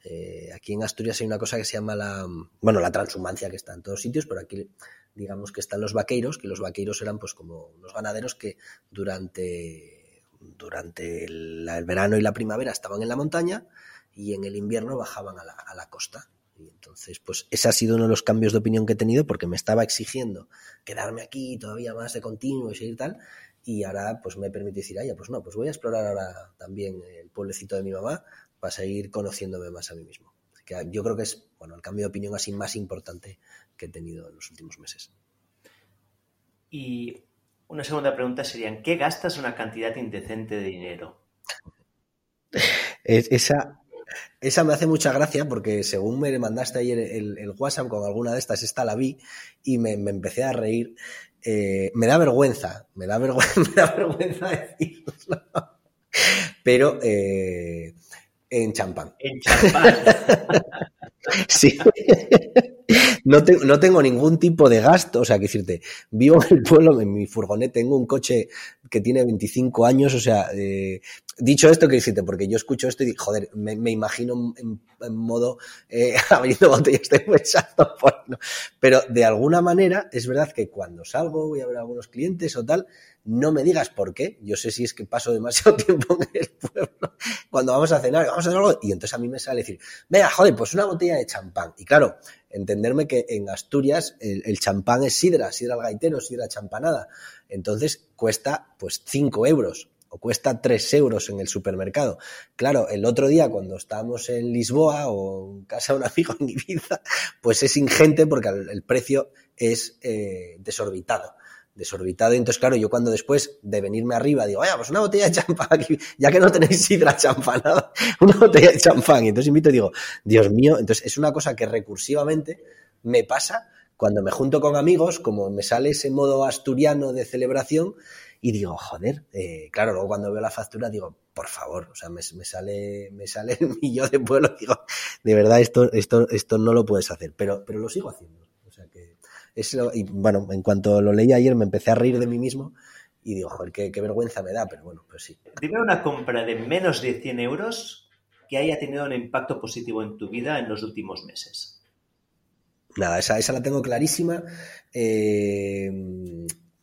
eh, aquí en Asturias hay una cosa que se llama la, bueno, la transhumancia que está en todos sitios, pero aquí digamos que están los vaqueiros, que los vaqueiros eran pues como unos ganaderos que durante, durante el, verano y la primavera estaban en la montaña y en el invierno bajaban a la, costa. Y entonces, pues ese ha sido uno de los cambios de opinión que he tenido porque me estaba exigiendo quedarme aquí todavía más de continuo y seguir tal. Y ahora pues me permite decir, ay, pues no, pues voy a explorar ahora también el pueblecito de mi mamá para seguir conociéndome más a mí mismo. que yo creo que es bueno, el cambio de opinión así más importante que he tenido en los últimos meses.
Y una segunda pregunta sería, ¿en qué gastas una cantidad indecente de dinero?
esa, esa me hace mucha gracia porque según me mandaste ayer el, WhatsApp con alguna de estas, esta la vi y me, empecé a reír. Eh, me da vergüenza, me da vergüenza, me da vergüenza decirlo. Pero eh, en champán.
En champán.
sí. No, no, tengo ningún tipo de gasto, o sea, que decirte, vivo en el pueblo, en mi furgoneta, tengo un coche que tiene 25 años, o sea, eh, dicho esto, que decirte, porque yo escucho esto y joder, me, imagino en, modo eh, abriendo botellas de pensando, bueno, pero de alguna manera es verdad que cuando salgo, voy a ver a algunos clientes o tal, no me digas por qué. Yo sé si es que paso demasiado tiempo en el pueblo. Cuando vamos a cenar, vamos a hacer algo. Y entonces a mí me sale decir, venga, joder, pues una botella de champán. Y claro, entenderme que en Asturias el, champán es sidra, sidra al gaitero, sidra champanada. Entonces cuesta pues 5 euros o cuesta 3 euros en el supermercado. Claro, el otro día cuando estábamos en Lisboa o en casa de un amigo en Ibiza, pues es ingente porque el, precio es eh, desorbitado desorbitado. Entonces, claro, yo cuando después de venirme arriba digo, vaya, pues una botella de champán aquí, ya que no tenéis sidra champanada, una botella de champán. Y entonces invito y digo, Dios mío, entonces es una cosa que recursivamente me pasa cuando me junto con amigos, como me sale ese modo asturiano de celebración, y digo, joder, eh, claro, luego cuando veo la factura digo, por favor, o sea, me, sale, me sale el millón de pueblo, digo, de verdad, esto, esto, esto no lo puedes hacer, pero, pero lo sigo haciendo y bueno, en cuanto lo leí ayer me empecé a reír de mí mismo y digo, joder, qué, vergüenza me da, pero bueno, pues sí.
Dime una compra de menos de 100 euros que haya tenido un impacto positivo en tu vida en los últimos meses.
Nada, esa, esa la tengo clarísima. Eh,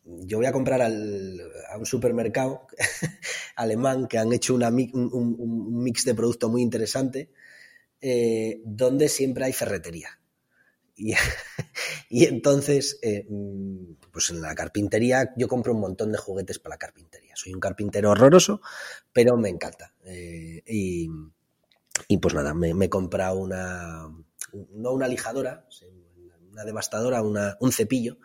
yo voy a comprar a un supermercado alemán que han hecho una, un, mix de producto muy interesante, eh, donde siempre hay ferretería. Y, entonces, eh, mm, pues en la carpintería yo compro un montón de juguetes para la carpintería. Soy un carpintero horroroso, pero me encanta. Eh, y, pues nada, me, he comprado una, no una lijadora, una devastadora, un cepillo,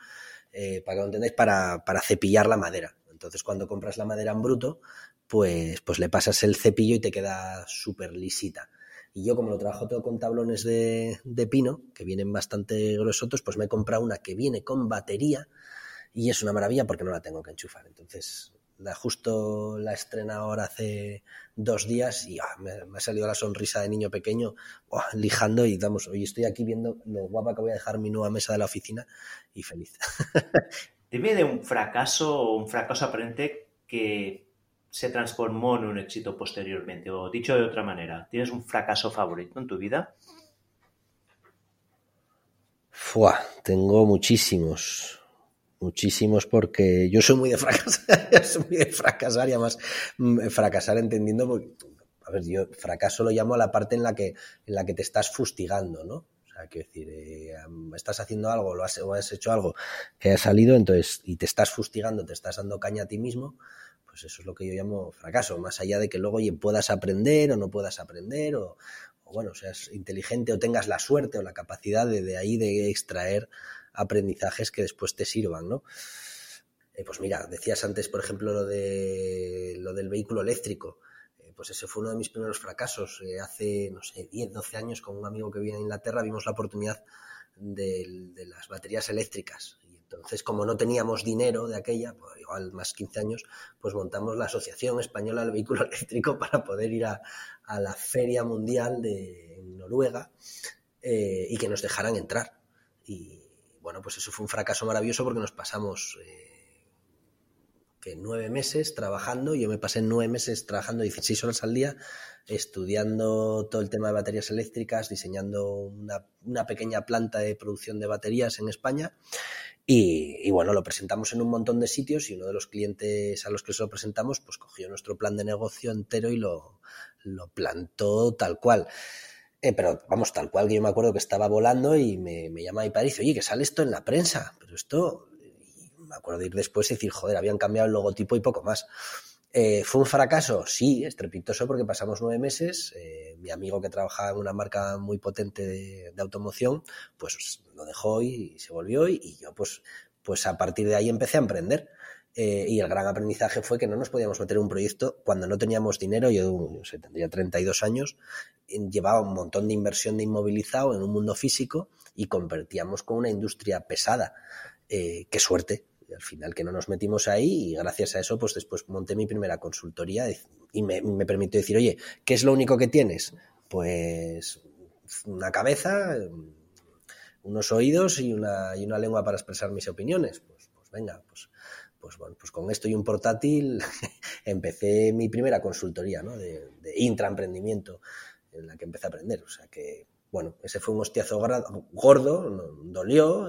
eh, para que lo entendáis, para, para cepillar la madera. Entonces, cuando compras la madera en bruto, pues, pues le pasas el cepillo y te queda súper lisita. Y yo, como lo trabajo todo con tablones de, pino, que vienen bastante gruesotos, pues me he comprado una que viene con batería y es una maravilla porque no la tengo que enchufar. Entonces, justo la estrena ahora hace dos días y ah, me, ha salido la sonrisa de niño pequeño lijando y vamos, hoy estoy aquí viendo lo guapa que voy a dejar mi nueva mesa de la oficina y feliz.
Dime de un fracaso un fracaso aparente que se transformó en un éxito posteriormente o dicho de otra manera, ¿tienes un fracaso favorito en tu vida?
Fua, tengo muchísimos muchísimos porque yo soy muy de fracasar, soy muy de fracasar y además mm, fracasar entendiendo, a ver, yo fracaso lo llamo a la parte en la que, en la que te estás fustigando, ¿no? O sea, quiero decir, eh, estás haciendo algo lo has, o has hecho algo que ha salido, entonces, y te estás fustigando, te estás dando caña a ti mismo, pues eso es lo que yo llamo fracaso, más allá de que luego puedas aprender o no puedas aprender, o, o bueno, seas inteligente o tengas la suerte o la capacidad de, de ahí de extraer aprendizajes que después te sirvan, ¿no? Eh, pues mira, decías antes, por ejemplo, lo, de, lo del vehículo eléctrico. Eh, pues ese fue uno de mis primeros fracasos. Eh, hace, no sé, 10, 12 años con un amigo que vive en Inglaterra vimos la oportunidad de, las baterías eléctricas. Entonces, como no teníamos dinero de aquella, pues igual más 15 años, pues montamos la Asociación Española del Vehículo Eléctrico para poder ir a, la Feria Mundial de Noruega y que nos dejaran entrar. Y, bueno, pues eso fue un fracaso maravilloso porque nos pasamos eh, que nueve meses trabajando, yo me pasé nueve meses trabajando 16 horas al día, estudiando todo el tema de baterías eléctricas, diseñando una, pequeña planta de producción de baterías en España. Y, bueno, lo presentamos en un montón de sitios y uno de los clientes a los que se lo presentamos, pues cogió nuestro plan de negocio entero y lo, lo plantó tal cual. Eh, pero vamos, tal cual que yo me acuerdo que estaba volando y me, llama mi padre y dice, oye, que sale esto en la prensa, pero esto, me acuerdo de ir después y decir, joder, habían cambiado el logotipo y poco más. Eh, ¿Fue un fracaso? Sí, estrepitoso porque pasamos nueve meses. Eh, mi amigo que trabajaba en una marca muy potente de, automoción, pues lo dejó y, se volvió y, yo pues, pues a partir de ahí empecé a emprender. Eh, y el gran aprendizaje fue que no nos podíamos meter en un proyecto cuando no teníamos dinero. Yo, sé, tendría 32 años, llevaba un montón de inversión de inmovilizado en un mundo físico y convertíamos con una industria pesada. Qué suerte, al final que no nos metimos ahí y gracias a eso pues después monté mi primera consultoría y me, me permitió decir, oye, ¿qué es lo único que tienes? Pues una cabeza, unos oídos y una, y una lengua para expresar mis opiniones. Pues, pues venga, pues pues bueno, pues con esto y un portátil empecé mi primera consultoría ¿no? de, intraemprendimiento en la que empecé a aprender. O sea que, bueno, ese fue un hostiazo gordo, dolió,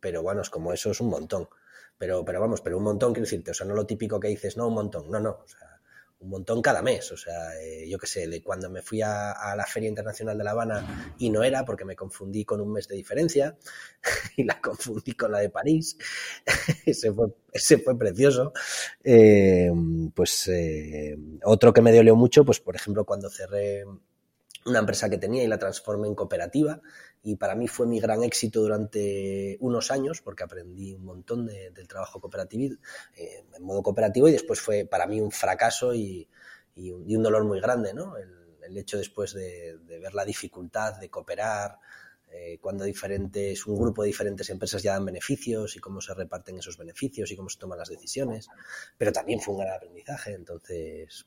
pero bueno, es como eso es un montón. Pero, pero vamos, pero un montón quiero decirte, o sea, no lo típico que dices, no, un montón, no, no, o sea, un montón cada mes. O sea, eh, yo qué sé, de cuando me fui a, la Feria Internacional de La Habana y no era porque me confundí con un mes de diferencia y la confundí con la de París. ese, fue, fue precioso. Eh, pues eh, otro que me dolió mucho, pues por ejemplo, cuando cerré una empresa que tenía y la transformé en cooperativa y para mí fue mi gran éxito durante unos años porque aprendí un montón del trabajo cooperativo eh, en modo cooperativo y después fue para mí un fracaso y, un, dolor muy grande, ¿no? El, hecho después de, ver la dificultad de cooperar, eh, cuando diferentes, un grupo de diferentes empresas ya dan beneficios y cómo se reparten esos beneficios y cómo se toman las decisiones, pero también fue un gran aprendizaje, entonces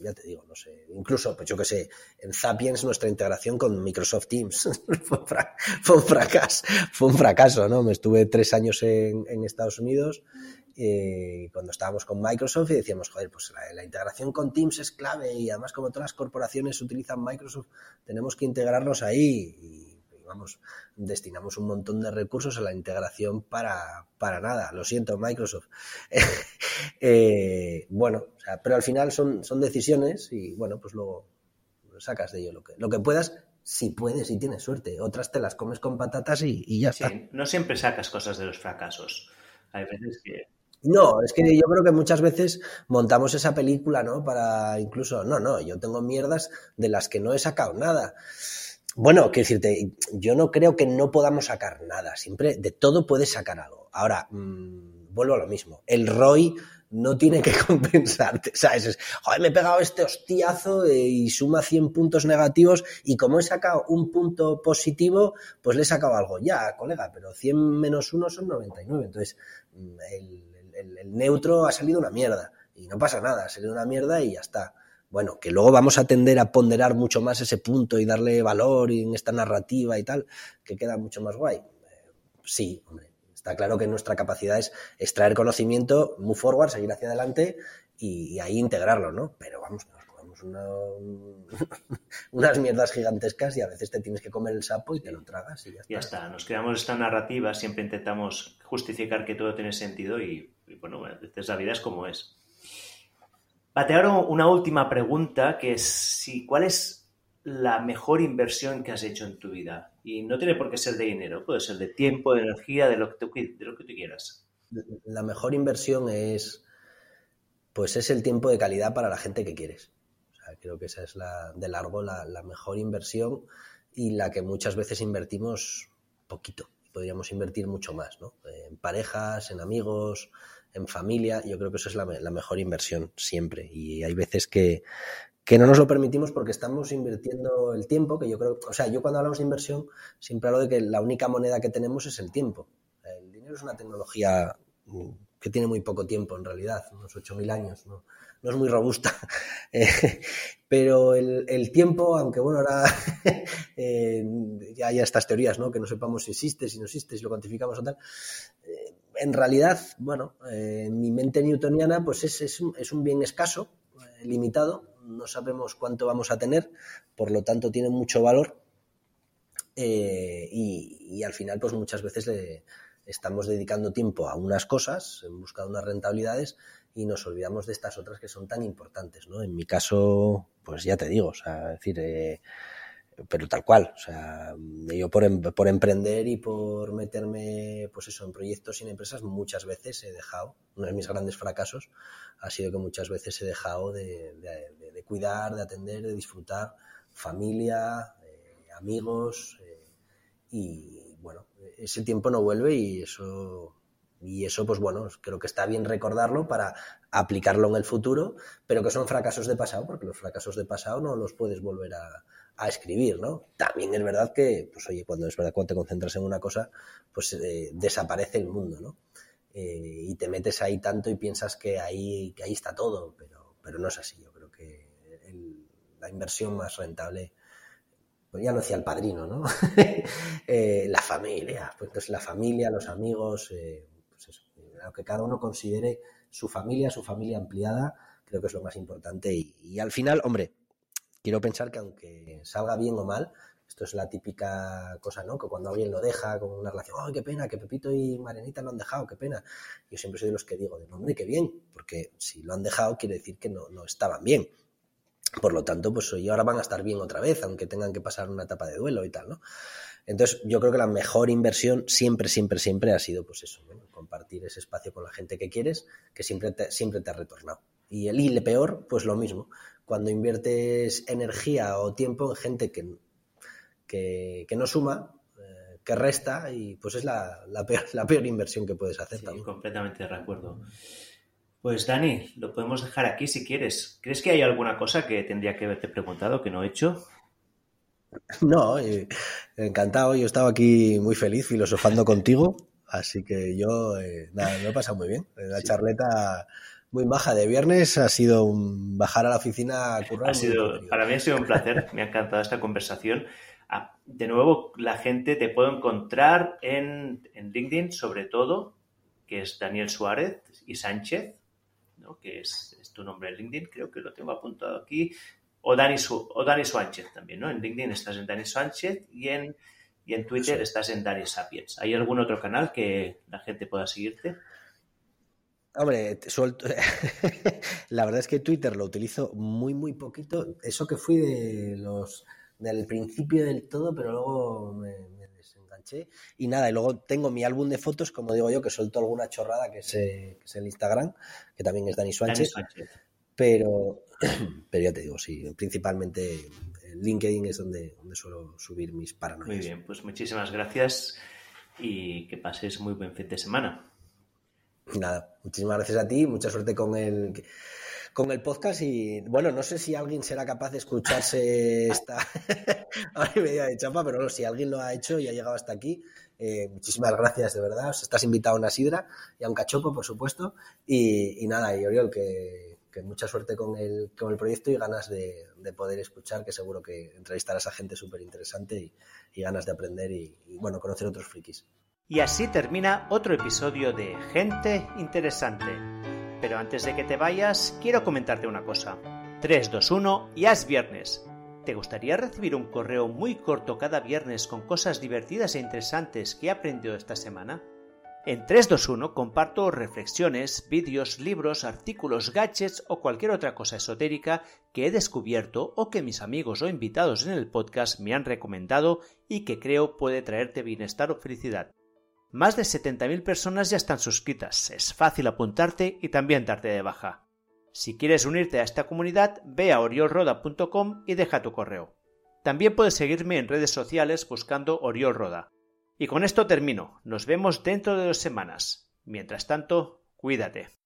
ya te digo, no sé, incluso, pues yo que sé, en Zapiens nuestra integración con Microsoft Teams fue, un fracaso, fue un fracaso, ¿no? Me estuve tres años en, Estados Unidos eh, cuando estábamos con Microsoft y decíamos, joder, pues la, integración con Teams es clave y además como todas las corporaciones utilizan Microsoft, tenemos que integrarnos ahí y vamos, destinamos un montón de recursos a la integración para, para nada. Lo siento, Microsoft. Eh, bueno, pero al final son, son decisiones y bueno, pues luego sacas de ello lo que, lo que puedas si puedes y tienes suerte. Otras te las comes con patatas y, ya está.
No siempre sacas cosas de los fracasos. Hay veces que.
No, es que yo creo que muchas veces montamos esa película, ¿no? Para incluso, no, no, yo tengo mierdas de las que no he sacado nada. Bueno, quiero decirte, yo no creo que no podamos sacar nada. Siempre de todo puedes sacar algo. Ahora, mm, vuelvo a lo mismo. El ROI no tiene que compensarte. ¿Sabes? Joder, me he pegado este hostiazo eh, y suma 100 puntos negativos y como he sacado un punto positivo, pues le he sacado algo. Ya, colega, pero 100 menos 1 son 99. Entonces, mm, el, el neutro ha salido una mierda. Y no pasa nada, sería una mierda y ya está. Bueno, que luego vamos a tender a ponderar mucho más ese punto y darle valor en esta narrativa y tal, que queda mucho más guay. Eh, sí, hombre, está claro que nuestra capacidad es extraer conocimiento, move forward, seguir hacia adelante y, ahí integrarlo, ¿no? Pero vamos, nos comemos unas mierdas gigantescas y a veces te tienes que comer el sapo y te lo tragas y ya está.
Ya está, nos creamos esta narrativa, siempre intentamos justificar que todo tiene sentido y, bueno, a veces la vida es como es. Te hago una última pregunta que es si, ¿cuál es la mejor inversión que has hecho en tu vida? Y no tiene por qué ser de dinero, puede ser de tiempo, de energía, de lo que de lo que tú quieras.
La mejor inversión es pues es el tiempo de calidad para la gente que quieres. creo que esa es la, de largo la, mejor inversión y la que muchas veces invertimos poquito. Podríamos invertir mucho más, ¿no? En parejas, en amigos, en familia. Yo creo que eso es la, mejor inversión siempre. Y hay veces que, que no nos lo permitimos porque estamos invirtiendo el tiempo, que yo creo, o sea, yo cuando hablamos de inversión siempre hablo de que la única moneda que tenemos es el tiempo. El dinero es una tecnología que tiene muy poco tiempo en realidad, unos 8.000 años, ¿no? no es muy robusta. Eh, pero el, tiempo, aunque bueno, ahora eh, ya hay estas teorías, ¿no? que no sepamos si existe, si no existe, si lo cuantificamos o tal, eh, en realidad, bueno, en mi mente newtoniana, pues es, es, un, es bien escaso, limitado, no sabemos cuánto vamos a tener, por lo tanto tiene mucho valor y, y, al final, pues muchas veces le estamos dedicando tiempo a unas cosas en busca de unas rentabilidades y nos olvidamos de estas otras que son tan importantes, ¿no? En mi caso, pues ya te digo, o sea, decir, eh, pero tal cual, o sea, yo por, em, por, emprender y por meterme, pues eso, en proyectos y en empresas, muchas veces he dejado, uno de mis grandes fracasos ha sido que muchas veces he dejado de, cuidar, de atender, de disfrutar familia, eh, amigos eh, y, bueno, ese tiempo no vuelve y eso, y eso, pues bueno, creo que está bien recordarlo para aplicarlo en el futuro, pero que son fracasos de pasado, porque los fracasos de pasado no los puedes volver a, escribir, ¿no? También es verdad que, pues oye, cuando es verdad cuando te concentras en una cosa, pues eh, desaparece el mundo, ¿no? Eh, y te metes ahí tanto y piensas que ahí, que ahí está todo, pero, pero no es así. Yo creo que la inversión más rentable pues ya lo decía el padrino, ¿no? Eh, la familia, pues entonces la familia, los amigos, pues eso, lo que cada uno considere su familia, su familia ampliada, creo que es lo más importante. Y, al final, hombre, quiero pensar que aunque salga bien o mal, esto es la típica cosa, ¿no? Que cuando alguien lo deja con una relación, ¡ay, qué pena! Que Pepito y Marianita lo han dejado, qué pena. Yo siempre soy de los que digo, de hombre, qué bien, porque si lo han dejado quiere decir que no, no estaban bien. Por lo tanto, pues hoy ahora van a estar bien otra vez, aunque tengan que pasar una etapa de duelo y tal, ¿no? Entonces, yo creo que la mejor inversión siempre, siempre, siempre ha sido, pues eso, compartir ese espacio con la gente que quieres, que siempre te, siempre te ha retornado. Y el y peor, pues lo mismo. Cuando inviertes energía o tiempo en gente que, que, no suma, eh, que resta, y pues es la, peor, la peor inversión que puedes hacer.
Sí, completamente de acuerdo. Pues Dani, lo podemos dejar aquí si quieres. ¿Crees que hay alguna cosa que tendría que haberte preguntado que no he hecho?
No, eh, encantado. Yo estaba aquí muy feliz filosofando contigo, así que yo eh, nada, me he pasado muy bien. La charleta muy baja de viernes ha sido un bajar a la oficina a currar.
Ha sido, para mí ha sido un placer, me ha encantado esta conversación. Ah, de nuevo, la gente te puede encontrar en, en LinkedIn, sobre todo, que es Daniel Suárez y Sánchez que es, tu nombre en LinkedIn, creo que lo tengo apuntado aquí, o Dani, o Dani Sánchez también, ¿no? En LinkedIn estás en Dani Sánchez y en, y en Twitter estás en Dani Sapiens. ¿Hay algún otro canal que la gente pueda seguirte?
Hombre, suelto. la verdad es que Twitter lo utilizo muy, muy poquito. Eso que fui de los del principio del todo, pero luego me, y nada, y luego tengo mi álbum de fotos, como digo yo, que suelto alguna chorrada, que es, eh, el Instagram, que también es Dani Sánchez. Pero, pero ya te digo, sí, principalmente LinkedIn es donde, donde suelo subir mis paranoias.
Muy bien, pues muchísimas gracias y que pases muy buen fin de semana.
Nada, muchísimas gracias a ti, mucha suerte con el con el podcast y bueno, no sé si alguien será capaz de escucharse esta hora y media de chapa, pero no, si alguien lo ha hecho y ha llegado hasta aquí, eh, muchísimas gracias de verdad. Os estás invitado a una sidra y a un cachopo, por supuesto. Y, nada, y Oriol, que, mucha suerte con el, con el proyecto y ganas de, poder escuchar, que seguro que entrevistarás a gente súper interesante y, ganas de aprender y, y bueno, conocer otros frikis.
Y así termina otro episodio de Gente Interesante. Pero antes de que te vayas, quiero comentarte una cosa. 3, 2, 1 y es viernes. ¿Te gustaría recibir un correo muy corto cada viernes con cosas divertidas e interesantes que he aprendido esta semana? En 321 comparto reflexiones, vídeos, libros, artículos, gadgets o cualquier otra cosa esotérica que he descubierto o que mis amigos o invitados en el podcast me han recomendado y que creo puede traerte bienestar o felicidad. Más de 70.000 personas ya están suscritas, es fácil apuntarte y también darte de baja. Si quieres unirte a esta comunidad, ve a oriolroda.com y deja tu correo. También puedes seguirme en redes sociales buscando Oriol Roda. Y con esto termino. Nos vemos dentro de dos semanas. Mientras tanto, cuídate.